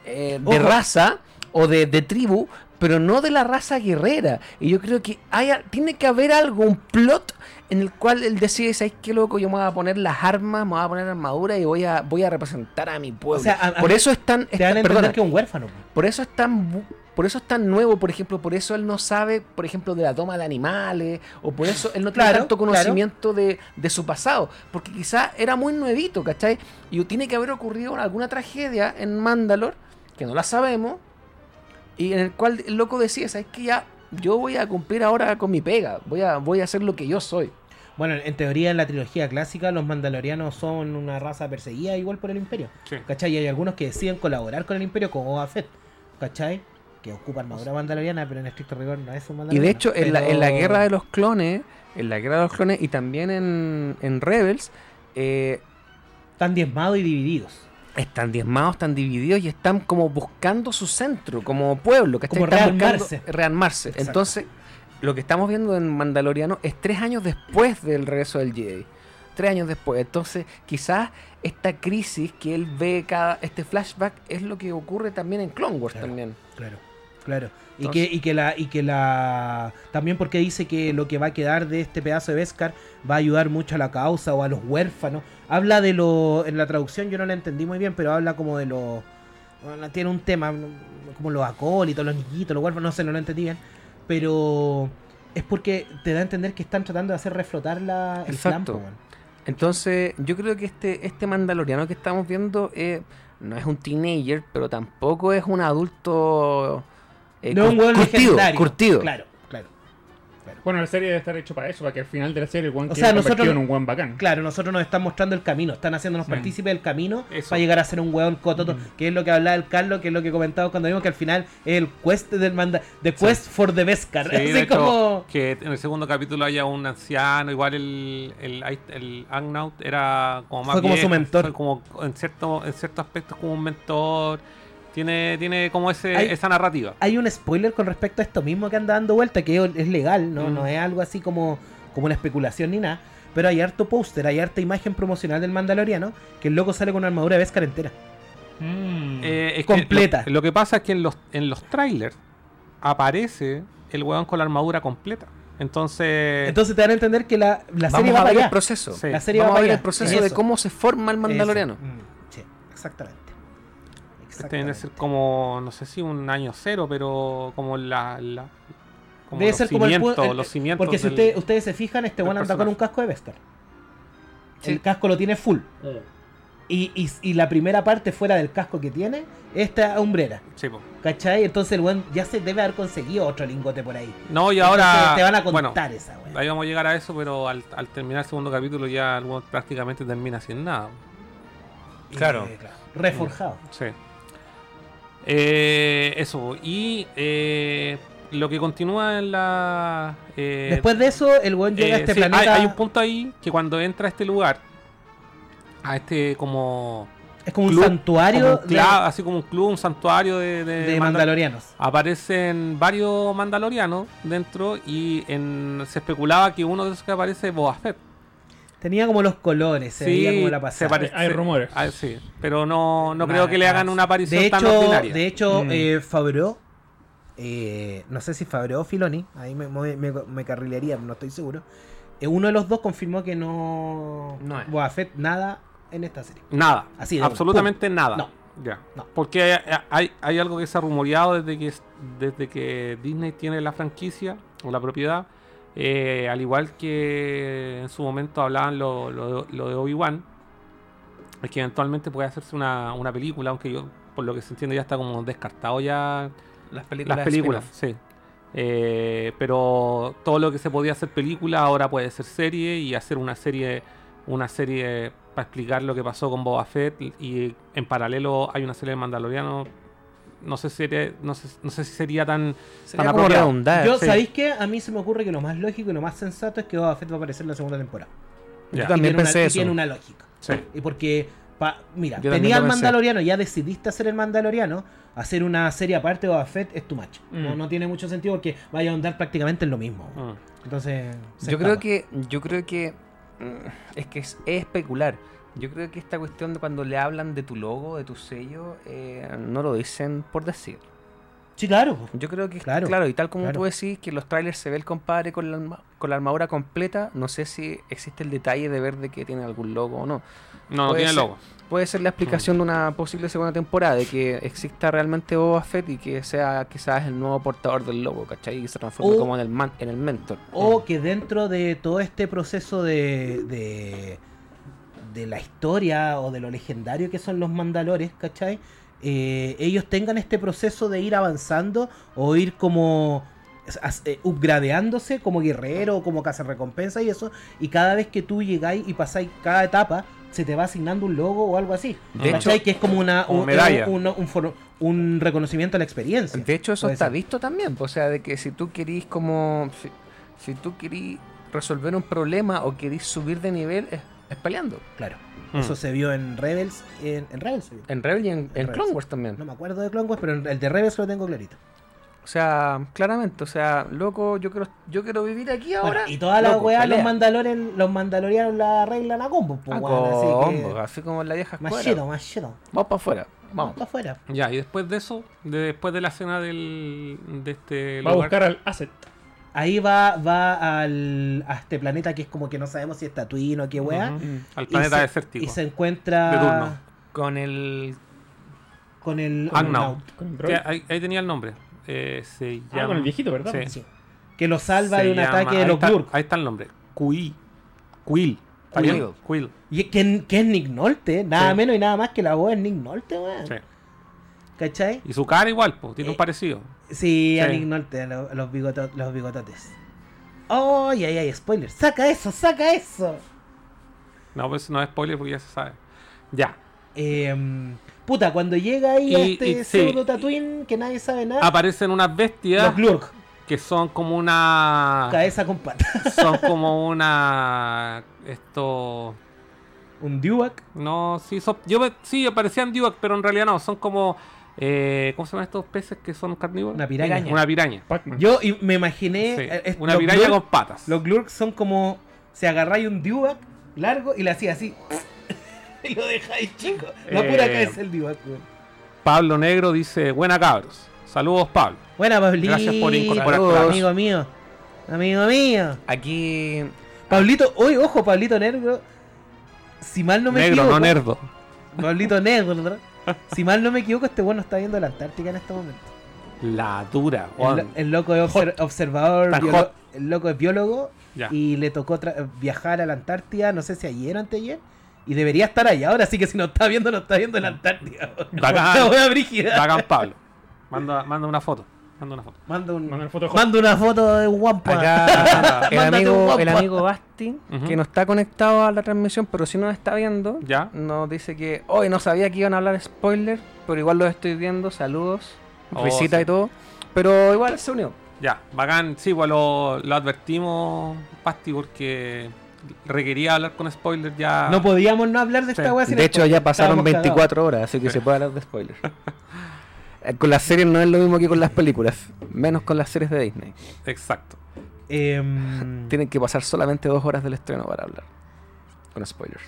eh, de Ojo. raza o de, de tribu, pero no de la raza guerrera. Y yo creo que haya, tiene que haber algo, un plot en el cual él decide, ¿sabes qué loco? Yo me voy a poner las armas, me voy a poner armadura y voy a, voy a representar a mi pueblo. O sea, a- por eso es tan... te dan perdona, que un huérfano. por eso es tan por eso es tan nuevo, por ejemplo, por eso él no sabe, por ejemplo, de la toma de animales, o por eso él no tiene Claro, tanto claro. conocimiento de, de su pasado, porque quizás era muy nuevito, ¿cachai? Y tiene que haber ocurrido alguna tragedia en Mandalor, que no la sabemos, y en el cual el loco decía, ¿sabes qué? Ya, yo voy a cumplir ahora con mi pega, voy a, voy a hacer lo que yo soy. Bueno, en teoría en la trilogía clásica los mandalorianos son una raza perseguida igual por el imperio. Sí. ¿Cachai? Y hay algunos que deciden colaborar con el imperio como Boba Fett. ¿Cachai? Que ocupa armadura mandaloriana, pero en estricto rigor no es un Y mandaloriano. de hecho, en, la, en la guerra de los clones, en la guerra de los clones y también en, en Rebels, eh, Están diezmados y divididos. Están diezmados, están divididos y están como buscando su centro, como pueblo, que Como están buscando rearmarse. rearmarse. Exacto. Entonces, lo que estamos viendo en Mandaloriano es tres años después del regreso del Jedi. Tres años después. Entonces, quizás esta crisis que él ve cada este flashback es lo que ocurre también en Clone Wars Claro. también. Claro, claro. Y Entonces- que, y que la, y que la. También porque dice que lo que va a quedar de este pedazo de Beskar va a ayudar mucho a la causa o a los huérfanos. Habla de lo. En la traducción yo no la entendí muy bien, pero habla como de los. bueno, tiene un tema, como los acólitos, los niñitos, los huérfanos, no sé, no lo entendí bien. Pero es porque te da a entender que están tratando de hacer reflotar la, el Exacto. plan, po, weón. Entonces, yo creo que este, este Mandaloriano que estamos viendo eh, no es un teenager, pero tampoco es un adulto eh, No un cur- hueón curtido, legendario. curtido. Claro. Bueno, la serie debe estar hecho para eso, para que al final de la serie el one O sea, convertido nosotros- en un bacán. Claro, nosotros nos están mostrando el camino, están haciéndonos Sí. partícipes del camino Eso. para llegar a ser un hueón cototo, que es lo que hablaba el Carlos, que es lo que comentaba cuando vimos que al final es el quest del manda, the quest for the Beskar, Sí, así de hecho, como que en el segundo capítulo haya un anciano, igual el, el, el Agnaut era como más Fue como su mentor. fue como en cierto, en ciertos aspectos como un mentor. Tiene, tiene como ese, Hay- esa narrativa. hay un spoiler con respecto a esto mismo que anda dando vuelta, que es legal, no, Mm. no es algo así como, como una especulación ni nada, pero hay harto póster, hay harta imagen promocional del Mandaloriano, que el loco sale con una armadura de Beskar entera. Mm. Eh, es que Completa. lo, lo que pasa es que en los, en los trailers aparece el weón con la armadura completa. Entonces, Entonces te dan a entender que la, la serie va a ver el proceso. Sí. La serie Vamos va a ver allá. el proceso de cómo se forma el Mandaloriano. Mm, sí, exactamente. Este debe ser como, no sé si un año cero, pero como la... la como Debe los ser como el el- los cimientos Porque si del- usted- ustedes se fijan, este one anda con un casco de Beskar. Sí. El casco lo tiene full. Y, y, y la primera parte fuera del casco que tiene, esta hombrera. Sí, po. ¿Cachai? Entonces el weón ya se debe haber conseguido otro lingote por ahí. No, y Entonces ahora. te van a bueno, contar esa weá. ahí vamos a llegar a eso, pero al, al terminar el segundo capítulo ya el weón prácticamente termina sin nada. Claro. Eh, Reforjado. Sí. Eh, eso. Y eh, lo que continúa en la. eh, Después de eso, el weón llega a eh, este sí, planeta. Hay, un punto ahí que cuando entra a este lugar, a este como. es como un santuario como un de, cla- así como un club, un santuario de, de, de Mandal- mandalorianos. Aparecen varios mandalorianos dentro y en, se especulaba que uno de esos que aparece es Boba Fett. Tenía como los colores, se veía como la pasada. pare- Hay rumores. ah, sí, pero no, no creo que le hagan una aparición de tan ordinaria. de hecho Mm. eh, Favreau, eh, no sé si Favreau o Filoni, ahí me, me, me- me carrilearía, no estoy seguro. eh, uno de los dos confirmó que no, No es. Boba Fett nada en esta serie. Nada, Así de absolutamente nada. No. Ya. No. Porque hay, hay, hay algo que se ha rumoreado desde que, desde que Disney tiene la franquicia o la propiedad. Eh, al igual que en su momento hablaban lo, lo- lo de Obi-Wan, es que eventualmente puede hacerse una, una película, aunque yo, por lo que se entiende, ya está como descartado ya Las películas. las películas, sí. Eh, pero todo lo que se podía hacer película ahora puede ser serie y hacer una serie, una serie para explicar lo que pasó con Boba Fett y, y en paralelo hay una serie de Mandaloriano. No sé si sería, no sé, no sé si sería tan, Sería tan como apropiado. redundar. Yo, sí. ¿sabéis qué? A mí se me ocurre que lo más lógico y lo más sensato es que Boba Fett va a aparecer en la segunda temporada. Yo también Y tiene una- pensé y eso. tiene una lógica. Sí. Y porque, pa- mira, Yo tenía el pensé. Mandaloriano, ya decidiste hacer el Mandaloriano, hacer una serie aparte de Boba Fett es tu match. No, Mm. no tiene mucho sentido porque vaya a andar prácticamente en lo mismo. Mm. Entonces, Yo creo que, yo creo que mm, es que es, es especular. Yo creo que esta cuestión de cuando le hablan de tu logo, de tu sello, eh, no lo dicen por decir. Sí, claro. Yo creo que, Claro, claro, y tal como claro. tú decís que en los trailers se ve el compadre con la, arma- con la armadura completa, no sé si existe el detalle de ver de que tiene algún logo o no. No, no tiene ser. logo. Puede ser la explicación de una posible segunda temporada, de que exista realmente Boba Fett y que sea quizás el nuevo portador del logo, ¿cachai? Y se transforme O- como en el, man- en el mentor. O que dentro de todo este proceso de, de, de la historia o de lo legendario que son los mandalores, ¿cachai? Eh, ellos tengan este proceso de ir avanzando o ir como eh, upgradeándose como guerrero o como recompensa y eso. Y cada vez que tú llegáis y pasáis cada etapa, se te va asignando un logo o algo así. De ¿Cachai? hecho- que es como una un, medalla. un- un- un for- un reconocimiento a la experiencia. De hecho, eso está ser. visto también. O sea, de que si tú querís como. Si, si tú querís resolver un problema o querís subir de nivel, es, es peleando. Claro. Mm. Eso se vio en Rebels. En, en Rebels se vio. En Rebel y en, en Rebels. Clone Wars también. No me acuerdo de Clone Wars, pero el de Rebels lo tengo clarito. O sea, claramente, o sea, loco, yo quiero, yo quiero vivir aquí ahora. Bueno, y todas las weas, los, pelea. mandalorian, los mandalorianos la arreglan a combo. Pues, A así que- así como en la vieja Más escuela. chido, más chido. Vamos para afuera. Vamos Vamos. para afuera. Ya, y después de eso, de- después de la escena del, de este Va a lugar- buscar al asset. Ahí va, va al, a este planeta que es como que no sabemos si es Tatooine o qué wea. Ujú. Mm. al planeta desértico. Y se encuentra De turno. Con el. con el Agnaut. Ahí, ahí tenía el nombre. Eh, se llama. Ah, con el viejito, ¿verdad? Sí. Sí. Que lo salva Se de un llama- ataque de los está. Ahí está el nombre. Quill. Quill. ¿Está Quill. Quill. Y que, que es Nick Nolte, nada Sí. menos y nada más que la voz es Nick Nolte, weón. Sí. ¿Cachai? Y su cara igual, pues, tiene Eh, un parecido. Sí, a Sí. Nick Nolte, lo- los, bigoto- los bigototes. ¡Ay, ay, ay! Spoiler. ¡Saca eso! ¡Saca eso! No, pues no es spoiler porque ya se sabe. Ya. Em, puta, cuando llega ahí a este y- sí. pseudo Tatooine que nadie sabe nada, Aparecen unas bestias los Glurk, que son como una. cabeza con pata. Son como una. Esto. Un Dewback. No, sí, son, yo sí, parecían Dewback, pero en realidad no. Son como. Eh, ¿Cómo se llaman estos peces que son carnívoros? Una piraña. Piraña. Una piraña. Yo y- me imaginé. Sí, eh, Una piraña Glurk- con patas. Los Glurk son como. Se agarráis un Dewback largo y le hacía así. y lo dejáis chico. La Eh, pura cabeza el Dewback, weón. Pablo Negro dice: Buena cabros. Saludos, Pablo. Buena, Pablito. Gracias por incorporarte. Saludos. Amigo mío. Amigo mío. Aquí. Pablito, ojo, Pablito Negro. Si mal no me Negro, equivoco. no nerdo. Pablito Negro. Si mal no me equivoco, este bueno está viendo la Antártica en este momento. La dura. El, Juan. lo- el loco es obser- observador, biolo- el loco es biólogo Ya. y le tocó viajar a la Antártida, no sé si ayer o anteayer, Y debería estar ahí ahora, así que si nos está viendo, nos está viendo en la Antártida. Bacán. Bacán Pablo. Manda, manda una foto. Manda una foto. Manda, un- Manda una foto de manda una foto de un guampa. Acá el amigo, guampa. el amigo Basti, Ujú. que no está conectado a la transmisión, pero sí nos está viendo, Ya. nos dice que hoy no sabía que iban a hablar spoiler, pero igual los estoy viendo, saludos, Oh, risita sí. y todo, pero igual se unió. Ya, bacán. Sí, pues lo, lo advertimos, Pasti, porque requería hablar con spoiler ya. No podíamos no hablar de esta Sí. wea sin De hecho, spoiler. ya pasaron Estábamos 24 horas, así que se puede hablar de spoilers. Eh, con las series no es lo mismo que con las películas, menos con las series de Disney. Exacto. Em, Tienen que pasar solamente dos horas del estreno para hablar con spoilers.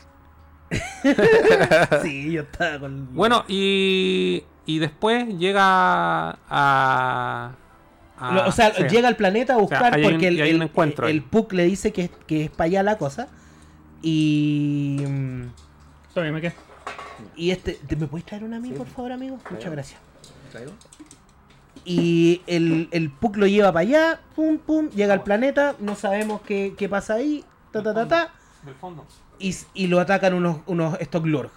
sí, yo estaba con. Bueno, y, y después llega a. a- Lo- o sea, sí. llega al planeta a buscar porque el, un el- el. Puck le dice que, que es para allá la cosa. Y. mm, Todavía me queda. Y este. ¿te- ¿Me puedes traer una a mí, por favor, amigo? Muchas gracias. Y el, el Puck lo lleva para allá, pum, pum, llega al planeta, no sabemos qué, qué pasa ahí, ta, ta, ta, ta, Del fondo. y, y lo atacan unos, unos estos Glurg,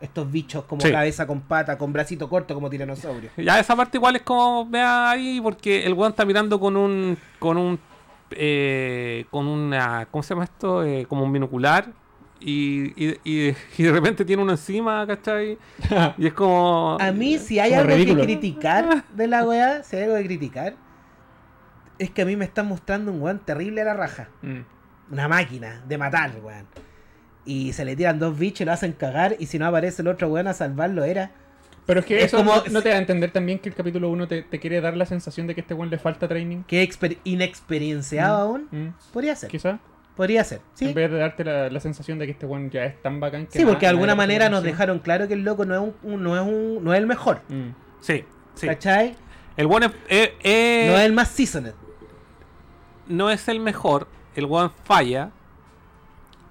estos bichos como Sí. cabeza con pata, con bracito corto como tiranosaurio. Ya esa parte igual es como vea ahí porque el weón está mirando con un con un eh, con una ¿cómo se llama esto? Eh, como un binocular y, y, y- y de repente tiene uno encima, ¿cachai? Y es como A mí, si hay algo ridículo. que criticar de la weá, si hay algo que criticar, es que a mí me están mostrando un weón terrible a la raja. Mm. Una máquina de matar, weón. Y se le tiran dos bichos y lo hacen cagar. Y si no aparece el otro weón a salvarlo, era. Pero es que Es eso como- no, no te da a entender también que el capítulo 1 te, te quiere dar la sensación de que a este weón le falta training. Que exper- inexperienciado aún. Mm. Podría ser. Quizá. Podría ser. Sí. En vez de darte la, la sensación de que este weón ya es tan bacán que Sí, porque de na- alguna manera nos dejaron claro que el loco no es un, un- no es un, no es el mejor. Mm. sí, sí. ¿Cachai? El weón es, es- es- No es el más seasoned. no es el mejor, el weón falla,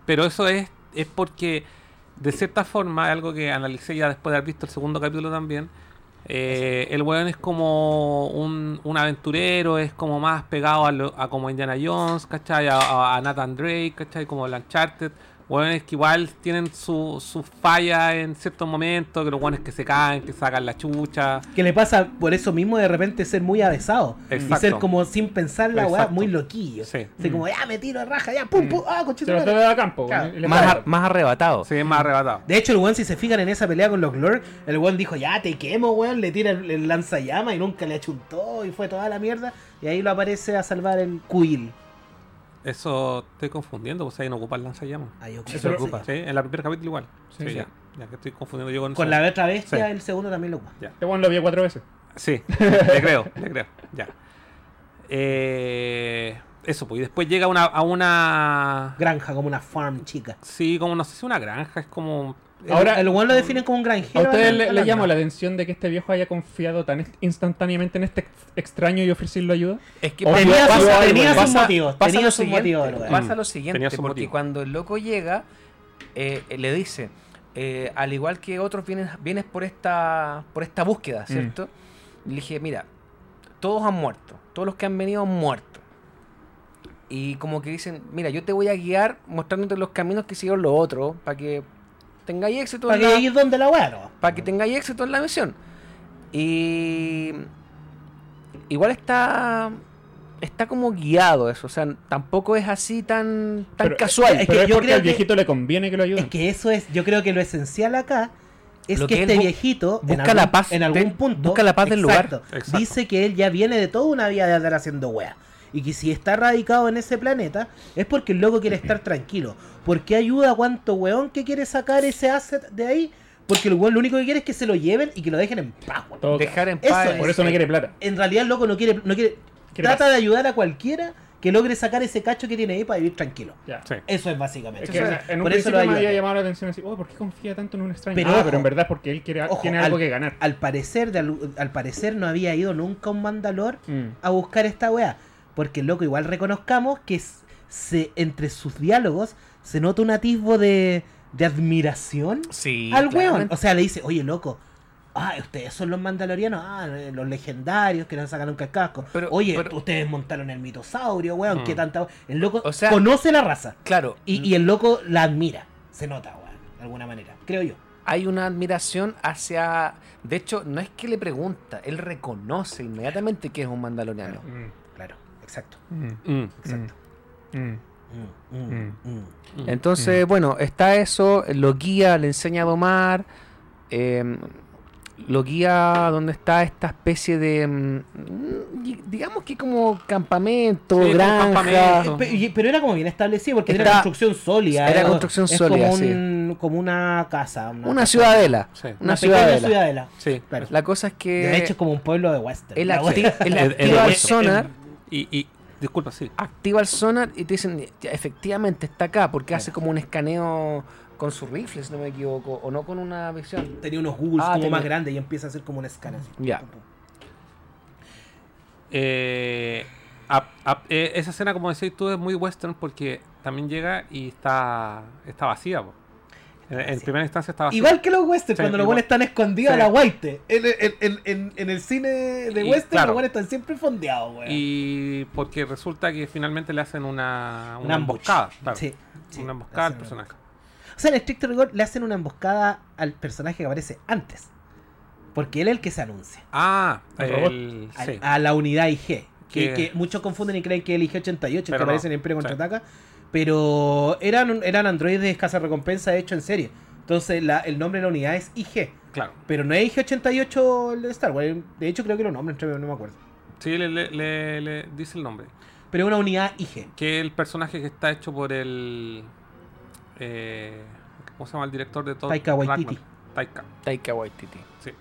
pero eso es, es porque de cierta forma, algo que analicé ya después de haber visto el segundo capítulo también, eh, el weón es como un, aventurero, es como más pegado a, lo- a como Indiana Jones, ¿cachai? A, a- a Nathan Drake, ¿cachai? Como el Uncharted. Weones que igual tienen su, su falla en ciertos momentos, que los weones que se caen, que sacan la chucha. Que le pasa por eso mismo de repente ser muy avesado. Y Exacto. ser como sin pensar la weá, muy loquillo. Sí. Como, ya me tiro de raja, ya, pum, pum, ah, Se conchito trata de campo. Claro. y Más, a- más arrebatado. Sí, más arrebatado. De hecho, el weón, si se fijan en esa pelea con los Glor, el weón dijo, ya te quemo, weón, le tira el, el lanzallamas y nunca le achuntó y fue toda la mierda. Y ahí lo aparece a salvar el Quill. Eso estoy confundiendo, pues ahí no ocupa el lanzallamas. Ahí ocupa Eso lo sello. Sí, en el primer capítulo igual. Sí, Sí, sí. ya. Ya que estoy confundiendo yo con Con eso. la otra bestia, Sí. el segundo también lo ocupa. Este weón lo vio cuatro veces. Sí, le creo, le creo. Ya. Eh, eso, pues. Y después llega una, a una. Granja, como una farm chica. Sí, como no sé si una granja, es como. Ahora- el weón lo definen como un granjero. ¿A ustedes le, la- le en la- atención de que este viejo haya confiado tan instantáneamente en este ex- extraño y ofrecerle ayuda? Es que Tenía sus- algo, tenía pasa- sus motivos. pasa Tenía lo sus siguiente, motivos, pasa Mm, lo siguiente, tenía su porque motivo. cuando el loco llega, eh, le dice, eh, al igual que otros vienes, vienes por esta por esta búsqueda, ¿cierto? Le dije, mira, todos han muerto, todos los que han venido han muerto. Y como que dicen, mira, yo te voy a guiar mostrándote los caminos que siguieron los otros, para que tengáis éxito Para en que la- donde la weá, no. para que tengáis éxito en la misión. Y igual está está como guiado eso, o sea, tampoco es así tan tan Pero- casual. es Pero que es yo porque creo al que- viejito le conviene que lo ayuden. Es que eso es, yo creo que lo esencial acá es Lo que, que este viejito en busca algún, la paz en algún de- punto busca la paz del lugar. Exacto. dice que él ya viene de toda una vida de andar haciendo wea y que si está radicado en ese planeta es porque el loco quiere estar tranquilo porque ayuda a cuánto weón que quiere sacar ese asset de ahí porque el weón lo único que quiere es que se lo lleven y que lo dejen en paz weón. Dejar en Eso paz. es. Por eso no quiere plata. en realidad el loco no quiere no quiere Quiere trata paz. de ayudar a cualquiera que logre sacar ese cacho que tiene ahí para vivir tranquilo Ya. Sí. eso es básicamente Es que Eso en, es- en un por eso lo me había llamado la atención así, oh, ¿por qué confía tanto en un extraño? Pero ah, ojo, pero en verdad es porque él quiere, Ojo, tiene al- algo que ganar. Al parecer, de al, al parecer no había ido nunca un Mandalor Mm. a buscar esta weá. Porque el loco, igual reconozcamos que se, entre sus diálogos se nota un atisbo de, de admiración Sí, al weón. O sea, le dice, oye loco, ah, ustedes son los mandalorianos, ah, eh, los legendarios que no sacan nunca el casco. Pero- oye, pero- ustedes montaron el mitosaurio, weón, Mm. que tanta. El loco O sea- conoce la raza. Claro. Y, y el loco la admira. Se nota, weón. de alguna manera, creo yo. Hay una admiración hacia. De hecho, no es que le pregunta, él reconoce inmediatamente que es un mandaloriano. Mm, exacto. mm. Exacto. mm. Mm. Entonces, bueno, está eso, lo guía, le enseña a domar, eh, lo guía donde está esta especie de, mm, digamos que como campamento, Sí, como granja. campamento. Eh, Pero era como bien establecido porque Está- era construcción sólida. era eh, construcción es sólida, Como, un- como una casa. Una casa- ciudadela, Sí. una, Una ciudadela. ciudadela. Sí. Claro. La cosa es que De hecho, es como un pueblo de western. acti- El- Y, y disculpa, sí. activa el sonar y te dicen, "Ya, efectivamente está acá, porque hace como un escaneo con su rifle, si no me equivoco, o no con una visión. Tenía unos Googles Ah, como tenía- más grandes y empieza a hacer como un así. Ya. Eh, a- a- eh, esa escena, como decís tú, es muy western porque también llega y está, está vacía. po. En, primera instancia está vacía. Igual que los westerns, Sí, cuando los buenos están escondidos Sí. a la white. En, en- en- en- en el cine de Y, western, claro. los buenos están siempre fondeados, weón. Y porque resulta que finalmente le hacen una, una, emboscada. claro. Sí, sí, una emboscada al personaje. O sea, en estricto rigor le hacen una emboscada al personaje que aparece antes. Porque él es el que se anuncia. Ah, El robot. el, a, sí. a la unidad IG. Que, Que- muchos confunden y creen que es el IG-88, el que Pero aparece no, en Imperio sí. Contraataca. Pero eran, eran androides de escasa recompensa hecho en serie. Entonces la- el nombre de la unidad es IG. Claro. Pero no es IG-88 el de Star Wars. De hecho creo que lo nombran, no me acuerdo. Sí, le, le- le- le dice el nombre. Pero es una unidad IG. Que es el personaje que está hecho por el. eh, ¿Cómo se llama el director de todo? Taika Waititi. Taika. Taika Waititi. Sí.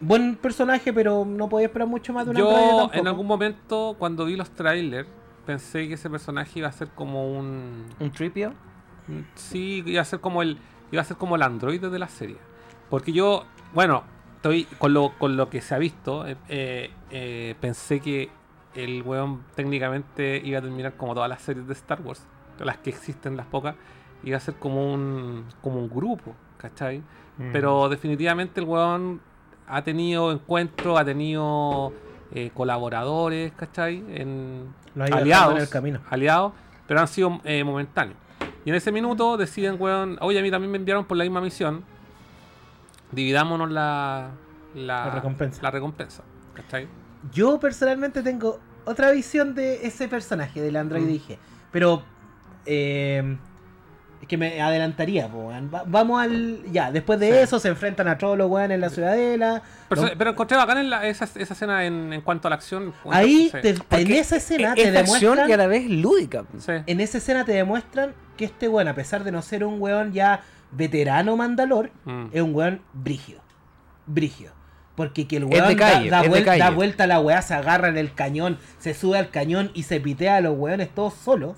Buen personaje, pero no podía esperar mucho más de un androide Yo en algún momento, cuando vi los trailers, pensé que ese personaje iba a ser como un. ¿Un tripio? Sí, iba a ser como el. Iba a ser como el androide de la serie. Porque yo, bueno, estoy. Con lo, con lo que se ha visto, eh, eh, eh, pensé que el weón técnicamente iba a terminar como todas las series de Star Wars. Las que existen, las pocas. Iba a ser como un. como un grupo, ¿cachai? Mm. Pero definitivamente el weón ha tenido encuentros, ha tenido eh, colaboradores, ¿cachai? En Aliados, en el camino. aliados, pero han sido eh, momentáneos. Y en ese minuto deciden, weón, oye, a mí también me enviaron por la misma misión, dividámonos la, la, La recompensa. la recompensa, ¿cachai? Yo personalmente tengo otra visión de ese personaje, del androide Mm. IG. Pero eh, es que me adelantaría, po, weón. Va- vamos al. Ya, después de Sí. eso se enfrentan a todos los weones en la ciudadela. Pero, se- pero encontré bacán en la- esa, esa escena en, en cuanto a la acción. Ahí, Sí. te- en esa escena es te acción demuestran. y a la vez lúdica. Sí. En esa escena te demuestran que este weón, a pesar de no ser un weón ya veterano mandalor, Mm. es un weón brígido. Brígido. Porque que el weón calle, da, da vuel- da vuelta a la weá, se agarra en el cañón, se sube al cañón y se pitea a los weones todos solos.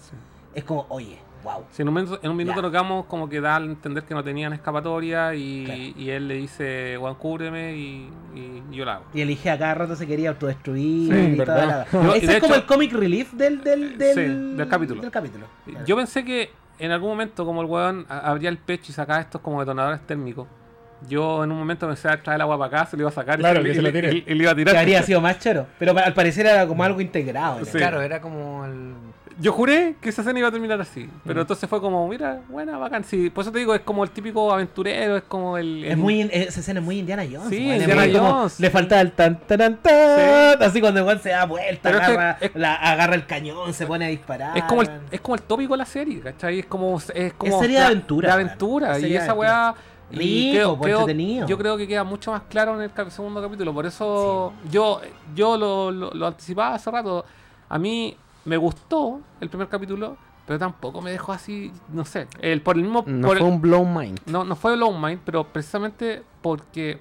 Es como, oye, wow. En un minuto, en un minuto nos quedamos como que da a entender que no tenían escapatoria y, Claro. y él le dice, Juan, cúbreme y, y yo la hago. Y elige a cada rato se quería autodestruir Sí, y verdad. toda la- Ese es como el comic relief del, del, del, Sí, del capítulo. del capítulo. Claro. Yo pensé que en algún momento, como el weón abría el pecho y sacaba estos como detonadores térmicos, yo en un momento pensé a traer el agua para acá, se lo iba a sacar Claro, y, que y- se lo y- tire. y- y le iba a tirar. que habría sido más chero. Pero al parecer era como algo integrado. ¿no? Sí. Claro, era como el. Yo juré que esa escena iba a terminar así, pero Mm. entonces fue como, mira, buena, bacán. Sí, por eso te digo, es como el típico aventurero, es como el... Es muy, esa escena es muy Indiana Jones. Sí, es Indiana Jones. Le falta el tan tan tan, así cuando weón se da vuelta, Pero es agarra, es- la- agarra el cañón, se pone a disparar. Es como, el, es como el tópico de la serie, ¿cachai? Es como. Es como serie de aventura, De weón. aventura. Es Y esa weá. y Rico, creo- creo- yo creo que queda mucho más claro en el cap- segundo capítulo. Por eso yo, yo lo, lo- lo anticipaba hace rato. A mí me gustó el primer capítulo, pero tampoco me dejó así, no sé. El, por el mismo. No por fue el- un blow mind. no, no fue Blow Mind, pero precisamente porque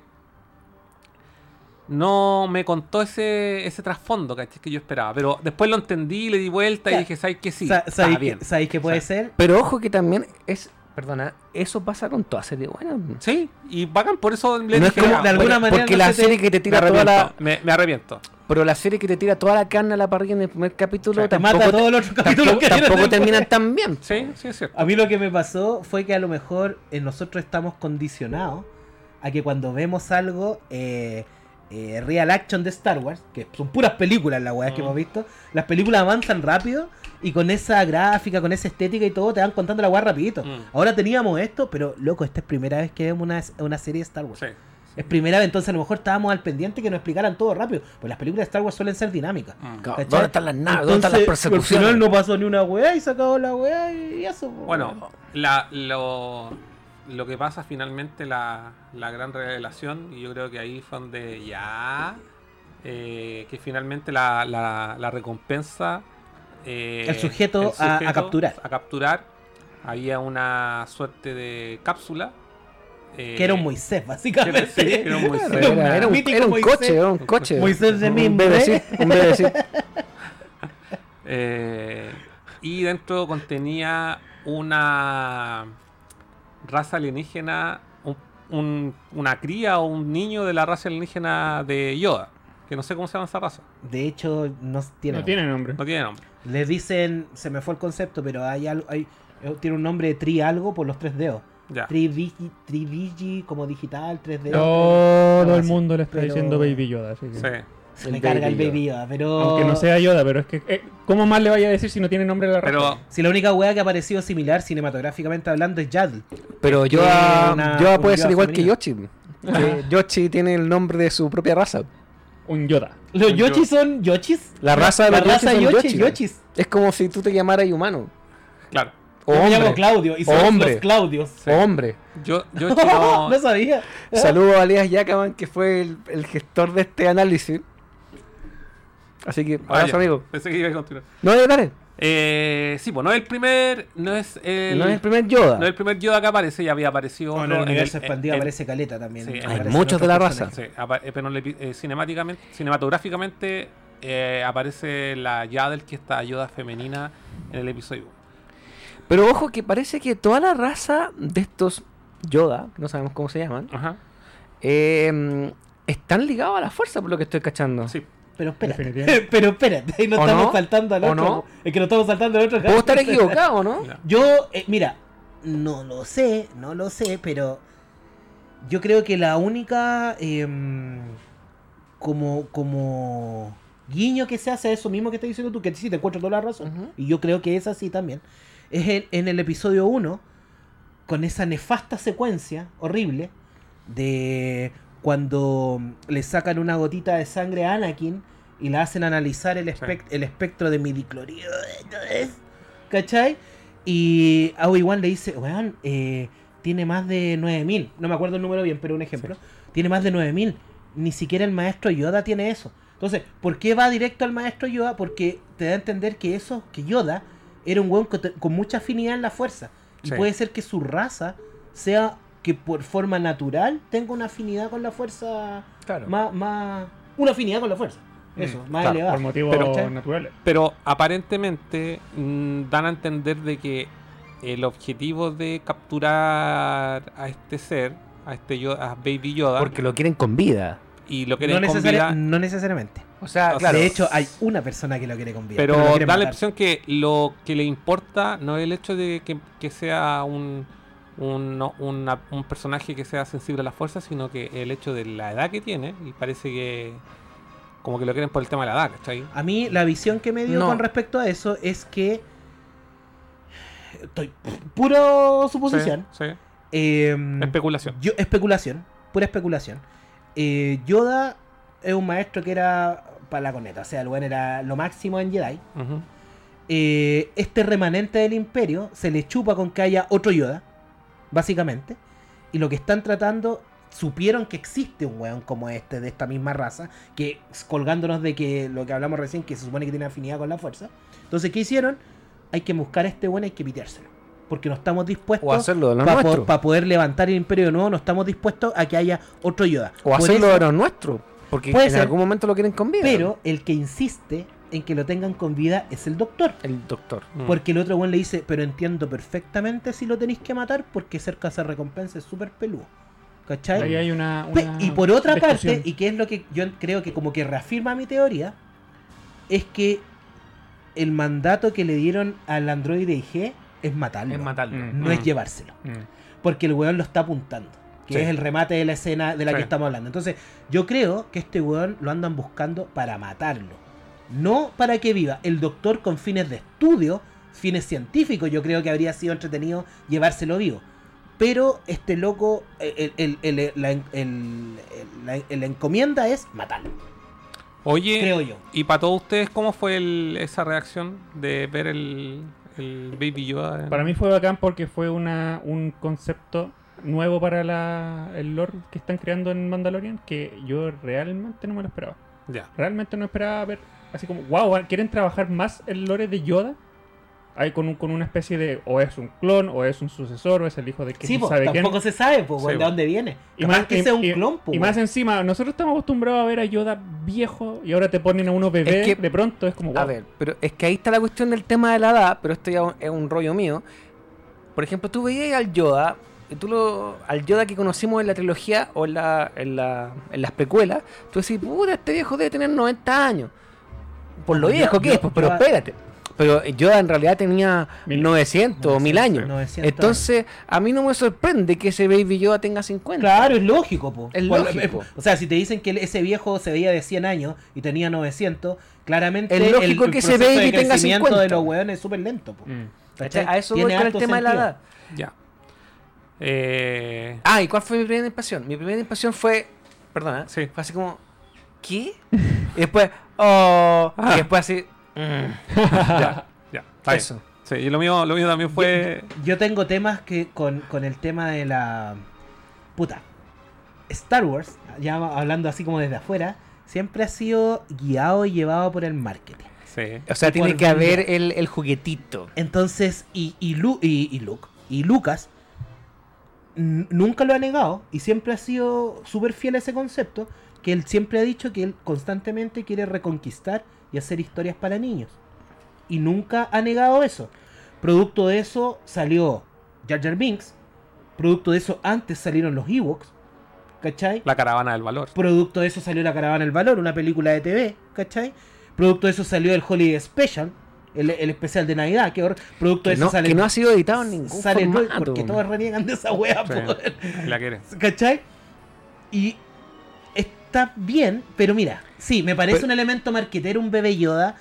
no me contó ese, ese trasfondo ¿cachai? que yo esperaba. Pero después lo entendí, le di vuelta y dije, ¿sabes qué? Sí, Sa- está ¿Sabéis bien. que, sabéis que puede ser? Pero ojo que también es. Perdona, eso pasa con toda serie buena. Sí, y bacán, por eso le No es como- ya, de alguna porque- manera Porque no la te- serie que te me tira toda la. me, me arrepiento. Pero la serie que te tira toda la carne a la parrilla en el primer capítulo Sí, Te tampoco, mata todos los otros capítulos tampoco, que tampoco terminan tan bien. Sí, sí, es cierto. A mí lo que me pasó fue que a lo mejor eh, nosotros estamos condicionados a que cuando vemos algo eh, eh, real action de Star Wars, que son puras películas las weas que Mm. hemos visto, las películas avanzan rápido y con esa gráfica, con esa estética y todo, te van contando la weá rapidito. Mm. Ahora teníamos esto, pero loco, esta es primera vez que vemos una, una serie de Star Wars. Sí. Es primera vez, entonces a lo mejor estábamos al pendiente que nos explicaran todo rápido. Pues las películas de Star Wars suelen ser dinámicas. Mm. ¿Dónde están las naves? ¿Dónde están las Entonces, Al persecuciones? final no pasó ni una weá y se acabó la weá y eso. pues, Bueno, la, lo, lo que pasa finalmente, la, la gran revelación, y yo creo que ahí fue donde ya, eh, que finalmente la, la, la recompensa... eh, El sujeto a- a capturar. A capturar. Había una suerte de cápsula. Eh, Que era un Moisés, básicamente. era- sí, era un Moisés. Era, era- era un, Mítico era un Moisés. coche, era un coche. Moisés de un mimbre. Un BBC. Eh, y dentro contenía una raza alienígena, un- un- una cría o un niño de la raza alienígena de Yoda. Que no sé cómo se llama esa raza. De hecho, no tiene. No nombre. tiene nombre. No tiene nombre. Le dicen, se me fue el concepto, pero hay algo, hay, eh, tiene un nombre de tri algo por los tres dedos. Ya. Como digital, 3D. Todo el mundo le está Pero- diciendo Baby Yoda. Así que- Sí. Se me carga el Baby Yoda, pero... Aunque no sea Yoda, pero es que. eh, ¿Cómo más le vaya a decir si no tiene nombre la raza? Pero Si la única wea que ha aparecido similar cinematográficamente hablando es Yaddle. Pero Yoda, una- Yoda puede ser igual que. Yoshi. Que Yoshi tiene el nombre de su propia raza. Un Yoda. ¿Los Un Yoshis son Yoshis? La raza de la los raza Yoshis son Yoshi, Yoshi. Yoshis. Es como si tú te llamaras humano. claro. Yo me llamo hombre. Claudio y O son hombre. los Claudios. Sí. Hombre. Yo, yo no, no sabía. Saludos a Alias Yacaman, que fue el, el gestor de este análisis. Así que, Vaya, abrazo, amigo. Pensé que iba a continuar. No, dale, dale. Eh, sí, pues no es el primer. No es el, no es el primer Yoda. no es el primer Yoda que aparece, ya había aparecido Bueno, en el universo en- expandido en- aparece Caleta también. Sí, hay muchos de la raza. Sí, eh, pero en el epi- eh, cinemáticamente, cinematográficamente eh, aparece la Yaddle, que está Yoda femenina en el episodio 1. Pero ojo que parece que toda la raza de estos Yoda, que no sabemos cómo se llaman, Ajá. eh, están ligados a la fuerza, por lo que estoy cachando. Sí. Pero espérate, pero espérate, ahí no ¿O estamos no? saltando al ¿O otro. no? Es que no estamos saltando al otro. Puedo estar equivocado, ¿no? Yo, eh, mira, no lo sé, no lo sé, pero yo creo que la única em, como como guiño que se hace a eso mismo que estás diciendo tú, que sí te encuentro toda la razón, Ujú. y yo creo que es así también, es en, en el episodio 1, con esa nefasta secuencia horrible de cuando le sacan una gotita de sangre a Anakin y la hacen analizar el, espect- el espectro de midiclorido, ¿cachai? Y a Obi-Wan le dice, weón, eh, tiene más de 9000, no me acuerdo el número bien, pero un ejemplo, tiene más de 9000, ni siquiera el maestro Yoda tiene eso. Entonces, ¿por qué va directo al maestro Yoda? Porque te da a entender que eso, que Yoda era un weón con, con mucha afinidad en la fuerza. Y Sí. puede ser que su raza sea que por forma natural tenga una afinidad con la fuerza Claro. más, más una afinidad con la fuerza. Eso, más claro, elevada. Por motivos Pero- naturales. Pero aparentemente mm, dan a entender de que el objetivo de capturar a este ser, a este Yoda, a Baby Yoda, Porque lo quieren con vida. y lo no, quieren con vida, no necesariamente. O sea, O claro. De hecho, hay una persona que lo quiere con vida. Pero lo da la impresión que lo que le importa no es el hecho de que, que sea un, un, no- una- un personaje que sea sensible a la fuerza, sino que el hecho de la edad que tiene, y parece que como que lo quieren por el tema de la edad, ¿cachai? A mí la visión que me dio No. con respecto a eso es que estoy puro suposición. Sí, sí. Eh, Especulación. Yo, especulación, pura especulación. Eh, Yoda es un maestro que era para la coneta, o sea, el weón era lo máximo en Jedi. Eh, este remanente del imperio se le chupa con que haya otro Yoda, básicamente. Y lo que están tratando, supieron que existe un weón como este, de esta misma raza, que colgándonos de que lo que hablamos recién, que se supone que tiene afinidad con la fuerza. Entonces, ¿qué hicieron? Hay que buscar a este weón, hay que piteárselo. Porque no estamos dispuestos O hacerlo de los para nuestros. poder levantar el imperio de nuevo, no estamos dispuestos a que haya otro Yoda. O Por hacerlo eso- de los nuestros. Porque Puede en ser. algún momento lo quieren con vida. pero el que insiste en que lo tengan con vida es el doctor. El doctor. Mm. Porque el otro buen le dice, pero entiendo perfectamente si lo tenéis que matar porque ser recompensa es súper peludo. ¿Cachai? Ahí hay una. Pe- una y por otra discusión. parte, y que es lo que yo creo que como que reafirma mi teoría, es que el mandato que le dieron al androide IG es matarlo. Es matarlo. Mm. No es llevárselo. Mm. Porque el weón lo está apuntando. Que Sí. es el remate de la escena de la Sí. que estamos hablando. Entonces, yo creo que este weón lo andan buscando para matarlo. no para que viva. El doctor con fines de estudio, fines científicos, yo creo que habría sido entretenido llevárselo vivo. Pero este loco, el, el- el- la, el- el- la- la encomienda es matarlo, Oye, creo yo. y para todos ustedes, ¿cómo fue el- esa reacción de ver el, el Baby Yoda? en- Para mí fue bacán porque fue una, un concepto nuevo para la, el lore que están creando en Mandalorian que yo realmente no me lo esperaba. Ya. Realmente no esperaba ver así como, wow, ¿quieren trabajar más el lore de Yoda? Ahí con, un- con una especie de, o es un clon, o es un sucesor, o es el hijo de que Sí, pues, sabe quién. tampoco se sabe pues, Sí, de po. dónde viene. Y más, que y- sea un y- clon, y más encima, nosotros estamos acostumbrados a ver a Yoda viejo y ahora te ponen a uno bebé, Es que- de pronto es como, A wow. ver, pero es que ahí está la cuestión del tema de la edad, pero esto ya es un rollo mío. Por ejemplo, tú veías al Yoda, tú lo, al Yoda que conocimos en la trilogía o en, la, en, la, en las precuelas, tú decís, puta, este viejo debe tener 90 años. Por lo viejo que es, pues, pero espérate. Pero Yoda en realidad tenía Mil- 900 o 1000 años. 900 Entonces, a mí no me sorprende que ese Baby Yoda tenga 50. Claro, es lógico, po. Es Por- lógico. eh, O sea, si te dicen que ese viejo se veía de 100 años y tenía 900, claramente Es lógico que ese baby de tenga crecimiento 50. de los hueones es súper lento, po. Mm. A eso voy con el tema de la sentido. edad. Ya. Eh, Ah, ¿y cuál fue mi primera impresión? Mi primera impresión fue. Perdona, Sí. fue así como. ¿Qué? y después. Oh. Y después así. mm, ya, ya. está bien. eso. Sí, y lo mío, lo mío también fue. Yo tengo temas que con, con el tema de la. Puta. Star Wars, ya hablando así como desde afuera, siempre ha sido guiado y llevado por el marketing. Sí. O sea, Y tiene que haber el, el juguetito. Entonces, y, y, Lu- y, y Luke, y Lucas, nunca lo ha negado y siempre ha sido súper fiel a ese concepto, que él siempre ha dicho que él constantemente quiere reconquistar y hacer historias para niños. Y nunca ha negado eso. Producto de eso salió Jar Jar Binks, producto de eso antes salieron los Ewoks, ¿cachai? La caravana del valor. Producto de eso salió La Caravana del Valor, una película de TV, ¿cachai? Producto de eso salió el Holiday Special, el, el especial de Navidad, que hor- producto de Que eso no, sale. que no ha sido editado en ningún sale formato. porque todos reniegan de esa wea, Sí, la quieres. ¿cachai? Y está bien, pero mira, sí, me parece Pero- un elemento marquetero, un bebé Yoda,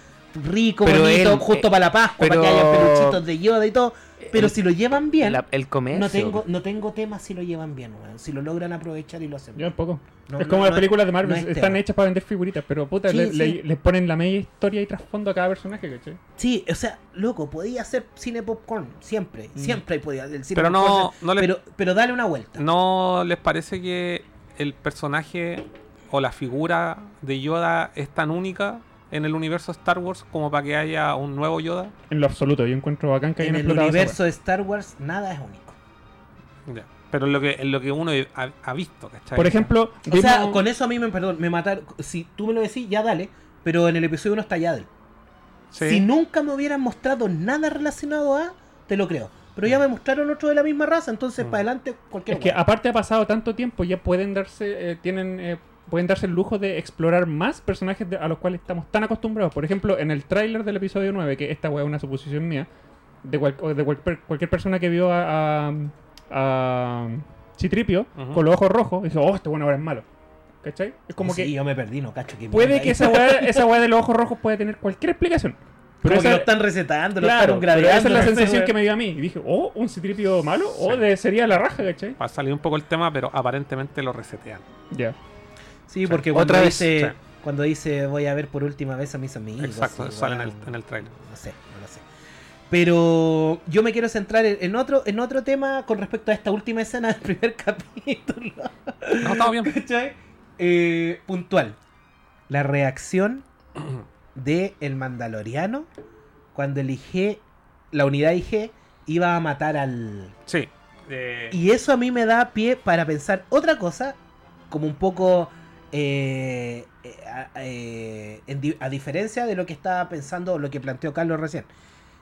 rico, bonito, él, justo eh, para la Pascua, pero- para que haya peluchitos de Yoda y todo. Pero El- si lo llevan bien, La- el comercio. no tengo, no tengo tema si lo llevan bien, weón. Si lo logran aprovechar y lo hacen Yo bien. un poco. No, es no, como no las películas de Marvel, no es están tema. hechas para vender figuritas, pero puta, Sí, le, sí. le- le ponen la media historia y trasfondo a cada personaje, ¿cachai? Sí, o sea, loco, podía hacer cine popcorn, siempre, Mm. siempre podía. El cine Pero no- popcorn, no le- pero, pero dale una vuelta. ¿No les parece que el personaje o la figura de Yoda es tan única en el universo Star Wars como para que haya un nuevo Yoda? En lo absoluto, yo encuentro bacán que en el universo de Star Wars nada es único. Ya. Pero en lo que, en lo que uno ha, ha visto, ¿cachai? Por ejemplo, O sea, con eso a mí me, perdón, me mataron. Si tú me lo decís, ya dale. Pero en el episodio 1 está Yadel. Sí. Si nunca me hubieran mostrado nada relacionado a, te lo creo. Pero ya me mostraron otro de la misma raza, entonces Mm. para adelante cualquier Es que wea. aparte ha pasado tanto tiempo, ya pueden darse, eh, tienen, eh, pueden darse el lujo de explorar más personajes de- a los cuales estamos tan acostumbrados. Por ejemplo, en el tráiler del episodio 9, que esta weá es una suposición mía, de, cual- de cualquier, cualquier persona que vio a, a, a Citripio con los ojos rojos, dice, oh, este bueno ahora es malo. ¿Cachai? Es como Sí, que yo me perdí, no cacho que puede que esa weá, esa weá de los ojos rojos puede tener cualquier explicación. Pero Como que lo están recetando, lo Claro, están pero esa es la sensación que me dio a mí. Y dije, oh, un citripio malo, o Sí. de, sería la raja, ¿cachai? Va a salir un poco el tema, pero aparentemente lo resetean. Ya. Sí, porque cuando Otra vez, dice, sí. cuando dice voy a ver por última vez a mis amigos. Exacto, sí, sale en el, en el trailer. No sé, no lo sé. Pero yo me quiero centrar en, en otro, en otro tema con respecto a esta última escena del primer capítulo. No, estamos bien. ¿Cachai? Eh, puntual. La reacción de el Mandaloriano cuando el IG, la unidad IG, iba a matar al. Sí. Eh, Y eso a mí me da pie para pensar otra cosa, como un poco. Eh, eh, a, eh, a diferencia de lo que estaba pensando, lo que planteó Carlos recién,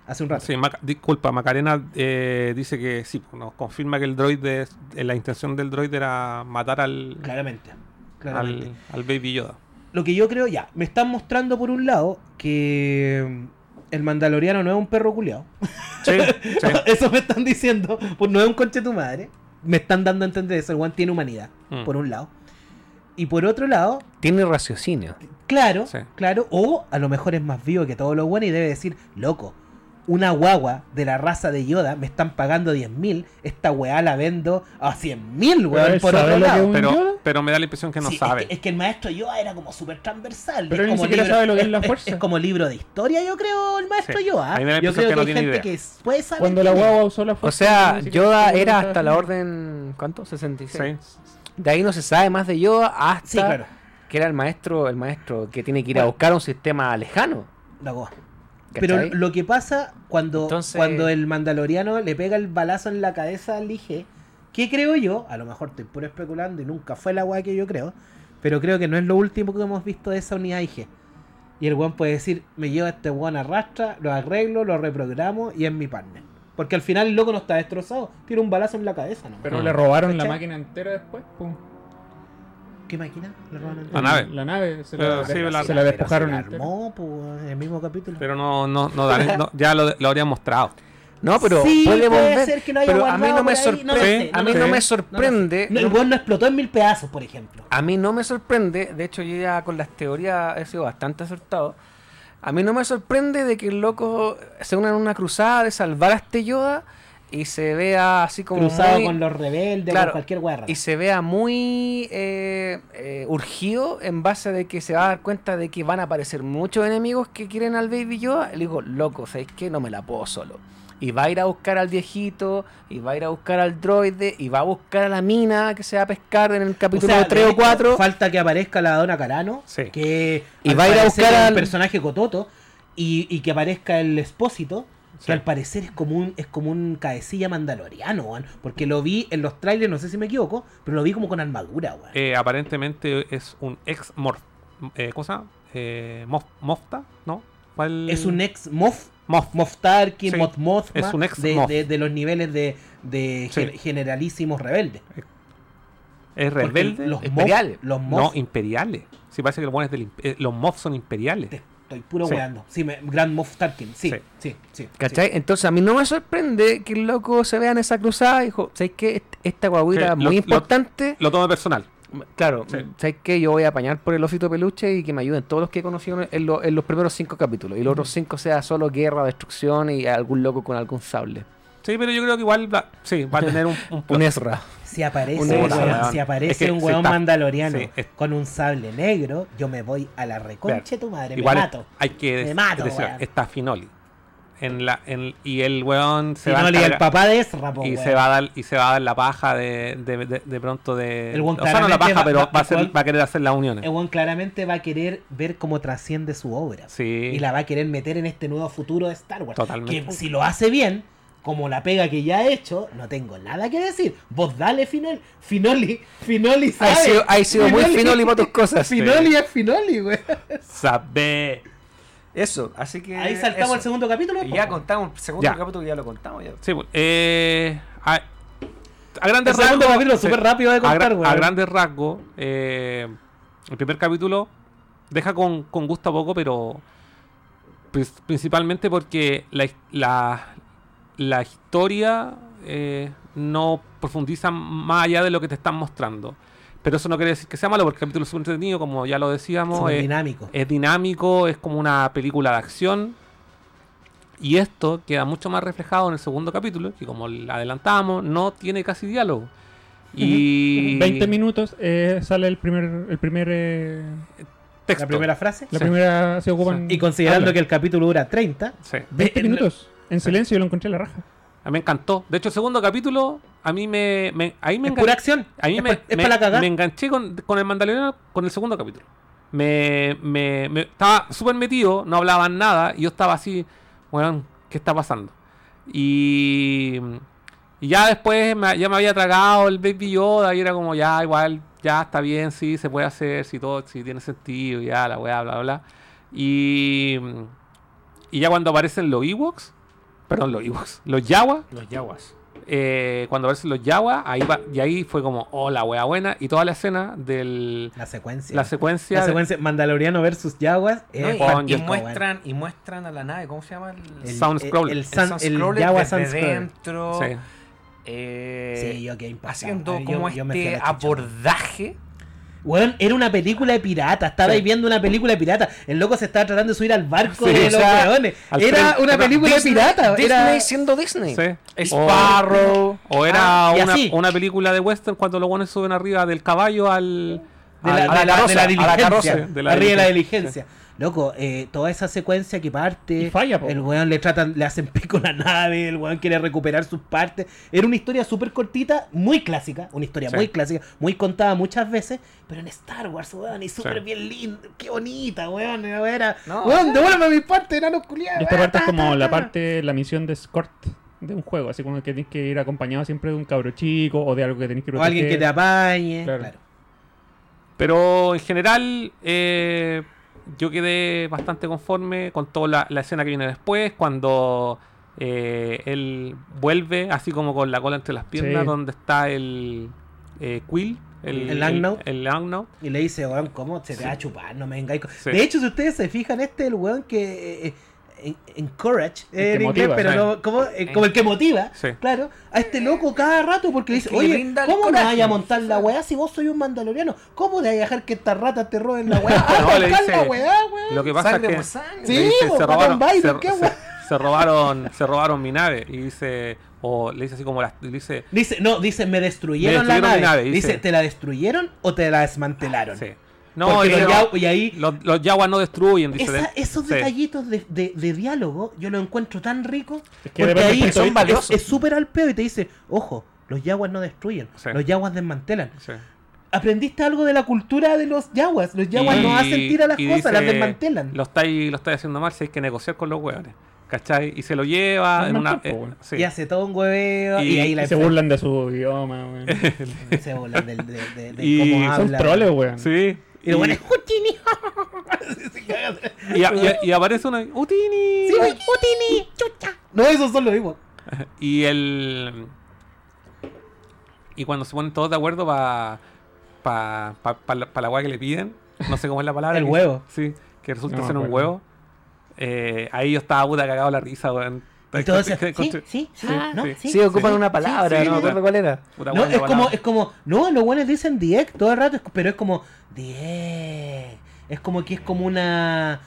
hace un rato. Sí, disculpa, Macarena eh, dice que sí, pues, nos confirma que el droide, eh, la intención del droide era matar al, Claramente. claramente. al, al Baby Yoda. Lo que yo creo, ya, me están mostrando por un lado que el Mandaloriano no es un perro culiao. Sí, sí. Eso me están diciendo, pues no es un conche tu madre. Me están dando a entender eso, el one tiene humanidad, Mm. por un lado. Y por otro lado, Tiene raciocinio. claro, Sí. claro, o a lo mejor es más vivo que todo lo bueno y debe decir, loco, una guagua de la raza de Yoda me están pagando 10.000, esta weá la vendo a 100.000, Pero weón, por otro lado. Pero, pero me da la impresión que no Sí, sabe. Es que, es que el maestro Yoda era como súper transversal. Pero es él ni como siquiera sabe lo que es la fuerza. Es, como libro de historia, yo creo, el maestro Sí. Yoda. A mí me da la Yo impresión creo que no hay tiene gente idea. que puede saber. Cuando la guagua usó la O fuerza. sea, ni siquiera Yoda era hasta la orden. ¿Cuánto? 66. Sí. De ahí no se sabe más de Yoda hasta Sí, claro. que era el maestro, el maestro que tiene que ir a buscar un sistema lejano. La. Pero lo que pasa cuando, Entonces- cuando el mandaloriano le pega el balazo en la cabeza al IG, que creo yo, a lo mejor estoy puro especulando y nunca fue la weá que yo creo, pero creo que no es lo último que hemos visto de esa unidad IG. Y el weón puede decir, me lleva este weón arrastra, lo arreglo, lo reprogramo y es mi partner. Porque al final el loco no está destrozado, tiene un balazo en la cabeza, ¿no? Pero Mm. le robaron la máquina entera después. Pum. ¿Qué máquina? Le La nave. La nave se Pero la, sí, se la- despojaron se la entera. armó, pues, en el mismo capítulo. Pero no, no, no, dan- no, ya lo, lo habrían mostrado. No, pero Sí, puede volver. ser que lo haya pero a mí no me sorprende. a mí no me sorprende. No, el no explotó en mil pedazos, por ejemplo. A mí no me sorprende, de hecho yo ya con las teorías he sido bastante acertado. A mí no me sorprende de que el loco se una en una cruzada de salvar a este Yoda y se vea así como Cruzado muy- con los rebeldes, Claro, con cualquier guerra. y se vea muy eh, eh, urgido en base de que se va a dar cuenta de que van a aparecer muchos enemigos que quieren al Baby Yoda. Le digo, loco, ¿sabes qué? No me la puedo solo. Y va a ir a buscar al viejito, y va a ir a buscar al droide, y va a buscar a la mina que se va a pescar en el O capítulo sea, 3 de o hecho, 4. Falta que aparezca la Dona Carano. Sí. Que Y va a ir a buscar al- personaje cototo. Y, y que aparezca el expósito. Que al parecer es como un, es como un cabecilla mandaloriano, weón. Porque lo vi en los trailers, no sé si me equivoco, pero lo vi como con armadura, weón. Eh, aparentemente es un ex morf. Eh, ¿Cómo se llama? Eh, Mof- Mofta, ¿no? ¿Cuál? Es un ex Mof. Moff Tarkin, Sí, Moth Mothma, es un ex de, Moff. de- de los niveles de, de Sí. gen- generalísimos rebeldes. Es rebelde. Los Imperiales. Moff, los no, Moff, imperiales. Sí, parece que lo pones del eh, los Moff son imperiales. te estoy puro Sí. weando. Sí, me, Grand Moff Tarkin, sí, Sí. sí, sí. ¿Cachai? Entonces a mí no me sorprende que el loco se vea en esa cruzada y dijo, ¿sabes qué? Est- Esta guaguita Sí, es muy lo- lo- importante. Lo tomo personal. Claro, Sí. ¿sabes qué? Yo voy a apañar por el osito peluche y que me ayuden todos los que he conocido en, lo- en los primeros cinco capítulos. Y los otros cinco sea solo guerra, destrucción y algún loco con algún sable. Sí, pero yo creo que igual va, sí, va a tener un, un. Un Ezra. Si aparece, un weón- weón. si aparece Es que un sí weón está- mandaloriano sí, es- con un sable negro, yo me voy a la reconche tu madre, Igual me mato. hay que Me mato, decir, weón. está Finoli. En la, en, y el weón se Si va a no, el papá de Ezra, po, y weón. se va a dar y se va a dar la paja de, de, de- de pronto de El weón o sea no la claramente paja va- pero va- va, a weón- va a querer hacer las uniones El weón claramente va a querer ver cómo trasciende su obra. sí Y la va a querer meter en este nuevo futuro de Star Wars. Totalmente. Que si lo hace bien, como la pega que ya ha hecho, no tengo nada que decir. Vos dale, Finoli. Finoli, Finoli sabe. Hay sido, hay sido muy finoli para tus cosas. Finoli es Finoli, güey. sabe Eso, así que. Ahí saltamos eso. al segundo capítulo. Ya contamos el segundo Ya. capítulo, ya lo contamos. Ya. sí eh, a, a El grandes segundo rasgos capítulo sí, súper rápido de a, contar, gra- güey. a grandes rasgos eh, el primer capítulo deja con, con gusto a poco pero principalmente porque la, la, la historia eh, no profundiza más allá de lo que te están mostrando. Pero eso no quiere decir que sea malo, porque el capítulo es súper entretenido, como ya lo decíamos. Súper eh, dinámico. es dinámico, es como una película de acción. Y esto queda mucho más reflejado en el segundo capítulo, que como adelantamos, no tiene casi diálogo. Y 20 minutos eh, sale el primer, el primer eh, texto. La primera frase. la Sí. primera se ocupan. Y considerando que el capítulo dura 30. Sí. 20 Eh, minutos en silencio yo lo encontré en la raja. A mí me encantó. De hecho, el segundo capítulo, a mí me. me- ahí me Es engan- pura acción. A mí es me, es me- para la cagada. me enganché con, con el Mandaloriano con el segundo capítulo. Me, me, me- estaba súper metido, no hablaban nada, y yo estaba así, bueno, ¿qué está pasando? Y, y ya después me- ya me había tragado el Baby Yoda y era como, ya, igual, ya está bien, sí, se puede hacer, si todo, si tiene sentido, ya, la weá, bla, bla, bla. Y, y ya cuando aparecen los Ewoks, perdón, los Ewoks, los Yawa, Los yaguas. eh, cuando aparecen los Yawa, ahí va, y ahí fue como, oh, la wea buena, y toda la escena del La secuencia. la secuencia, La de- secuencia Mandaloriano versus Jaguars. No, es y, muestran, y muestran a la nave, ¿cómo se llama? El, el, Soundscroller. El, el el Jawa desde Sunscroller. dentro. sí. eh, Sí, yo quedé impactado. haciendo como yo este abordaje Weón, era una película de pirata. Estabais Sí. viendo una película de pirata. El loco se estaba tratando de subir al barco Sí, de o los sea, weones. Era una película de pirata. Disney Era... siendo Disney. Sí. Sparrow. O era Ah, una, una película de western cuando los buenos suben arriba del caballo al. De la, al- de la- la de la carroza, a la diligencia. carroza, de la arriba de la diligencia. Loco, eh, toda esa secuencia que parte, Y falla, po. el weón le tratan, le hacen pico a la nave, el weón quiere recuperar sus partes. Era una historia súper cortita, muy clásica, una historia Sí. muy clásica, muy contada muchas veces, pero en Star Wars, weón, y súper Sí. bien linda, qué bonita, weón, era, No, weón, devuélveme mis partes, enanos culiados. Y esta parte es como la parte, la misión de escort de un juego, así como que tienes que ir acompañado siempre de un cabro chico o de algo que tenés que O alguien que te proteger. apañe, Claro. claro. Pero en general, eh, yo quedé bastante conforme con toda la, la escena que viene después, cuando eh, él vuelve, así como con la cola entre las piernas, Sí. donde está el eh, Quill, el El Langnau. El, Langnau. Y le dice, weón, ¿cómo se te Sí. va a chupar? No me vengáis. con-". Sí. De hecho, si ustedes se fijan, este es el weón que. Encourage El eh, en inglés, motiva, pero sí. no, como, eh, como el que motiva, Sí. claro, a este loco cada rato porque le dice, le oye, ¿cómo me coraje". vaya a montar la weá si vos soy un mandaloriano? ¿Cómo te vas a dejar que estas ratas te roben la weá? No, ¡Ah, le la weá, weón! Lo que pasa Sangre es por que sangre. Sí, le dice, se, robaron, Biden, se- ¿qué se- weá? se robaron, se robaron mi nave y dice, o le dice así como las, le dice, Dice, no, dice, me destruyeron, Me destruyeron la mi nave. nave, Dice, dice. ¿te la destruyeron o te la desmantelaron? sí. No, y los ahí los, los yaguas no destruyen, dice. Esa- de- esos sí. detallitos de, de- de diálogo yo lo encuentro tan rico. Es que porque ahí son valiosos. Es súper al peo y te dice, ojo, los yaguas no destruyen, Sí. los yaguas desmantelan. Sí. ¿Aprendiste algo de la cultura de los yaguas? Los yaguas no hacen tira las cosas, las desmantelan. Lo estáis, lo estáis haciendo mal si hay que negociar con los hueones. ¿Cachai? Y se lo lleva en una. eh, sí. Y hace todo un hueveo y, Y- ahí la Y se burlan de su idioma, weón. se burlan del- de, de- de Y cómo Son habla. troles, weón. Sí. Y lo bueno caga. y, y- y aparece una. ¡Utini! Sí, Houdini, chucha. No, esos son los mismos. Y el. Y cuando se ponen todos de acuerdo para. Pa, pa la, pa la hueá que le piden. No sé cómo es la palabra. El huevo. Sí, que resulta No ser un huevo. Eh, ahí yo estaba puta cagado la risa, weón. Y todos sí, sí, sí, Ah, ¿no? sí. sí, Sí, ocupan una palabra, no me sí. acuerdo cuál era. No, es como, es como, no, los buenos dicen Diek todo el rato, pero es como Diek. Es como que es como una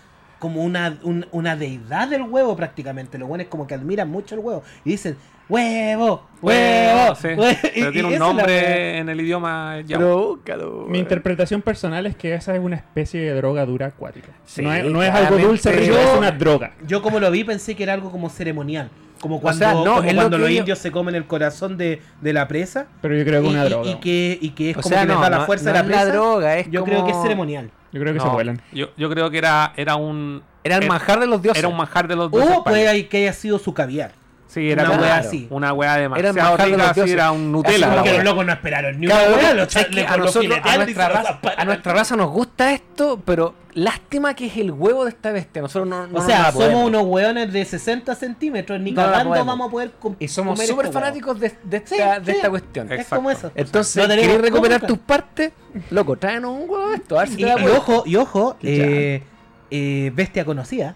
como una, un- una deidad del huevo prácticamente. Los buenos como que admiran mucho el huevo y dicen huevo, huevo. Sí, huevo", y- pero y tiene un nombre en el idioma ya. Pero búscalo. Mi interpretación personal es que esa es una especie de droga dura acuática. Sí, no es, no es algo dulce, rico, Yo- es una droga. Yo como lo vi pensé que era algo como ceremonial. Como cuando, sea, no, como es lo cuando que los yo- indios se comen el corazón de, de la presa. Pero yo creo que es una y- droga. y que, y que es O como sea, que les no, da la fuerza no de la es la presa. droga, es Yo creo que es ceremonial. Yo creo que No, se vuelan. Yo, yo creo que era, era un. Era el era- manjar de los dioses. Era un manjar de los dioses. O puede que haya sido su caviar. Sí, era una wea así. Una el demasiado rica, así era un Así Nutella. wea. los locos no esperaron ni Claro, una es los a, nosotros, a, nuestra raza, zamparon. a nuestra raza nos gusta esto, pero lástima que es el huevo de esta bestia. Nosotros no, no O sea, somos podemos. unos weones de 60 centímetros, ni No cagando vamos a poder Y somos súper este huevo. fanáticos de, de Sí, esta, de sí. esta cuestión. Es Exacto. como eso. Entonces, No ¿querés recuperar tus partes? Loco, tráenos un huevo de esto, a ver si Y, te da y huevo. ojo, y ojo, eh, eh, bestia conocida.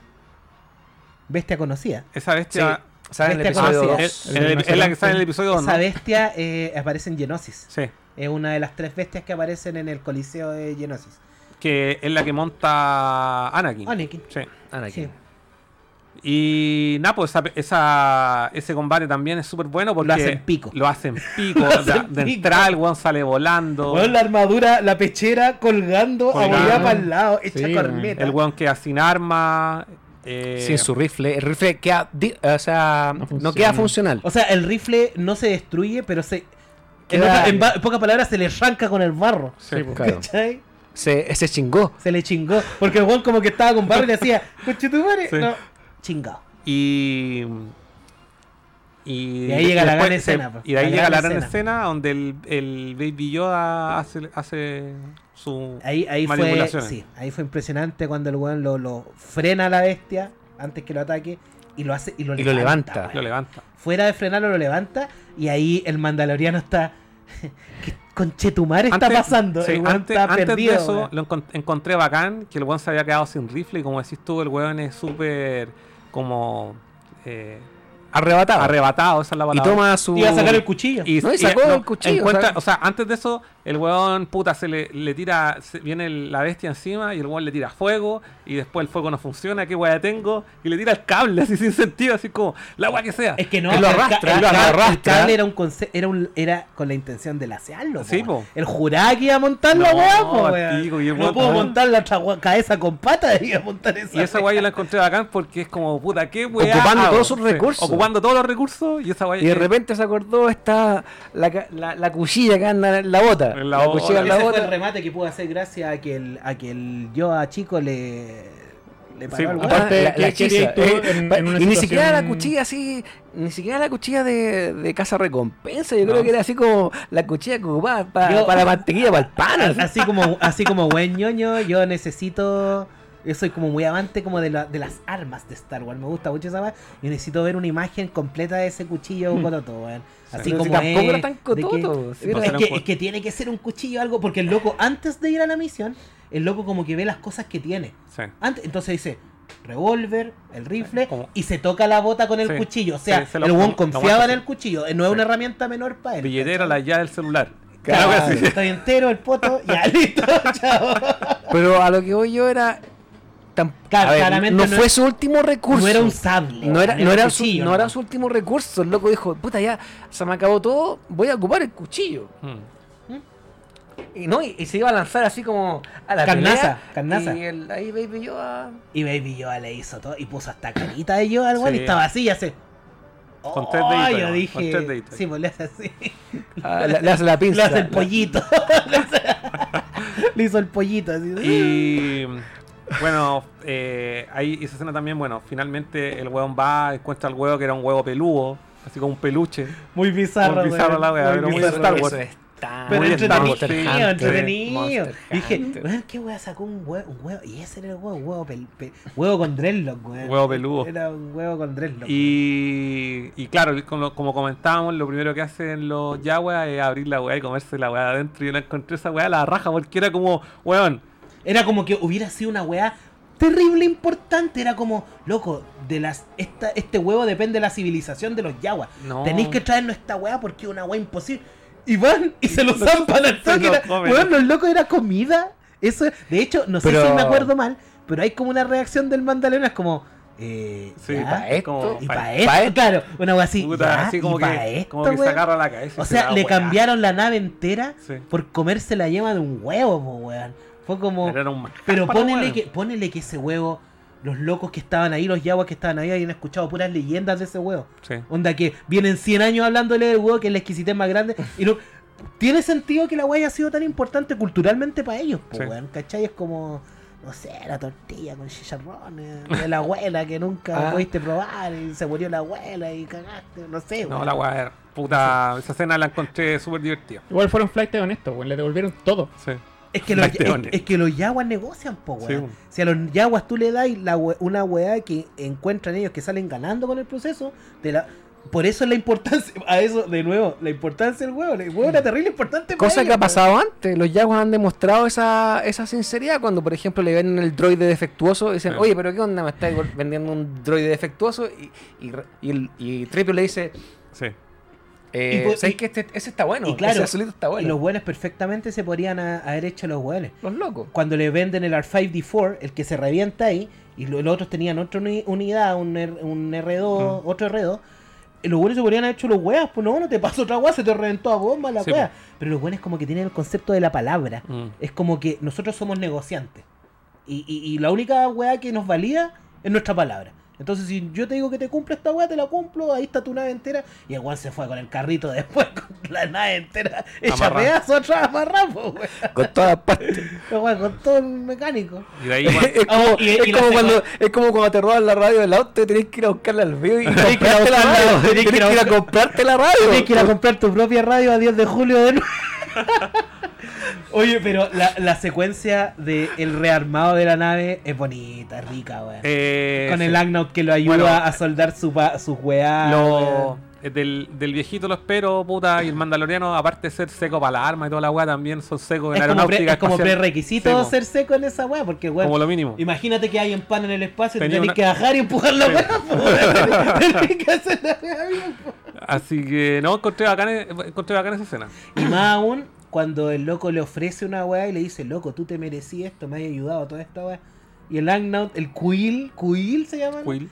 Bestia conocida. Esa bestia. ¿Sabes en el episodio conocida. Es, dos? en el- es la que sale en el episodio 2, ¿no? Esa bestia eh, aparece en Genosis. Sí. Es una de las tres bestias que aparecen en el Coliseo de Genosis. Que es la que monta Anakin. Anakin. Sí. Anakin. Sí. Y nada, pues esa, esa- ese combate también es súper bueno porque Lo hacen pico. Lo hacen pico. Lo de, hacen de entrada el weón sale volando. Weón, la armadura, la pechera colgando, Colgando. a para el lado, hecha Sí, corneta. el weón queda sin arma. Eh, Sin su rifle. El rifle queda, o sea, No queda funcional. O sea, el rifle no se destruye, pero se. En, Queda- otra- en ba- en pocas palabras, se le arranca con el barro. sí. Claro. Se, se chingó. Se le chingó. Porque el weón como que estaba con barro y le hacía, "Conchetumare", Sí. No, chingado. Y. Y, Y ahí llega la gran escena. Y de ahí La llega gran la gran escena. escena donde el, el Baby Yoda hace, hace su Ahí, ahí fue. Sí, ahí fue impresionante cuando el weón lo, lo frena a la bestia antes que lo ataque y lo hace y lo Y lo levanta. Lo levanta. Fuera de frenarlo lo levanta y ahí el mandaloriano está. ¿Qué conchetumare está Antes- pasando? sí, el weón antes, está antes perdido. de eso weón. lo encon- encontré bacán que el weón se había quedado sin rifle y como decís tú, el weón es súper como eh, Arrebatado. arrebatado, esa es la y palabra. toma su. Iba a sacar el cuchillo. Y, No, y sacó el cuchillo, encuentra- o sea- o sea, antes de eso, el weón, puta, se le, le tira, se- viene la bestia encima y el weón le tira fuego y después el fuego no funciona, ¿qué weá tengo? Y le tira el cable así sin sentido, así como, la weá que sea. Es que no, Él lo arrastra, el, él lo ca- el arrastra. cable era un era un era con la intención de lasearlo. Sí, po. El juraba que iba a montar la No, weá, No weón- puedo montar la cabeza con patas, iba a montar esa. Y esa weá yo la encontré bacán porque es como, puta, ¿qué weá? Ocupando hago? todos sus recursos. ocupando todos los recursos y esa weá. Y de repente se acordó esta la, ca- la, la cuchilla que anda en la bota. En la bota. cuchilla en la Ese fue el bota. remate que pudo hacer gracias a que el, a que el yo a chico le, le paró Sí, aparte- la- ¿qué- la hechiza, harías tú eh, en- en una y ni siquiera la cuchilla así, ni siquiera la cuchilla de, de casa recompensa, yo No. creo que era así como la cuchilla que ocupaba pa- Yo- para la mantequilla, para el pan. así. así como así como buen ñoño, yo necesito yo soy como muy amante como de, la- de las armas de Star Wars, me gusta mucho esa weá. Yo necesito ver una imagen completa de ese cuchillo cototo, weón. Así Pero si como tampoco es, era tan que- cototo, es, que, Eran es que tiene que ser un cuchillo algo, porque el loco antes de ir a la misión, el loco como que ve las cosas que tiene. Sí. Antes, entonces dice revólver, el rifle Como- y se toca la bota con el Sí, cuchillo. O sea, sí, se lo- el lo- confiaba en el cuchillo. eh, No es una herramienta menor para él. Billetera, ¿cachai? la llave del celular. Claro, Claro estoy entero, el poto, ya listo, chao. Pero a lo que voy yo era. Tan- Claro, a ver, claramente no, no fue es- su último recurso. No era un sable. No era, no su, cuchillo, no ¿no? era su último recurso. El loco dijo, puta, ya se me acabó todo, voy a ocupar el cuchillo. Mm. Y no, y, y se iba a lanzar así como a la Carnaza, pelea, carnaza. Y el, ahí Baby Yoda. Y Baby Yoda le hizo todo y puso hasta carita de Yoda al weón y Sí. estaba así y hace. Con tres Oh, deditos, yo ¿no? dije. Con tres deditos. Sí, pues le hace así. ah, le, le hace la pinza. Le hace el pollito. Le hizo el pollito así. Y bueno, eh, ahí esa escena también, bueno, finalmente el huevón va, encuentra el huevo que era un huevo peludo, así como un peluche. Muy bizarro, Muy bizarro la wea, pero muy bizarro. Star Wars. Eso es tan- Pero Muy Star entretenido, Wars. Entretenido. Dije, weón, ¿qué wea sacó un huevo, un huevo? Y ese era el huevo, huevo, pel- pe- huevo con dreadlock, weón. Huevo peludo. Era un huevo con dreadlock. Y, y claro, como, como comentábamos, lo primero que hacen los yaguas es abrir la weá y comerse la weá de adentro. Y yo no encontré esa weá a la raja porque era como, weón, Era como que hubiera sido una weá terrible importante. Era como, loco, de las esta, este huevo depende de la civilización de los yaguas. No. Tenéis que traernos esta weá porque es una weá imposible. Y van y se lo zampan al se toque. lo Era- locos era comida. Eso, de hecho, no sé si me acuerdo mal, pero hay como una reacción del Mandaloriano, es como. Eh, Sí, ¿ya? pa' esto, Y pa- para esto, pa' esto. claro, una weá así. puta, ¿ya? así como ¿Y que, esto, como que se weón? agarra la cabeza. O se sea, da le cambiaron la nave entera Sí. por comerse la yema de un huevo, po, weón. Fue como. Pero los ponele que, ponele que ese huevo, los locos que estaban ahí, los yaguas que estaban ahí, hayan escuchado puras leyendas de ese huevo. Sí. Onda que vienen 100 años hablándole del huevo, que es la exquisitez más grande. Y no. Tiene sentido que la hueá haya sido tan importante culturalmente para ellos, po, Sí. weón. ¿Cachai? Es como. No sé, la tortilla con chicharrones de la abuela que nunca Ah. pudiste probar y se murió la abuela y cagaste, no sé, No, weón. la weá era. Puta, esa escena la encontré súper divertida. Igual fueron flight honestos, weón. Le devolvieron todo. Sí. Es que, los, es, que los yaguas negocian, po, Sí, weón. Si a los yaguas tú le das la una weá que encuentran ellos que salen ganando con el proceso, te la... por eso es la importancia, a eso, de nuevo, la importancia del huevo. El huevo era terrible importante para Cosa que ha pasado antes. Los Jaguars han demostrado esa, esa sinceridad cuando, por ejemplo, le venden el droide defectuoso y dicen, Sí. oye, pero ¿qué onda? Me estás vendiendo un droide defectuoso y, y, Tripio le dice, Sí. Eh, Y ¿sabes y- que este, ese está bueno? y claro, ese azulito está Y bueno. los buenos perfectamente se podrían a- haber hecho los buenos. Los locos. Cuando le venden el R5D4, el que se revienta ahí, y lo- los otros tenían otra uni- unidad, un, R- un R2, Mm. otro R2, eh, los buenos se podrían haber hecho los weas, pues no, no te pasó otra wea, se te reventó a bomba la Sí, wea. Pero los buenos como que tienen el concepto de la palabra. Mm. Es como que nosotros somos negociantes. Y, y- y la única weá que nos valida es nuestra palabra. Entonces, si yo te digo que te cumplo esta weá, te la cumplo, ahí está tu nave entera. Y el weón se fue con el carrito después, con la nave entera hecha pedazo atrás, amarrado. Con todas partes. Con todo el mecánico. Y de ahí, bueno, es como, Oh, y- es y la como segunda- cuando, es como cuando te roban la radio del auto y tenés que ir a buscarla al video y Tenés que ir a comprarte la radio. tenés Tenés que que ir a ir a buscar- comprarte la radio. Tienes que ir a comprar tu propia radio a 10 de julio de nuevo. Oye, pero la, la secuencia del el rearmado de la nave es bonita, rica, weón. eh, Con sí. el Agnaut que lo ayuda Bueno, a soldar su, sus weá. Lo- eh, del, del viejito lo espero, puta, y el mandaloriano, aparte de ser seco para la arma y toda la weá, también son secos en Es como, pre- aeronáutica es como prerequisito Sí, po. ser seco en esa weá, porque weón. Como lo mínimo. Imagínate que hay un pan en el espacio tenés una- que bajar y empujar la weá. Tenés que hacer la weá bien. Así que no, encontré bacán, encontré bacán esa escena. Y más aún, cuando el loco le ofrece una weá y le dice, loco, tú te merecí esto, me has ayudado a toda esta weá. Y el Agnaut, el Quill, Quill se llama. Quill.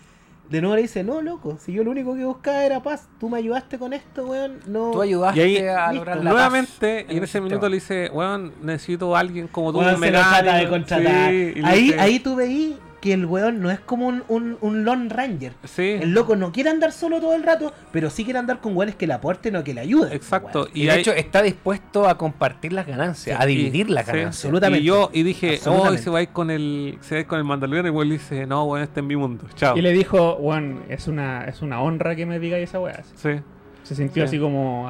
De nuevo le dice, no, loco, si yo lo único que buscaba era paz, tú me ayudaste con esto, weón. No. Tú ayudaste Y ahí, a listo, lograr la Nuevamente, paz y en ese minuto le dice, weón, necesito a alguien como tú. Weón, un se lo trata de mecánico". contratar. Sí, ahí, dice- ahí tú veí que el weón no es como un, un, un Lone Ranger. Sí, El loco no quiere andar solo todo el rato, pero sí quiere andar con weones que le aporten o que le ayuden. exacto. weón. Y, Y, de hecho está dispuesto a compartir las ganancias, Sí, a dividir las sí, ganancias. absolutamente. Y yo y dije, oh, Absolutamente. se va a ir con el, se va a ir con el mandaloriano y el weón dice, no, weón, este es mi mundo. Chao. Y le dijo, Juan, es una, es una honra que me digáis esa weá. Sí. Se sintió Sí. así como.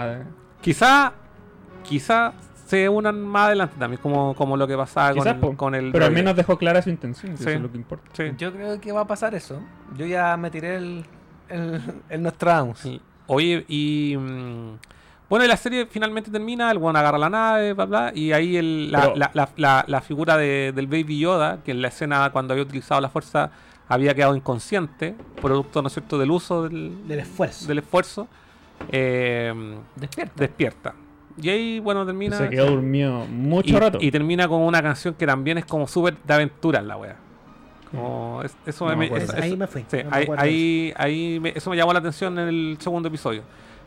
Quizá, quizá se unan más adelante también, como, como lo que pasaba con, el- con el. Pero al menos dejó clara su intención, Sí. eso es lo que importa. Sí. Yo creo que va a pasar eso. Yo ya me tiré el, el, el Nostradamus. Sí. Oye, y. mm, bueno, y la serie finalmente termina, el weón agarra la nave, bla, bla, y ahí el- la, Pero- la- la- la- la figura de- del Baby Yoda, que en la escena cuando había utilizado la fuerza había quedado inconsciente, producto, ¿no es cierto?, del uso del, Del esfuerzo. del esfuerzo, eh, Despierta. despierta. Y ahí, bueno, termina. Se quedó dormido mucho y, rato. y termina con una canción que también es como súper de aventura la wea. Como es- eso No me me, eso- ahí me fui. sí, no me ahí, ahí, ahí me- eso me llamó la atención en el segundo episodio.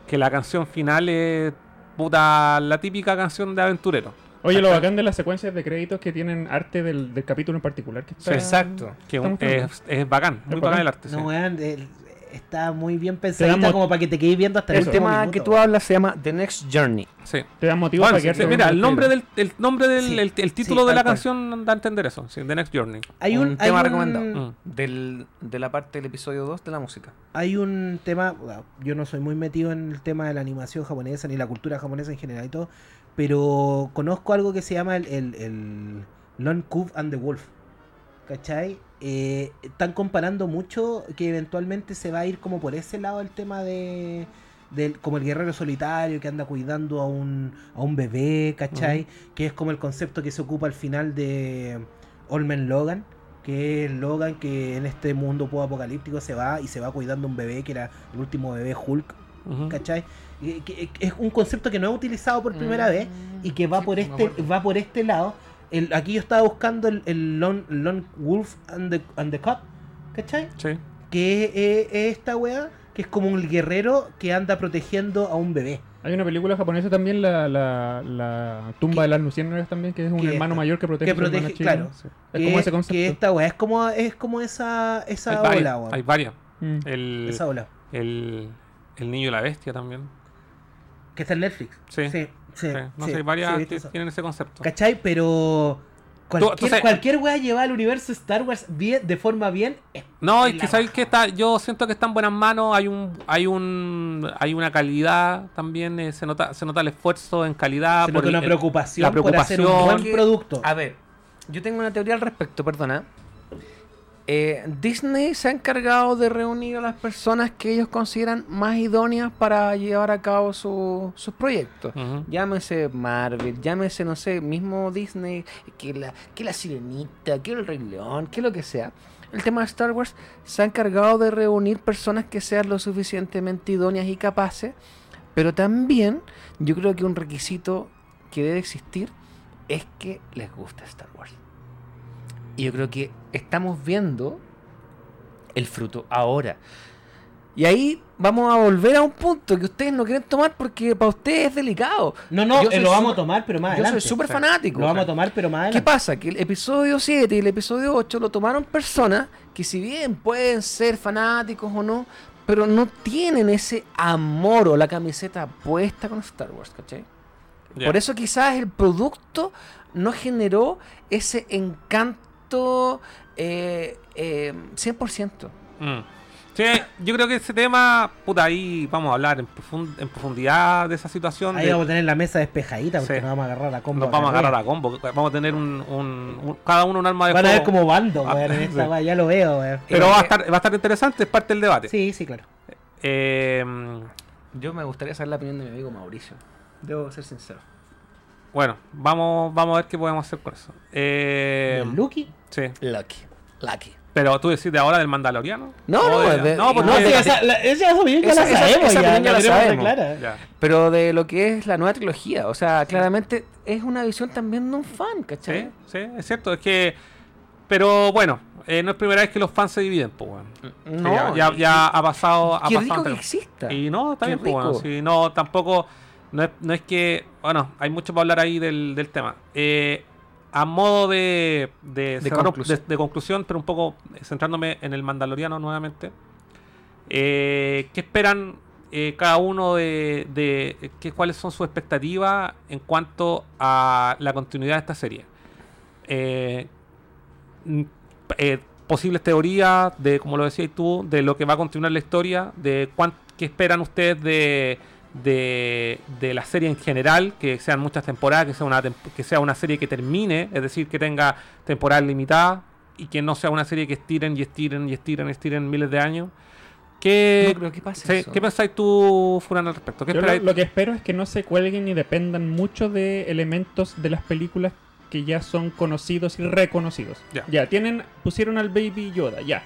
Que la canción final es puta la típica canción de aventurero. Oye, lo bacán de las secuencias de créditos que tienen arte del, del capítulo en particular. Que está- Exacto. Que un- es, es bacán, muy Es bacán bacán. el arte. No, sí. weón, el- está muy bien pensadita mo- como para que te quedes viendo hasta el El tema minuto, que tú hablas se llama The Next Journey. Sí. Te dan motivos Bueno, para sí, mira, el nombre del el nombre del Sí. el, el título Sí, de la cual. canción da a entender eso, sí, The Next Journey. Hay un, Un hay tema un- recomendado. Mm. Del, de la parte del episodio 2 de la música. Hay un tema, yo no soy muy metido en el tema de la animación japonesa ni la cultura japonesa en general y todo, pero conozco algo que se llama el, el, el Lone Cub and the Wolf. ¿Cachai? Eh, están comparando mucho que eventualmente se va a ir como por ese lado el tema de, del como el guerrero solitario que anda cuidando a un, a un bebé, ¿cachai? Que es como el concepto que se ocupa al final de Olmen Logan, que es Logan que en este mundo apocalíptico se va y se va cuidando un bebé que era el último bebé Hulk, Ujú. ¿cachai? Que- que es un concepto que no he utilizado por primera Mm. vez y que va por este va por este lado. El, aquí yo estaba buscando el, el Lone, Lone Wolf and the, and the Cub, ¿cachai? Sí. Que es, es- es esta weá que es como un guerrero que anda protegiendo a un bebé. Hay una película japonesa también, la, la, la tumba Que- de las luciérnagas también, que es un que- hermano mayor que protege que a su protege- claro. sí. Es que, como ese que concepto. esta weá es como, es como esa, esa Hay ola, varias, weón. hay varias. Mm. El, Esa ola. el, el niño y la bestia también. Que está en Netflix. Sí. Sí, sí. No sí, sé, hay varias sí, tienen ese concepto. ¿Cachai? Pero cualquier, tú sabes- cualquier weá llevada al universo Star Wars bien, de forma bien. No, es y que sabéis raja. que está, yo siento que está en buenas manos, hay un, hay un, hay una calidad también, eh, se nota, se nota el esfuerzo en calidad, Se por nota el- una el- preocupación, la por hacer un preocupación. buen producto. A ver, yo tengo una teoría al respecto, perdona. Eh, Disney se ha encargado de reunir a las personas que ellos consideran más idóneas para llevar a cabo su- sus proyectos. Llámese Marvel, llámese, no sé, mismo Disney, que la, que la Sirenita, que el Rey León, que lo que sea. El tema de Star Wars se ha encargado de reunir personas que sean lo suficientemente idóneas y capaces, pero también yo creo que un requisito que debe existir es que les guste Star Wars. Y yo creo que estamos viendo el fruto ahora. Y ahí vamos a volver a un punto que ustedes no quieren tomar porque para ustedes es delicado. No, no, eh, lo vamos a tomar, pero más Yo adelante. soy súper fanático. Lo vamos a tomar, pero más ¿Qué adelante. pasa? Que el episodio 7 y el episodio 8 lo tomaron personas que si bien pueden ser fanáticos o no, pero no tienen ese amor o la camiseta puesta con Star Wars, ¿cachai? Por eso quizás el producto no generó ese encanto eh, eh, 100%. Mm. Sí, yo creo que ese tema, puta, ahí vamos a hablar en, profund- en profundidad de esa situación. Ahí de- vamos a tener la mesa despejadita porque Sí. nos vamos a agarrar a combo. nos vamos a agarrar a combo. Vamos a tener un, un- un- cada uno un arma de Van a ver como bando, Ah, sí. ya lo veo. Pero Eh, va a estar, va a estar interesante, es parte del debate. Sí, sí, claro. Eh, Yo me gustaría saber la opinión de mi amigo Mauricio. Debo ser sincero. bueno, vamos, vamos a ver qué podemos hacer con eso. Eh, ¿El Lucky? Sí. Lucky. Lucky. Pero tú decís de ahora del Mandaloriano. No, ¿O no, de- de- no, porque No, de- sí, esa, la, esa opinión ya esa- la esa- sabemos, esa ya, opinión ya la tenemos sabemos. clara. Ya. Pero de lo que es la nueva trilogía, o sea, claramente es una visión también de un fan, ¿cachai? Sí, sí, es cierto. Es que. Pero bueno, eh, no es primera vez que los fans se dividen, pues. Sí, No, ya, ya, ha pasado. Ha Qué pasado rico que exista. Y no, está Qué bien, pues, bueno, rico. sí, no, tampoco. No es, no es que. Bueno, hay mucho para hablar ahí del, del tema. Eh, a modo de, de, conclusión. de- de conclusión, pero un poco centrándome en el Mandaloriano nuevamente. Eh, ¿Qué esperan eh, cada uno de, de qué, cuáles son sus expectativas en cuanto a la continuidad de esta serie? Eh, eh, posibles teorías de, como lo decías tú, de lo que va a continuar la historia, de cuán- qué esperan ustedes de, de, de la serie en general, que sean muchas temporadas, que sea, una, que sea una serie que termine, es decir, que tenga temporada limitada y que no sea una serie que estiren y estiren y estiren y estiren miles de años. ¿Qué, No creo que pase sí, eso. ¿qué pensáis tú, Furán, al respecto? ¿Qué Yo lo, lo que espero es que no se cuelguen ni dependan mucho de elementos de las películas que ya son conocidos y reconocidos. Ya. tienen, pusieron al Baby Yoda, ya.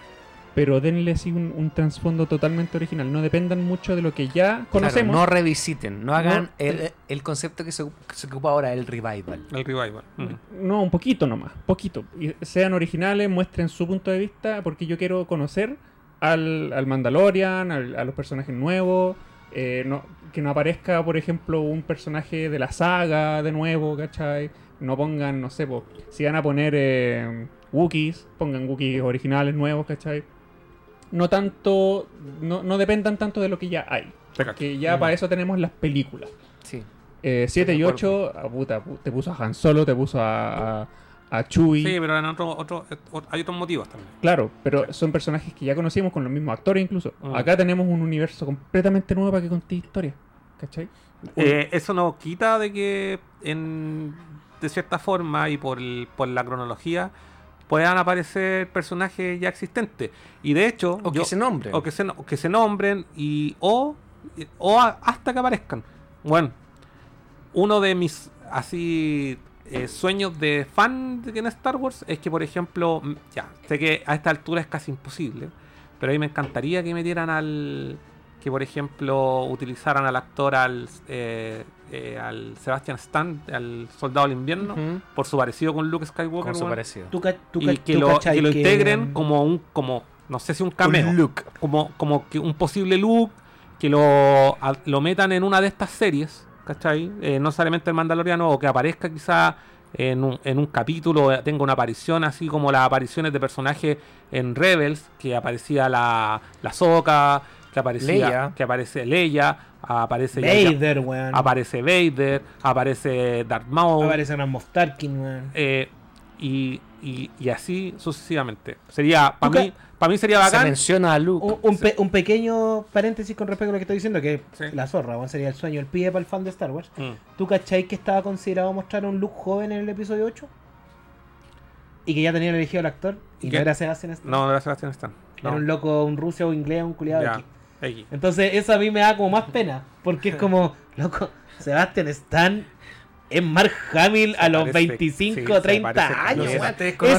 Pero denle así un, un trasfondo totalmente original. No dependan mucho de lo que ya Claro, conocemos. no revisiten, no hagan No, el, el concepto que se, que se ocupa ahora, el revival. El revival. Mm. No, un poquito nomás, poquito. Y sean originales, muestren su punto de vista, porque yo quiero conocer al, al Mandalorian, al- a los personajes nuevos. eh, no- que no aparezca, por ejemplo, un personaje de la saga de nuevo, ¿cachai? No pongan, no sé, po, si van a poner eh, Wookiees, pongan Wookiees originales nuevos, ¿cachai? No tanto, no, no dependan tanto de lo que ya hay. Que ya para eso tenemos las películas. Sí. 7 de y acuerdo. 8, puta, pu- te puso a Han Solo, te puso a, a, a Chewie. Sí, pero en otro, otro, ot- hay otros motivos también. Claro, pero son personajes que ya conocimos con los mismos actores incluso. Mm. Acá tenemos un universo completamente nuevo para que conté historia. ¿Cachai? Eh, eso no quita de que, en, de cierta forma y por, el- por la cronología, puedan aparecer personajes ya existentes. Y de hecho, O yo- que se nombre. o que se, que se nombren y o, o a- hasta que aparezcan. Bueno, uno de mis así eh, sueños de fan de en Star Wars es que, por ejemplo, ya, sé que a esta altura es casi imposible, pero a mí me encantaría que metieran al que, por ejemplo, utilizaran al actor al eh, eh, al Sebastian Stan, al Soldado del Invierno, por su parecido con Luke Skywalker. Con su parecido. Tú ca- tú y que tú lo, que lo que- integren como un como no sé si un cameo Un look. como como que un posible look que lo, a- lo metan en una de estas series ¿cachai? Eh, no necesariamente el Mandaloriano o que aparezca quizá en un, en un capítulo eh, tenga una aparición así como las apariciones de personajes en Rebels que aparecía la la Soca que aparecía Leia. que aparece Leia aparece Vader, weón. aparece Vader aparece Darth Maul Aparece Gran Moff Tarkin, weón. eh, y, y, y así sucesivamente. Sería, para mí, para mí sería Se bacán. menciona a Luke. Un, un pe- un pequeño paréntesis con respecto a lo que estoy diciendo, que Sí. la zorra, weón, sería el sueño, el pie para el fan de Star Wars. Mm. ¿Tú cachai que estaba considerado mostrar un look joven en el episodio 8? Y que ya tenían elegido al actor. Y ¿Qué? no era Sebastian Stan. No, no era Sebastián Stan. Era un loco, un ruso, un inglés, un culiado aquí. Entonces, eso a mí me da como más pena. Porque es como, loco, Sebastian Stan es Mark Hamill a los parece- 25, sí, se 30 parece años, Es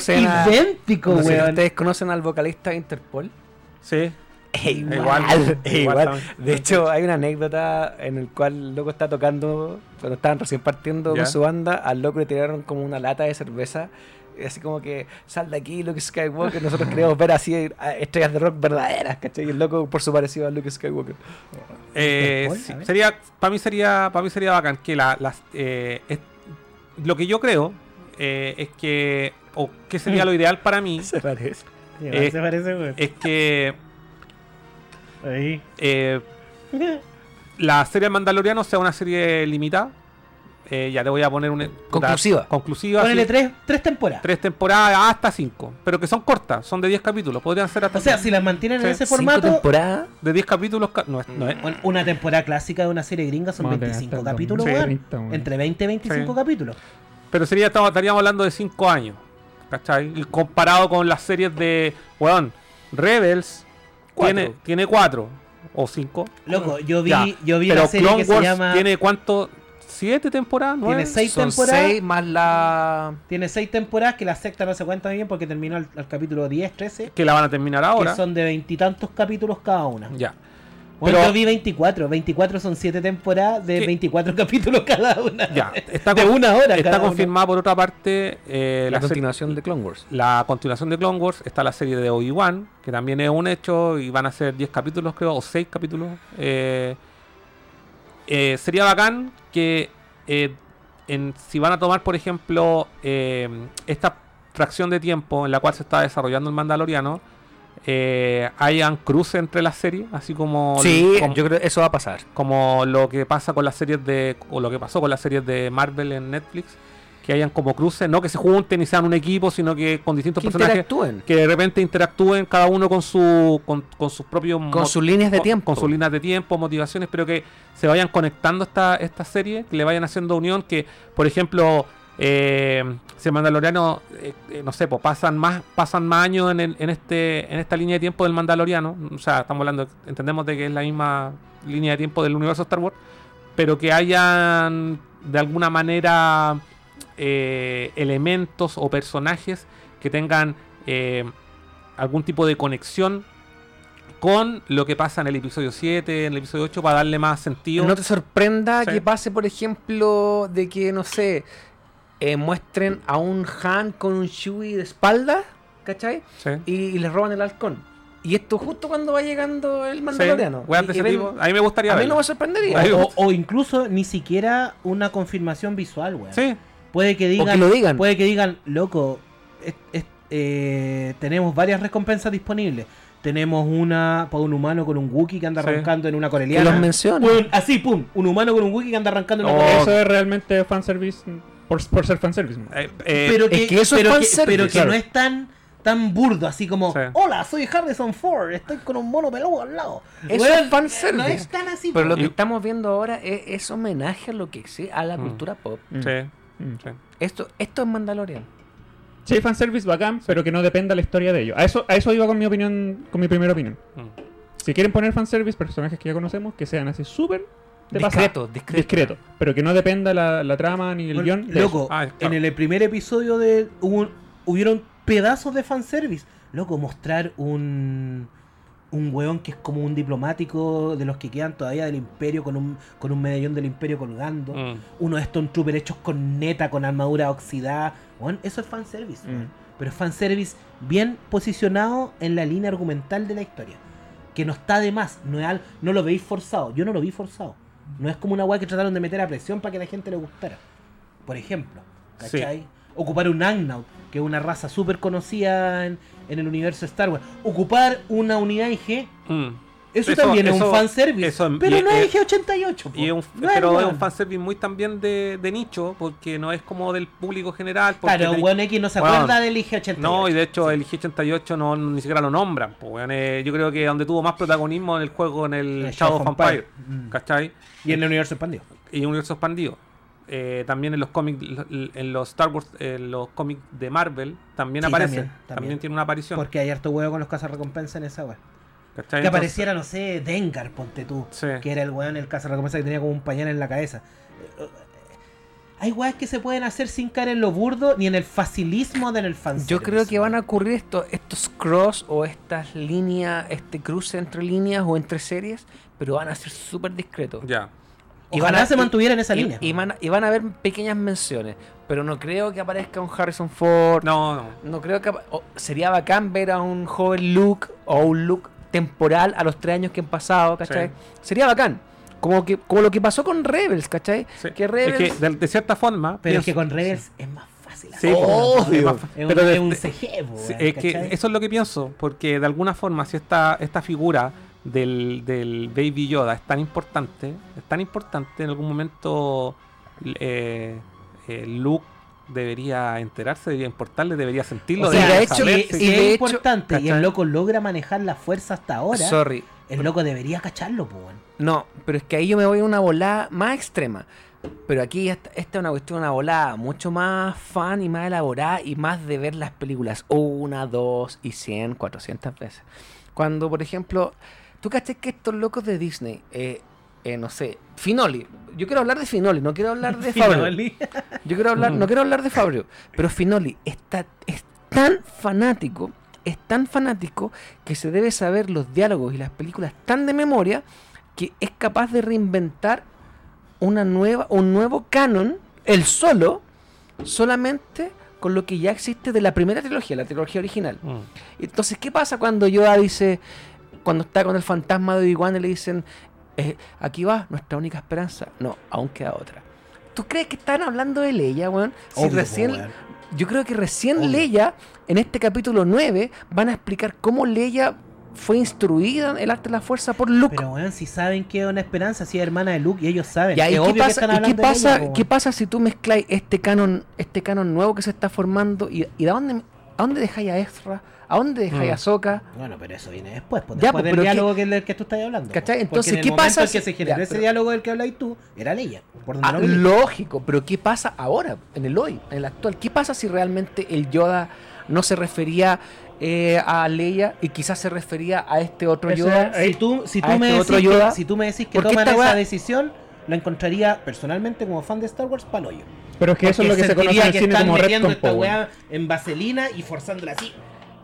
a- idéntico, No sé ustedes conocen al vocalista de Interpol. Sí. Es igual, igual, es igual igual. también. De hecho, hay una anécdota en el cual el loco está tocando, cuando estaban recién partiendo Ya. con su banda, al loco le tiraron como una lata de cerveza. Así como que, sal de aquí, Luke Skywalker. Nosotros queremos ver así estrellas de rock verdaderas, ¿cachai? Y el loco por su parecido a Luke Skywalker. Eh, sí, sería, para mí sería, para mí sería bacán que la, las, eh, es- lo que yo creo eh, es que, o que sería lo ideal para mí, Se parece. Eh, se parece, es que Ahí. eh, la serie Mandaloriano sea una serie limitada. Eh, ya te voy a poner una Conclusiva. conclusiva. Ponele sí. tres, tres temporadas. tres temporadas hasta cinco, pero que son cortas, son de 10 capítulos, podrían ser hasta O sea, cinco. si las mantienen en ese Cinco formato, temporadas. de 10 capítulos, ca- no es, no es- una temporada clásica de una serie gringa son tener 25 hasta el capítulos, 2030, weón. weón. Entre 20 y 25 Sí. capítulos. pero sería estaríamos hablando de 5 años, ¿cachai? Y comparado con las series de, weón, Rebels Cuatro. tiene tiene 4 o 5. Loco, yo vi, Ya, yo vi pero la serie Clone que Wars se llama. tiene cuánto siete temporadas, nueve. Tiene seis Son temporadas. seis más la. Tiene seis temporadas, que la sexta no se cuenta bien porque terminó al, al capítulo 10, 13. Que la van a terminar ahora. Que son de veintitantos capítulos cada una. Ya. Bueno, Pero- yo vi 24. 24 son 7 temporadas de ¿Qué? 24 capítulos cada una. Ya. Está, de con- una hora está confirmada por otra parte eh, La continuación de Clone Wars. la continuación de Clone Wars. Está la serie de Obi-Wan, que también es un hecho y van a ser 10 capítulos, creo, o 6 capítulos. Eh, eh, sería bacán que eh, en, si van a tomar, por ejemplo, eh, esta fracción de tiempo en la cual se está desarrollando el Mandaloriano, eh, hayan cruces entre las series, así como, Sí, como, yo creo que eso va a pasar. como lo que pasa con las series de o lo que pasó con las series de Marvel en Netflix, que hayan como cruces, no que se junten y sean un equipo, sino que con distintos Que personajes interactúen. que de repente interactúen cada uno con su con, con sus propios Con sus líneas de tiempo. con sus líneas de tiempo, motivaciones, pero que se vayan conectando esta esta serie, que le vayan haciendo unión, que por ejemplo eh, si el Mandaloriano, eh, eh, no sé, pues pasan más pasan más años en, el- en este en esta línea de tiempo del Mandaloriano, o sea, estamos hablando, entendemos de que es la misma línea de tiempo del universo Star Wars, pero que hayan de alguna manera eh, elementos o personajes que tengan eh, algún tipo de conexión con lo que pasa en el episodio 7, en el episodio 8, para darle más sentido. No te sorprenda Sí. que pase, por ejemplo, de que, no sé, eh, muestren a un Han con un Chewie de espalda, ¿cachai? Sí. Y, y le roban el halcón. Y esto justo cuando va llegando el Mandaloriano. Y- y ven-. A mí me gustaría a mí verlo. no me sorprendería. O, o incluso ni siquiera una confirmación visual, weón. Sí, Puede que digan, que lo digan. Puede que digan, loco, es- es- eh, tenemos varias recompensas disponibles. Tenemos una para un humano con un Wookiee que anda Sí. arrancando en una que coreliana. los menciona. Así, pum. Un humano con un Wookiee que anda arrancando en una Oh, coreliana. Eso es realmente fanservice por, por ser fanservice. eh, eh, pero es que, eso es pero que, fanservice, pero que claro. no es tan tan burdo, así como, Sí. hola, soy Harrison Ford, estoy con un mono peludo al lado. Eso Weón, es fanservice. No es tan así. Pero lo que Y- estamos viendo ahora es, es homenaje a lo que existe, a la Mm. cultura pop. Mm. sí. Sí. Esto, esto es Mandalorian. Sí, fanservice bacán, pero que no dependa la historia de ellos. A eso, a eso iba con mi opinión, con mi primera opinión. Mm. Si quieren poner fanservice, personajes que ya conocemos, que sean así súper de Discreto, pasada. discreto. discreto. Pero que no dependa la, la trama ni el Bueno, guion. Loco. Ah, claro. en el primer episodio de hubo- hubieron pedazos de fanservice. Loco, mostrar un un weón que es como un diplomático de los que quedan todavía del imperio con un, con un medallón del imperio colgando. Mm. Uno de estos troopers hechos con neta, con armadura oxidada. Weón, eso es fanservice. Mm. Pero es fanservice bien posicionado en la línea argumental de la historia. Que no está de más. No, es al- no lo veis forzado. Yo no lo vi forzado. No es como una weá que trataron de meter a presión para que la gente le gustara. Por ejemplo, Sí. ¿cachai? Ocupar un Agnaut, que es una raza súper conocida en, en el universo Star Wars. Ocupar una unidad IG, Mm. eso, Eso- también es un fanservice. eso- pero y- no es eh, IG-88. po. Y es un, No es, pero es weón. un fanservice muy también de, de nicho, porque no es como del público general. Claro, weón X no se acuerda del IG-88. No, y de hecho el IG-88 no, ni siquiera lo nombran. pues, eh, yo creo que donde tuvo más protagonismo en el juego en el El Shadow of Empire, Mm. ¿cachai? Y en el universo expandido. Y universo expandido. Eh, también en los cómics, en los Star Wars, en los cómics de Marvel, también Sí, aparece. también, También, también. tiene una aparición. Porque hay harto huevo con los cazarrecompensas en esa weá. ¿cachai? Que Entonces- apareciera, no sé, Dengar, ponte tú. Sí. Que era el weón, el cazarrecompensa que tenía como un pañal en la cabeza. Eh, eh, Hay weas que se pueden hacer sin caer en lo burdo ni en el facilismo de en el fanservice. Yo creo que van a ocurrir esto, estos cross o estas líneas, este cruce entre líneas o entre series, pero van a ser súper discretos. Ya. Y van a- se mantuviera en esa y, línea. Y van, a- y van a haber pequeñas menciones, pero no creo que aparezca un Harrison Ford. No, no. No creo que... apa- o sería bacán ver a un joven Luke o un Luke temporal a los tres años que han pasado, ¿cachai? Sí. Sería bacán. Como, que, como lo que pasó con Rebels, ¿cachai? Sí. Que Rebels... Es que de, de cierta forma. Pero es que con Rebels es más fácil. Sí, hacerlo, ¿no? es más- Es un, pero de- es un CG, es que eso es lo que pienso, porque de alguna forma si esta, esta figura del, del Baby Yoda es tan importante, es tan importante, en algún momento eh, eh, Luke debería enterarse, debería importarle, debería sentirlo, O sea, de hecho, saber, y de es hecho, importante y el loco logra manejar la fuerza hasta ahora, Sorry. el loco debería cacharlo, weón. No, pero es que ahí yo me voy a una volada más extrema. Pero aquí esta, esta es una cuestión, una volada mucho más fan y más elaborada y más de ver las películas una, dos y cien, cuatrocientas veces. Cuando, por ejemplo, tú caché que estos locos de Disney, eh, eh, no sé, Finoli. Yo quiero hablar de Finoli, no quiero hablar de Fabio. Finoli. Yo quiero hablar, no quiero hablar de Fabio, pero Finoli está, es tan fanático, es tan fanático que se debe saber los diálogos y las películas tan de memoria que es capaz de reinventar una nueva, un nuevo canon, el solo, solamente con lo que ya existe de la primera trilogía, la trilogía original. Mm. Entonces, ¿qué pasa cuando Yoda dice, cuando está con el fantasma de Obi-Wan y le dicen, eh, aquí va nuestra única esperanza? No, aún queda otra. ¿Tú crees que están hablando de Leia, weón? Si Obvio, recién, weón. yo creo que recién Obvio. Leia, en este capítulo 9, van a explicar cómo Leia fue instruida en el arte de la fuerza por Luke. Pero weón, si saben que es una esperanza, si es hermana de Luke y ellos saben. Ya, ¿y qué que pasa, están y qué pasa, ella, qué pasa si tú mezcláis este canon, este canon nuevo que se está formando y, y de dónde, a dónde dejáis a Ezra? ¿A dónde dejáis a Mm. Ahsoka? Bueno, pero eso viene después, pues, Ya, después pues, del diálogo que, del que tú estás hablando. ¿Cachai? pues. Entonces, Porque en ¿qué el pasa en que si- se generó ya, ese pero- diálogo del que habláis tú, era Leia. Por Ah, lógico, pero ¿qué pasa ahora, en el hoy, en el actual? ¿Qué pasa si realmente el Yoda no se refería eh, a Leia y quizás se refería a este otro Si tú, si a tú me este decís otro que, Yoda, si tú me decís que porque toman esa decisión, lo encontraría personalmente como fan de Star Wars paloyo. Pero es que eso es lo que se conoce en el que cine como retcon, esta weá en vaselina y forzándola así.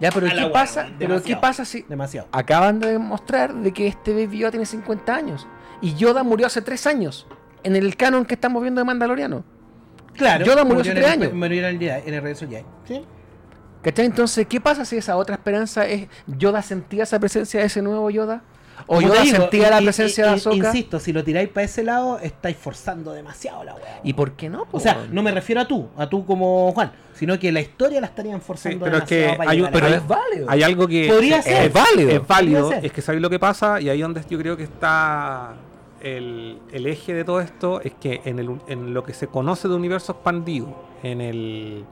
Ya, pero ¿qué pasa? Pero ¿qué pasa si Demasiado. acaban de demostrar de que este Baby Yoda tiene 50 años y Yoda murió hace 3 años en el canon que estamos viendo de Mandaloriano? Claro. Yoda murió hace en tres el- años. Murió en el en el regreso Jedi. ¿Sí? ¿Cachai? Entonces, ¿qué pasa si esa otra esperanza es Yoda sentía esa presencia de ese nuevo Yoda? ¿O Yoda digo, sentía la presencia in- de Ahsoka? Insisto, si lo tiráis para ese lado, estáis forzando demasiado la weá. ¿Y por qué no? po, O sea, no me refiero a tú, a tú como Juan, sino que la historia la estarían Sí, forzando pero es que demasiado para hay pero a- es válido. Hay algo que Podría es, ser. es válido. Es válido. Es que sabéis lo que pasa y ahí donde yo creo que está el, el eje de todo esto es que en, el, en lo que se conoce de universo expandido, en el,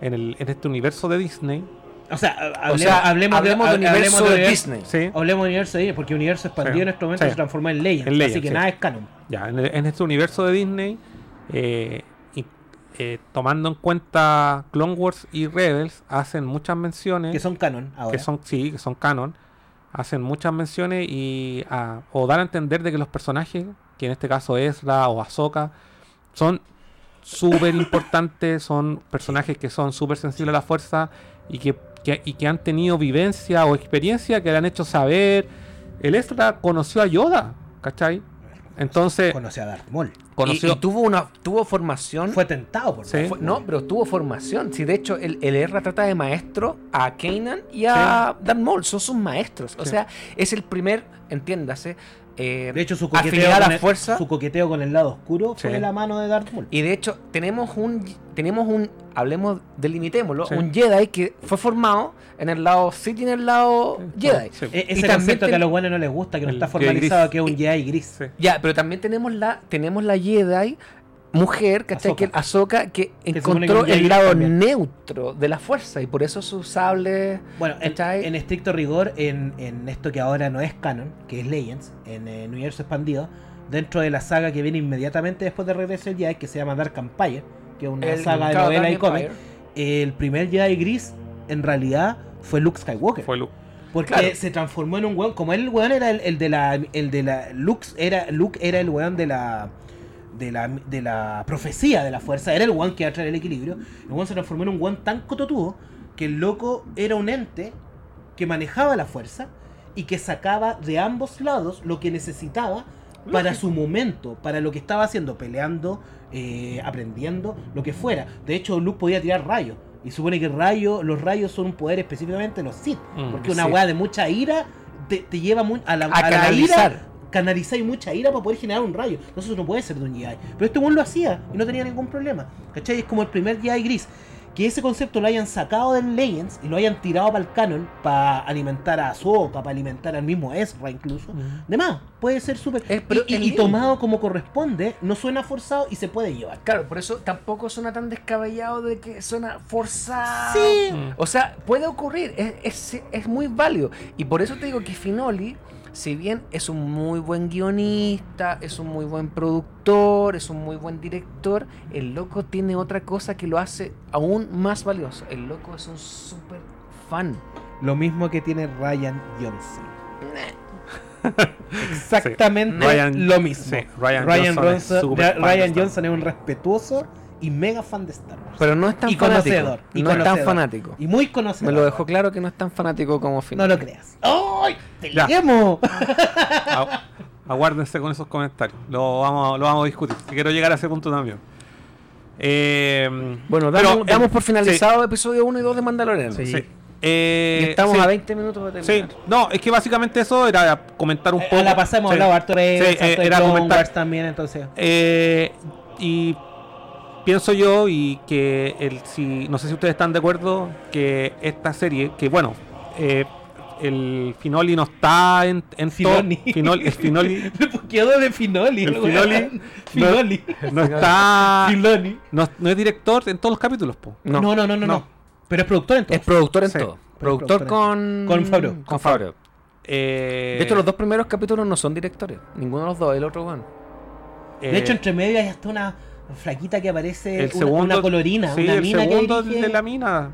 en el en este universo de Disney, O sea, ha- O hablemos, sea, hablemos, hablemos de, universo hablemos de Disney. ¿sí? Hablemos del universo de Disney, porque el universo expandido Sí, en este momento sí. se transformó en Legends, así que sí. nada es canon. Ya, en, el- en este universo de Disney, eh, y, eh, tomando en cuenta Clone Wars y Rebels, hacen muchas menciones Que son canon ahora. que son sí, que son canon, hacen muchas menciones y ah, o dan a entender de que los personajes, que en este caso Ezra o Ahsoka, son súper importantes, son personajes que son súper sensibles a la fuerza y que, que- y que han tenido vivencia o experiencia que le han hecho saber. El Ezra conoció a Yoda, ¿cachai? Entonces, Conoció a Darth Maul. conoció... Y, y tuvo una tuvo formación. Fue tentado por Sí. Fue- no, pero tuvo formación. Si de hecho el, el R trata de maestro a Kanan y a Darth Maul, son sus maestros. O Sí. sea, es el primer, entiéndase, eh, De hecho, su coqueteo, con la el, fuerza. su coqueteo con el lado oscuro fue Sí. la mano de Darth Maul. Y de hecho, tenemos un, tenemos un, hablemos, delimitémoslo, Sí. un Jedi que fue formado en el lado Sith y en el lado Jedi. Sí. E- Y ese también concepto que a los buenos no les gusta, que no El está formalizado, que es un Jedi gris. Sí. Ya, pero también tenemos la, tenemos la Jedi mujer, ¿cachai? Ahsoka. Que Ahsoka que encontró el lado también. neutro de la fuerza y por eso sus sables. Bueno, en, en estricto rigor, en, en esto que ahora no es canon, que es Legends, en el universo expandido, dentro de la saga que viene inmediatamente después de Regreso del Jedi, que se llama Dark Empire, que es una el- saga de novela y cómic, el primer Jedi gris en realidad fue Luke Skywalker. Fue Luke. Porque Claro. se transformó en un weón. Como él, el weón era el, el de la. El de la. Luke era, Luke era el weón de la. De la, de la profecía de la fuerza. Era el weón que iba a traer el equilibrio. El weón se transformó en un weón tan cototudo. Que el loco era un ente. Que manejaba la fuerza. Y que sacaba de ambos lados lo que necesitaba. Para su momento. Para lo que estaba haciendo. Peleando. eh, aprendiendo. Lo que fuera. De hecho, Luke podía tirar rayos. Y supone que rayo, los rayos son un poder específicamente de los Sith. Mm, Porque una sí. weá de mucha ira te, te lleva mu- a la, A a la ira. Canalizáis mucha ira para poder generar un rayo. Entonces eso no puede ser de un Jedi. Pero este weón lo hacía y no tenía ningún problema. ¿Cachai? Es como el primer Jedi gris. Que ese concepto lo hayan sacado del Legends y lo hayan tirado para el canon para alimentar a Ahsoka, para alimentar al mismo Ezra incluso. De más, puede ser súper. Y- tomado como corresponde, no suena forzado y se puede llevar. Claro, por eso tampoco suena tan descabellado de que suena forzado. Sí. O sea, puede ocurrir, es, es- es muy válido. Y por eso te digo que Finoli, si bien es un muy buen guionista, es un muy buen productor, es un muy buen director, el loco tiene otra cosa que lo hace aún más valioso. El loco es un súper fan. Lo mismo que tiene Ryan Johnson. Exactamente Sí. Ryan- lo mismo. sí, Ryan Ryan, Johnson Ryan Johnson es un respetuoso y mega fan de Star Wars. Pero no es tan Y fanático. conocedor, y no es tan conocedor. fanático. y muy conocido. Me lo dejó claro que no es tan fanático como Finn. No lo creas. ¡Ay! ¡Peleemos! Agu- Aguárdense con esos comentarios. Lo vamos, lo vamos a discutir. Quiero llegar a ese punto también. Eh, Bueno, pero, damos, eh, damos por finalizado episodio 1 y 2 de Mandalorian. Sí. sí. Eh, Y estamos sí, a 20 minutos de Sí, terminar. no, es que básicamente eso era comentar un Eh, poco. a la pasada hemos Sí. hablado harto de Sí, eh, era Clone comentar- Wars también, entonces. Eh, y pienso yo y que el si no sé si ustedes están de acuerdo que esta serie que bueno eh, el Finoli no está en, en Finoli. Finoli- el Finoli Quedó de Finoli. El Finoli. Finoli. no está Filoni. no, no es director en todos los capítulos po. No. No, no, no, no, no. No. Pero es productor Es entonces. productor en Sí. todo. Productor Productor con. Con Favreau. Con Favreau. Eh, De hecho, los dos primeros capítulos no son directores. Ninguno de los dos, el otro, bueno. eh, De hecho, entre medio hay hasta una flaquita que aparece, el una, segundo una colorina, sí, una el mina segundo que dirige, de la mina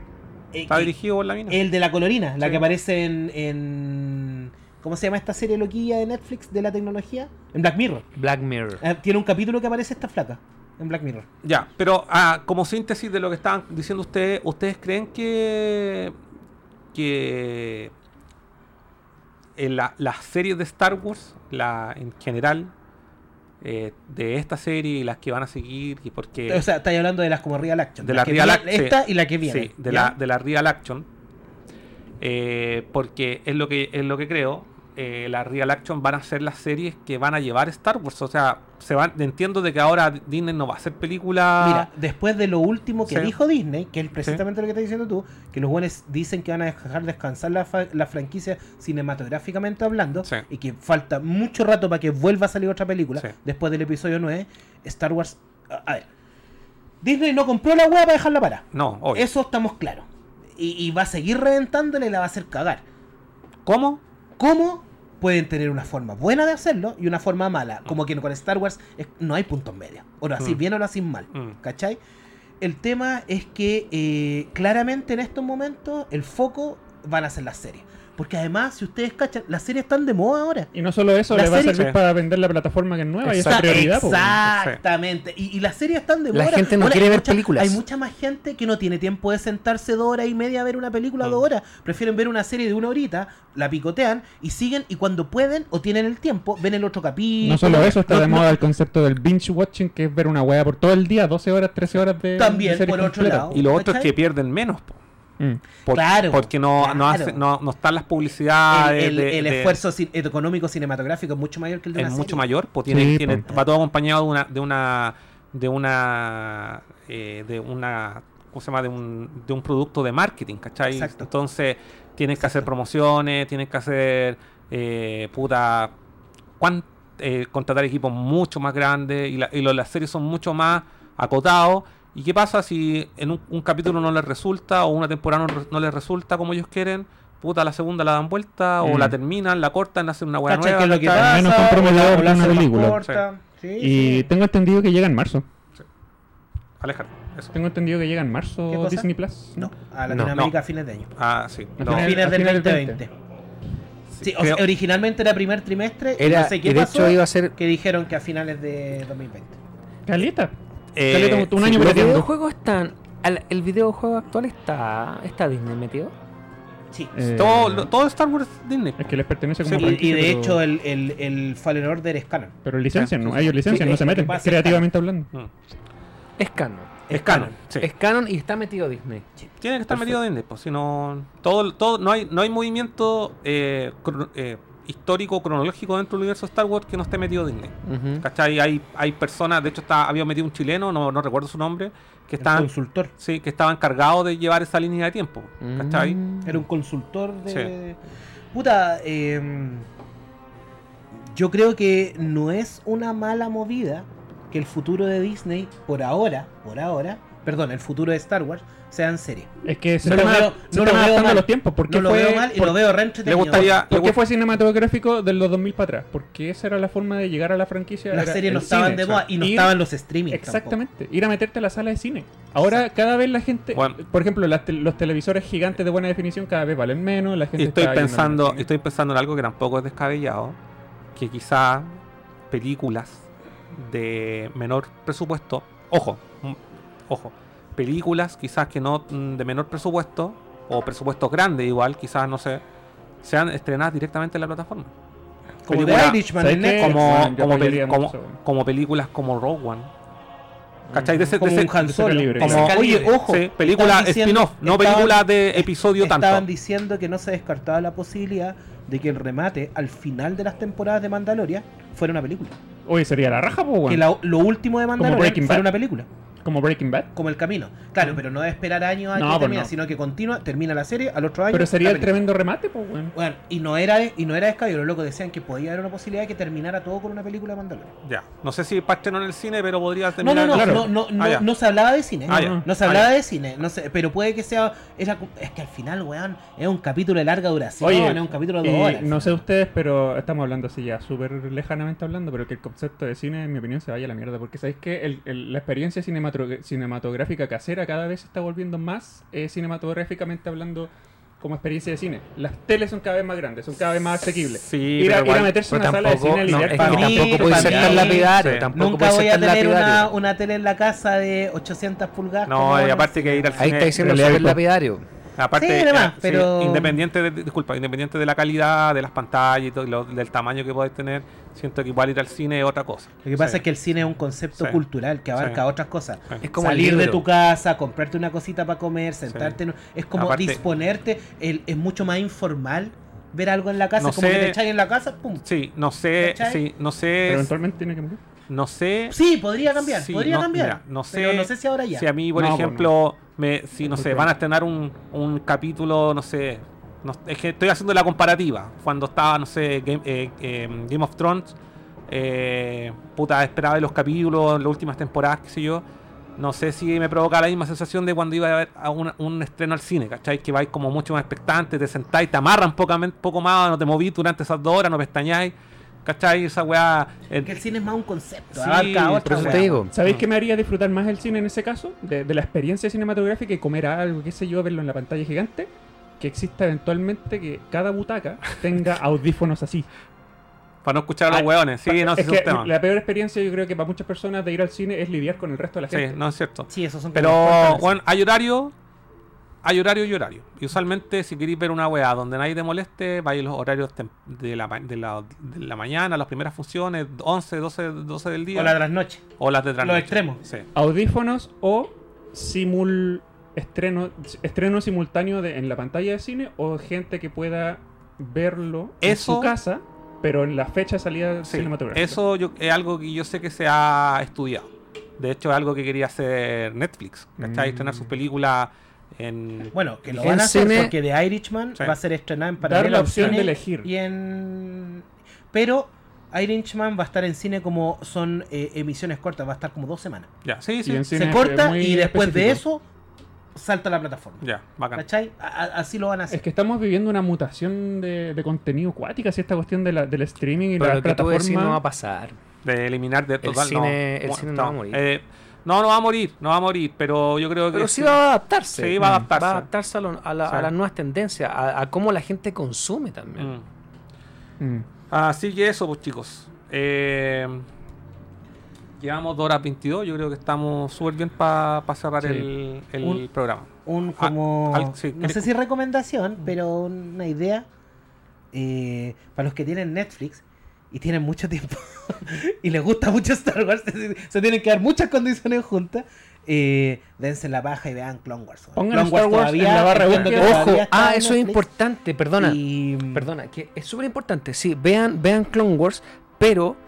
eh, está dirigido por la mina El de la colorina, la Sí. que aparece en, en- ¿Cómo se llama esta serie loquilla de Netflix de la tecnología? En Black Mirror. Black Mirror. Eh, tiene un capítulo que aparece esta flaca. En Black Mirror. Ya, pero ah, como síntesis de lo que estaban diciendo ustedes, ¿ustedes creen que que en la- las series de Star Wars, la en general, eh, de esta serie y las que van a seguir, y porque O sea, estáis hablando de las como Real Action. De la Real Action, sí. Esta y la que viene. sí, de ¿ya? la de la real action, eh, porque es lo que es lo que creo. Eh, la real action van a ser las series que van a llevar Star Wars. O sea, se van, entiendo de que ahora Disney no va a hacer películas. Mira, después de lo último que Sí. dijo Disney, que es precisamente lo que estás diciendo tú, que los buenos dicen que van a dejar descansar la, fa- la franquicia cinematográficamente hablando, Sí. y que falta mucho rato para que vuelva a salir otra película, después del episodio 9, Star Wars... A, a ver, Disney no compró la hueá para dejarla para. No, obvio. Eso estamos claros. Y, y va a seguir reventándole y la va a hacer cagar. ¿Cómo? ¿Cómo? Pueden tener una forma buena de hacerlo y una forma mala. Como que con Star Wars es- no hay puntos medios. O lo Mm. bien o lo así mal. Mm. ¿Cachai? El tema es que eh, claramente en estos momentos el foco van a ser las series. Porque además, si ustedes cachan, las series están de moda ahora. Y no solo eso, La le va a servir para vender la plataforma que es nueva y esa es prioridad. po. Exactamente. Y, y las series están de La moda. gente no Ahora, quiere hay ver mucha- películas. Hay mucha más gente que no tiene tiempo de sentarse dos horas y media a ver una película Mm. dos horas. Prefieren ver una serie de una horita, la picotean y siguen. Y cuando pueden o tienen el tiempo, ven el otro capítulo. No solo eso, está No- de no- moda el concepto del binge watching, que es ver una wea por todo el día, 12 horas, 13 horas de. También, de serie por otro completa. lado. Y lo otro es ¿Cachai? que pierden menos. po. Mm. Por- Claro, Porque no, no, hace- no, no están las publicidades. el- de- el de- esfuerzo económico cinematográfico es mucho mayor que el de es una mucho serie. mayor, pues tiene, Sí, tiene- po. va todo acompañado de una, de una, de una, eh, de una, ¿cómo se llama? De un, de un producto de marketing, ¿cachai? Exacto. Entonces tienes que hacer promociones, tienes que hacer, eh, puta, cuán- eh, contratar equipos mucho más grandes y, la- y lo- las series son mucho más acotados. ¿Y qué pasa si en un, un capítulo no les resulta o una temporada no, les resulta como ellos quieren? Puta, la segunda la dan vuelta o Mm. la terminan, la cortan, hacen una buena ¿Cachai nueva. qué es lo que pasa? Menos comprometedor que una película. corta. Sí, Y sí. tengo entendido que llega en marzo. Alejar, eso. Tengo entendido que llega en ¿Qué marzo cosa? Disney Plus. No, a No, Latinoamérica no. a fines de año. Ah, sí. A no, finales- fines del finales del 2020. Sí, o creo- sea, originalmente era primer trimestre y Era, no sé y qué de pasó, hecho iba a ser. que dijeron que a finales de 2020. Caleta. Eh, un sí, año Los videojuegos están. ¿El videojuego actual está. ¿Está Disney metido? Sí. Eh, todo, lo- todo Star Wars es Disney. Es que les pertenece como Y- y, de pero- hecho el, el, el Fallen Order es canon. Pero licencian, Ah, ¿no? Ellos licencian, sí, no se meten, creativamente hablando. Mm. Es canon. Es canon. sí. Es canon y está metido Disney. Tiene que estar metido Disney, pues si no. Todo, todo, no hay, no hay movimiento eh, eh, histórico, cronológico dentro del universo Star Wars que no esté metido Disney. Ujú. ¿Cachai? Hay, hay personas, de hecho está, había metido un chileno, no, no recuerdo su nombre, que El estaban, consultor. sí, que estaba encargado de llevar esa línea de tiempo. ¿Cachai? Mm. Era un consultor de. Puta, em, yo creo que no es una mala movida que el futuro de Disney, por ahora, por ahora, perdón, el futuro de Star Wars, sea en serie. Es que se No lo veo- se no lo veo mal. los tiempos. ¿Por qué No lo fue, veo mal y por- lo veo re Le gustaría. ¿Por le qué fue cinematográfico de los 2000 para atrás? Porque esa era la forma de llegar a la franquicia. Las series no estaban cine. de moda y no Ir- estaban los streaming. Exactamente, ir a meterte a la sala de cine. Ahora cada vez la gente, Bueno. por ejemplo, las los televisores gigantes de buena definición cada vez valen menos, la gente estoy está yendo pensando, estoy pensando en algo que tampoco es descabellado. que quizá películas de menor presupuesto, ojo, ojo, películas quizás que no mm, de menor presupuesto o presupuestos grandes igual, quizás no sé, sean estrenadas directamente en la plataforma. Como película- The Irishman como, Bueno, como, peli- películas como Rogue One. ¿Cachai? De ese, de Como ese- un Han de Solo. calibre, como- De oye, ojo. sí, película estaban spin-off, no estaban- película de episodio Estaban tanto. diciendo que no se descartaba la posibilidad de que el remate al final de las temporadas de Mandalorian fuera una película. Oye, sería la raja, pues, Que weón. la- lo último de Mandalorian fuera una película. Como Breaking Bad. Como el camino. Claro, pero no de esperar años a No, que pues termine, no. sino que continúa, termina la serie, al otro año. Pero sería el tremendo remate, pues, weón. Bueno, y no era y no era descabellado, los locos decían que podía haber una posibilidad de que terminara todo con una película de Mandalorian. Ya, no sé si para estrenar en el cine, pero podría No, terminar. no, no, claro. no, no, no, Ah, no se hablaba de cine. Ah. No se Ah, hablaba de cine, no sé, pero puede que sea. Era, es que al final, weón, es un capítulo de larga duración, Oye, es un capítulo de dos Y horas. no sé ustedes, pero estamos hablando así ya súper lejanamente hablando, pero que el concepto de cine, en mi opinión, se vaya a la mierda. Porque sabéis que el- el- la experiencia cinematro- cinematográfica casera cada vez se está volviendo más eh, cinematográficamente hablando como experiencia de cine. Las teles son cada vez más grandes, son cada vez más asequibles. Sí, ir, a, ir a meterse en una sala de tampoco, cine a no, que para mí- tampoco puede ser tan lapidario. sí. Tampoco Nunca puede voy a tener una, una tele en la casa de 800 pulgadas. No, y aparte el que ir al Ahí cine. está diciendo virtual. lapidario. Aparte, Sí, además, eh, sí, pero- independiente de, disculpa, independiente de la calidad de las pantallas y todo, y lo- del tamaño que puedes tener, siento que igual ir al cine es otra cosa. Lo que pasa Sí. es que el cine es un concepto Sí. cultural que abarca Sí. otras cosas. Sí. Es como Salir de tu casa, comprarte una cosita para comer, sentarte. en- Es como Aparte- disponerte. el- es mucho más informal ver algo en la casa. No como sé- que te echáis en la casa, pum. Sí, no sé, sí, no Pero sé, eventualmente tiene que morir. No sé. Sí, podría cambiar. Sí, podría no, cambiar. mira, no Pero sé no sé si ahora ya. Si a mí, por No, pues ejemplo, me, si no sé, van a estrenar un, un capítulo, no sé, no- es que estoy haciendo la comparativa. Cuando estaba, no sé, Game, eh, eh, Game of Thrones, eh, puta, esperaba de los capítulos, las últimas temporadas, qué sé yo. No sé si me provoca la misma sensación de cuando iba a ver a un, un estreno al cine, ¿cachai? Que vais como mucho más expectante, te sentáis, te amarran poco, poco más, no te movís durante esas dos horas, no pestañáis, ¿cachai? Esa weá. eh, Que el cine es más un concepto. Sí, abarca por otra Por eso te digo. ¿Sabéis Mm. que me haría disfrutar más el cine en ese caso? De, de la experiencia cinematográfica y comer algo, qué sé yo, verlo en la pantalla gigante. Que exista eventualmente que cada butaca tenga audífonos así. para no escuchar a los Ah, weones. Sí, no sé es si es que un tema. la peor experiencia yo creo que para muchas personas de ir al cine es lidiar con el resto de la Sí, gente. no es cierto. Sí, esos son Pero, bueno, hay horario, hay horario y horario. Y usualmente, si queréis ver una weá donde nadie te moleste, vais los horarios de la, de, la, de la mañana, las primeras funciones, 11, 12, 12 del día. O la de las noches. o las de los trasnoche. extremos. Sí. Audífonos o simul estreno estreno simultáneo de, en la pantalla de cine o gente que pueda verlo en su casa, pero en la fecha de salida Sí, cinematográfica. Eso yo- es algo que yo sé que se ha estudiado. De hecho, es algo que quería hacer Netflix. ¿Cachai? Mm. Estrenar sus películas en. Bueno, que lo En van a hacer cine- porque The Irishman Sí. va a ser estrenada en Dar paralelo la en opción de elegir. Y en... Pero Irishman va a estar en cine como son eh, emisiones cortas, va a estar como dos semanas. Ya, sí, sí. en cine Se corta y después de eso salta a la plataforma. Ya, bacán. ¿Cachai? A- así lo van a hacer. Es que estamos viviendo una mutación de, de contenido cuática, si esta cuestión de la- del streaming y Pero la lo que tú plataforma. decís no va a pasar. De eliminar de total. cine- no. el Bueno, cine no va a morir. eh, no, no va a morir, no va a morir, pero yo creo que. Pero sí va a adaptarse. Sí, va a adaptarse. Va a adaptarse a, lo- a la- Sí. a las nuevas tendencias, a, a cómo la gente consume también. Mm. Mm. Así que eso, pues chicos. Eh, llevamos 2 horas 22. Yo creo que estamos súper bien para cerrar Sí. el, el Un- programa. Un Ah, como... al- sí, no ¿quieres- sé si recomendación, pero una idea eh, para los que tienen Netflix y tienen mucho tiempo y les gusta mucho Star Wars, se, tienen que dar muchas condiciones juntas. Eh, dense la paja y vean Clone Wars. Pongan Clone Star Wars en la barra Ojo, ah, eso es importante, perdona. y- Perdona, que es súper importante. Sí, vean, vean Clone Wars, pero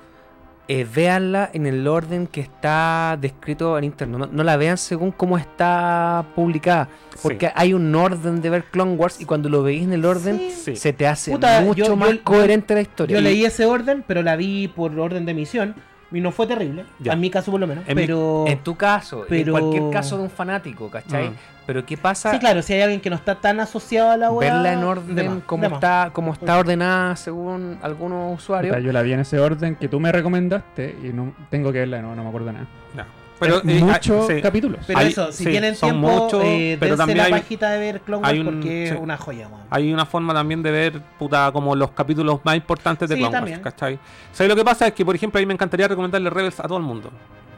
eh, véanla en el orden que está descrito en internet. No, no la vean según cómo está publicada. Porque Sí. hay un orden de ver Clone Wars y cuando lo veis en el orden Sí. se te hace Puta, mucho yo- más yo- coherente la historia. Yo leí ese orden, pero la vi por orden de emisión y no fue terrible. Ya. En mi caso, por lo menos. En mi- pero. En tu caso, Pero- en cualquier caso de un fanático, ¿cachai? Mm. Pero ¿qué pasa? Sí, claro, si hay alguien que no está tan asociado a la web. verla en orden como está, como está ordenada según algunos usuarios. Yo la vi en ese orden que tú me recomendaste y no tengo que verla, no, no me acuerdo nada. Ya. Pero, eh, muchos ah, sí. capítulos. Pero Hay- eso, si sí, tienen son tiempo, muchos, eh, pero dense también la hay- pajita de ver Clone Wars un- porque sí. es una joya, weón. Hay una forma también de ver, puta, como los capítulos más importantes de Sí, Clone Wars, también. ¿cachai? ¿Sabes lo que pasa? Es que, por ejemplo, a mí me encantaría recomendarle Rebels a todo el mundo.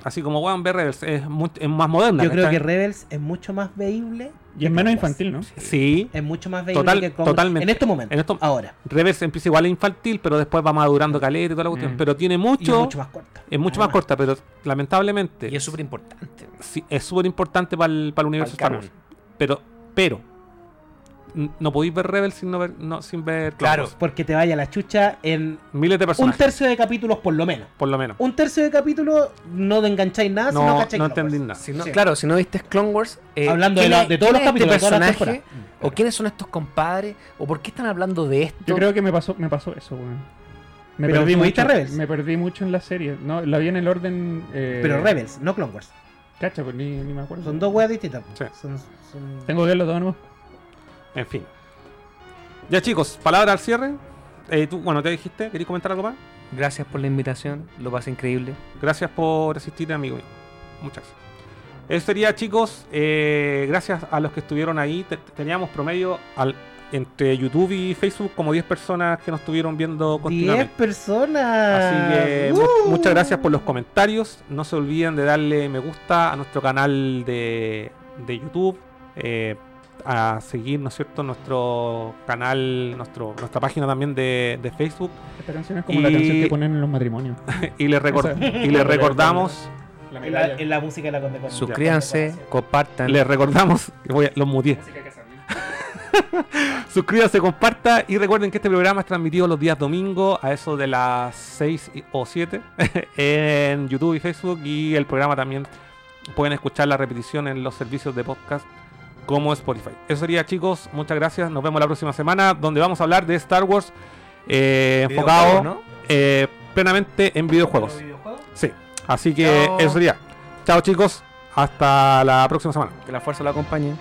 Así como, weón, ver Rebels es, es más moderna. Yo creo ¿cachai? que Rebels es mucho más veíble. y es menos infantil, ¿no? Sí, Es mucho más veíble Total- que totalmente. En este momento. En esto- ahora. Rebels empieza igual infantil, pero después va madurando caleta y toda la cuestión. Mm. Pero tiene Y mucho, es mucho más corta. es mucho más Además. corta, pero lamentablemente Y es súper importante. sí, es súper importante para el, universo Star. Wars. Pero, pero, no podéis ver Rebels sin, no ver, no, sin ver Claro. Wars. Porque te vaya la chucha en Miles de un personajes, tercio de capítulos por lo menos. por lo menos. Un tercio de capítulos no te engancháis nada si no cacháis no Clone entendí nada. Si no- Sí. Claro, si no viste Clone Wars. eh, Hablando de ¿quién la- es- de todos los es capítulos, de este todas las. ¿O quiénes son estos compadres? ¿O por qué están hablando de esto? Yo creo que me pasó, me pasó eso, weón. Me Pero perdí ¿tuviste mucho. Rebels? Me perdí mucho en la serie. No, la vi en el orden. eh, Pero Rebels, no Clone Wars. Cacha, pues ni, ni me acuerdo. Son dos weas distintas. Sí. Son, son- Tengo que verlo todo nuevo. En fin. Ya chicos, palabra al cierre. Eh, tú, bueno, te dijiste, ¿queréis comentar algo más? Gracias por la invitación, lo pasé increíble. Gracias por asistir, amigo mío. Muchas gracias. Eso sería, chicos. eh, gracias a los que estuvieron ahí. Te- teníamos promedio al, entre YouTube y Facebook como 10 personas que nos estuvieron viendo 10 continuamente. personas. Así que mu- muchas gracias por los comentarios. No se olviden de darle me gusta a nuestro canal de, de YouTube. eh, a seguir, ¿no es cierto?, nuestro canal, nuestro, nuestra página también de, de Facebook. Esta canción es como la Y- canción que ponen en los matrimonios. y les recor- Esa. y les recordamos, La En la, en la música de la Conde Conde. Suscríbanse, compartan. les recordamos, que voy a- los muteé. Suscríbanse, comparta y recuerden que este programa es transmitido los días domingos a eso de las 6 y- o 7 en YouTube y Facebook y el programa también pueden escuchar la repetición en los servicios de podcast como Spotify. Eso sería chicos, muchas gracias, nos vemos la próxima semana donde vamos a hablar de Star Wars eh, enfocado ¿no? eh, plenamente en videojuegos. Sí, así que Chao. eso sería. Chao chicos, hasta la próxima semana. Que la fuerza lo acompañe.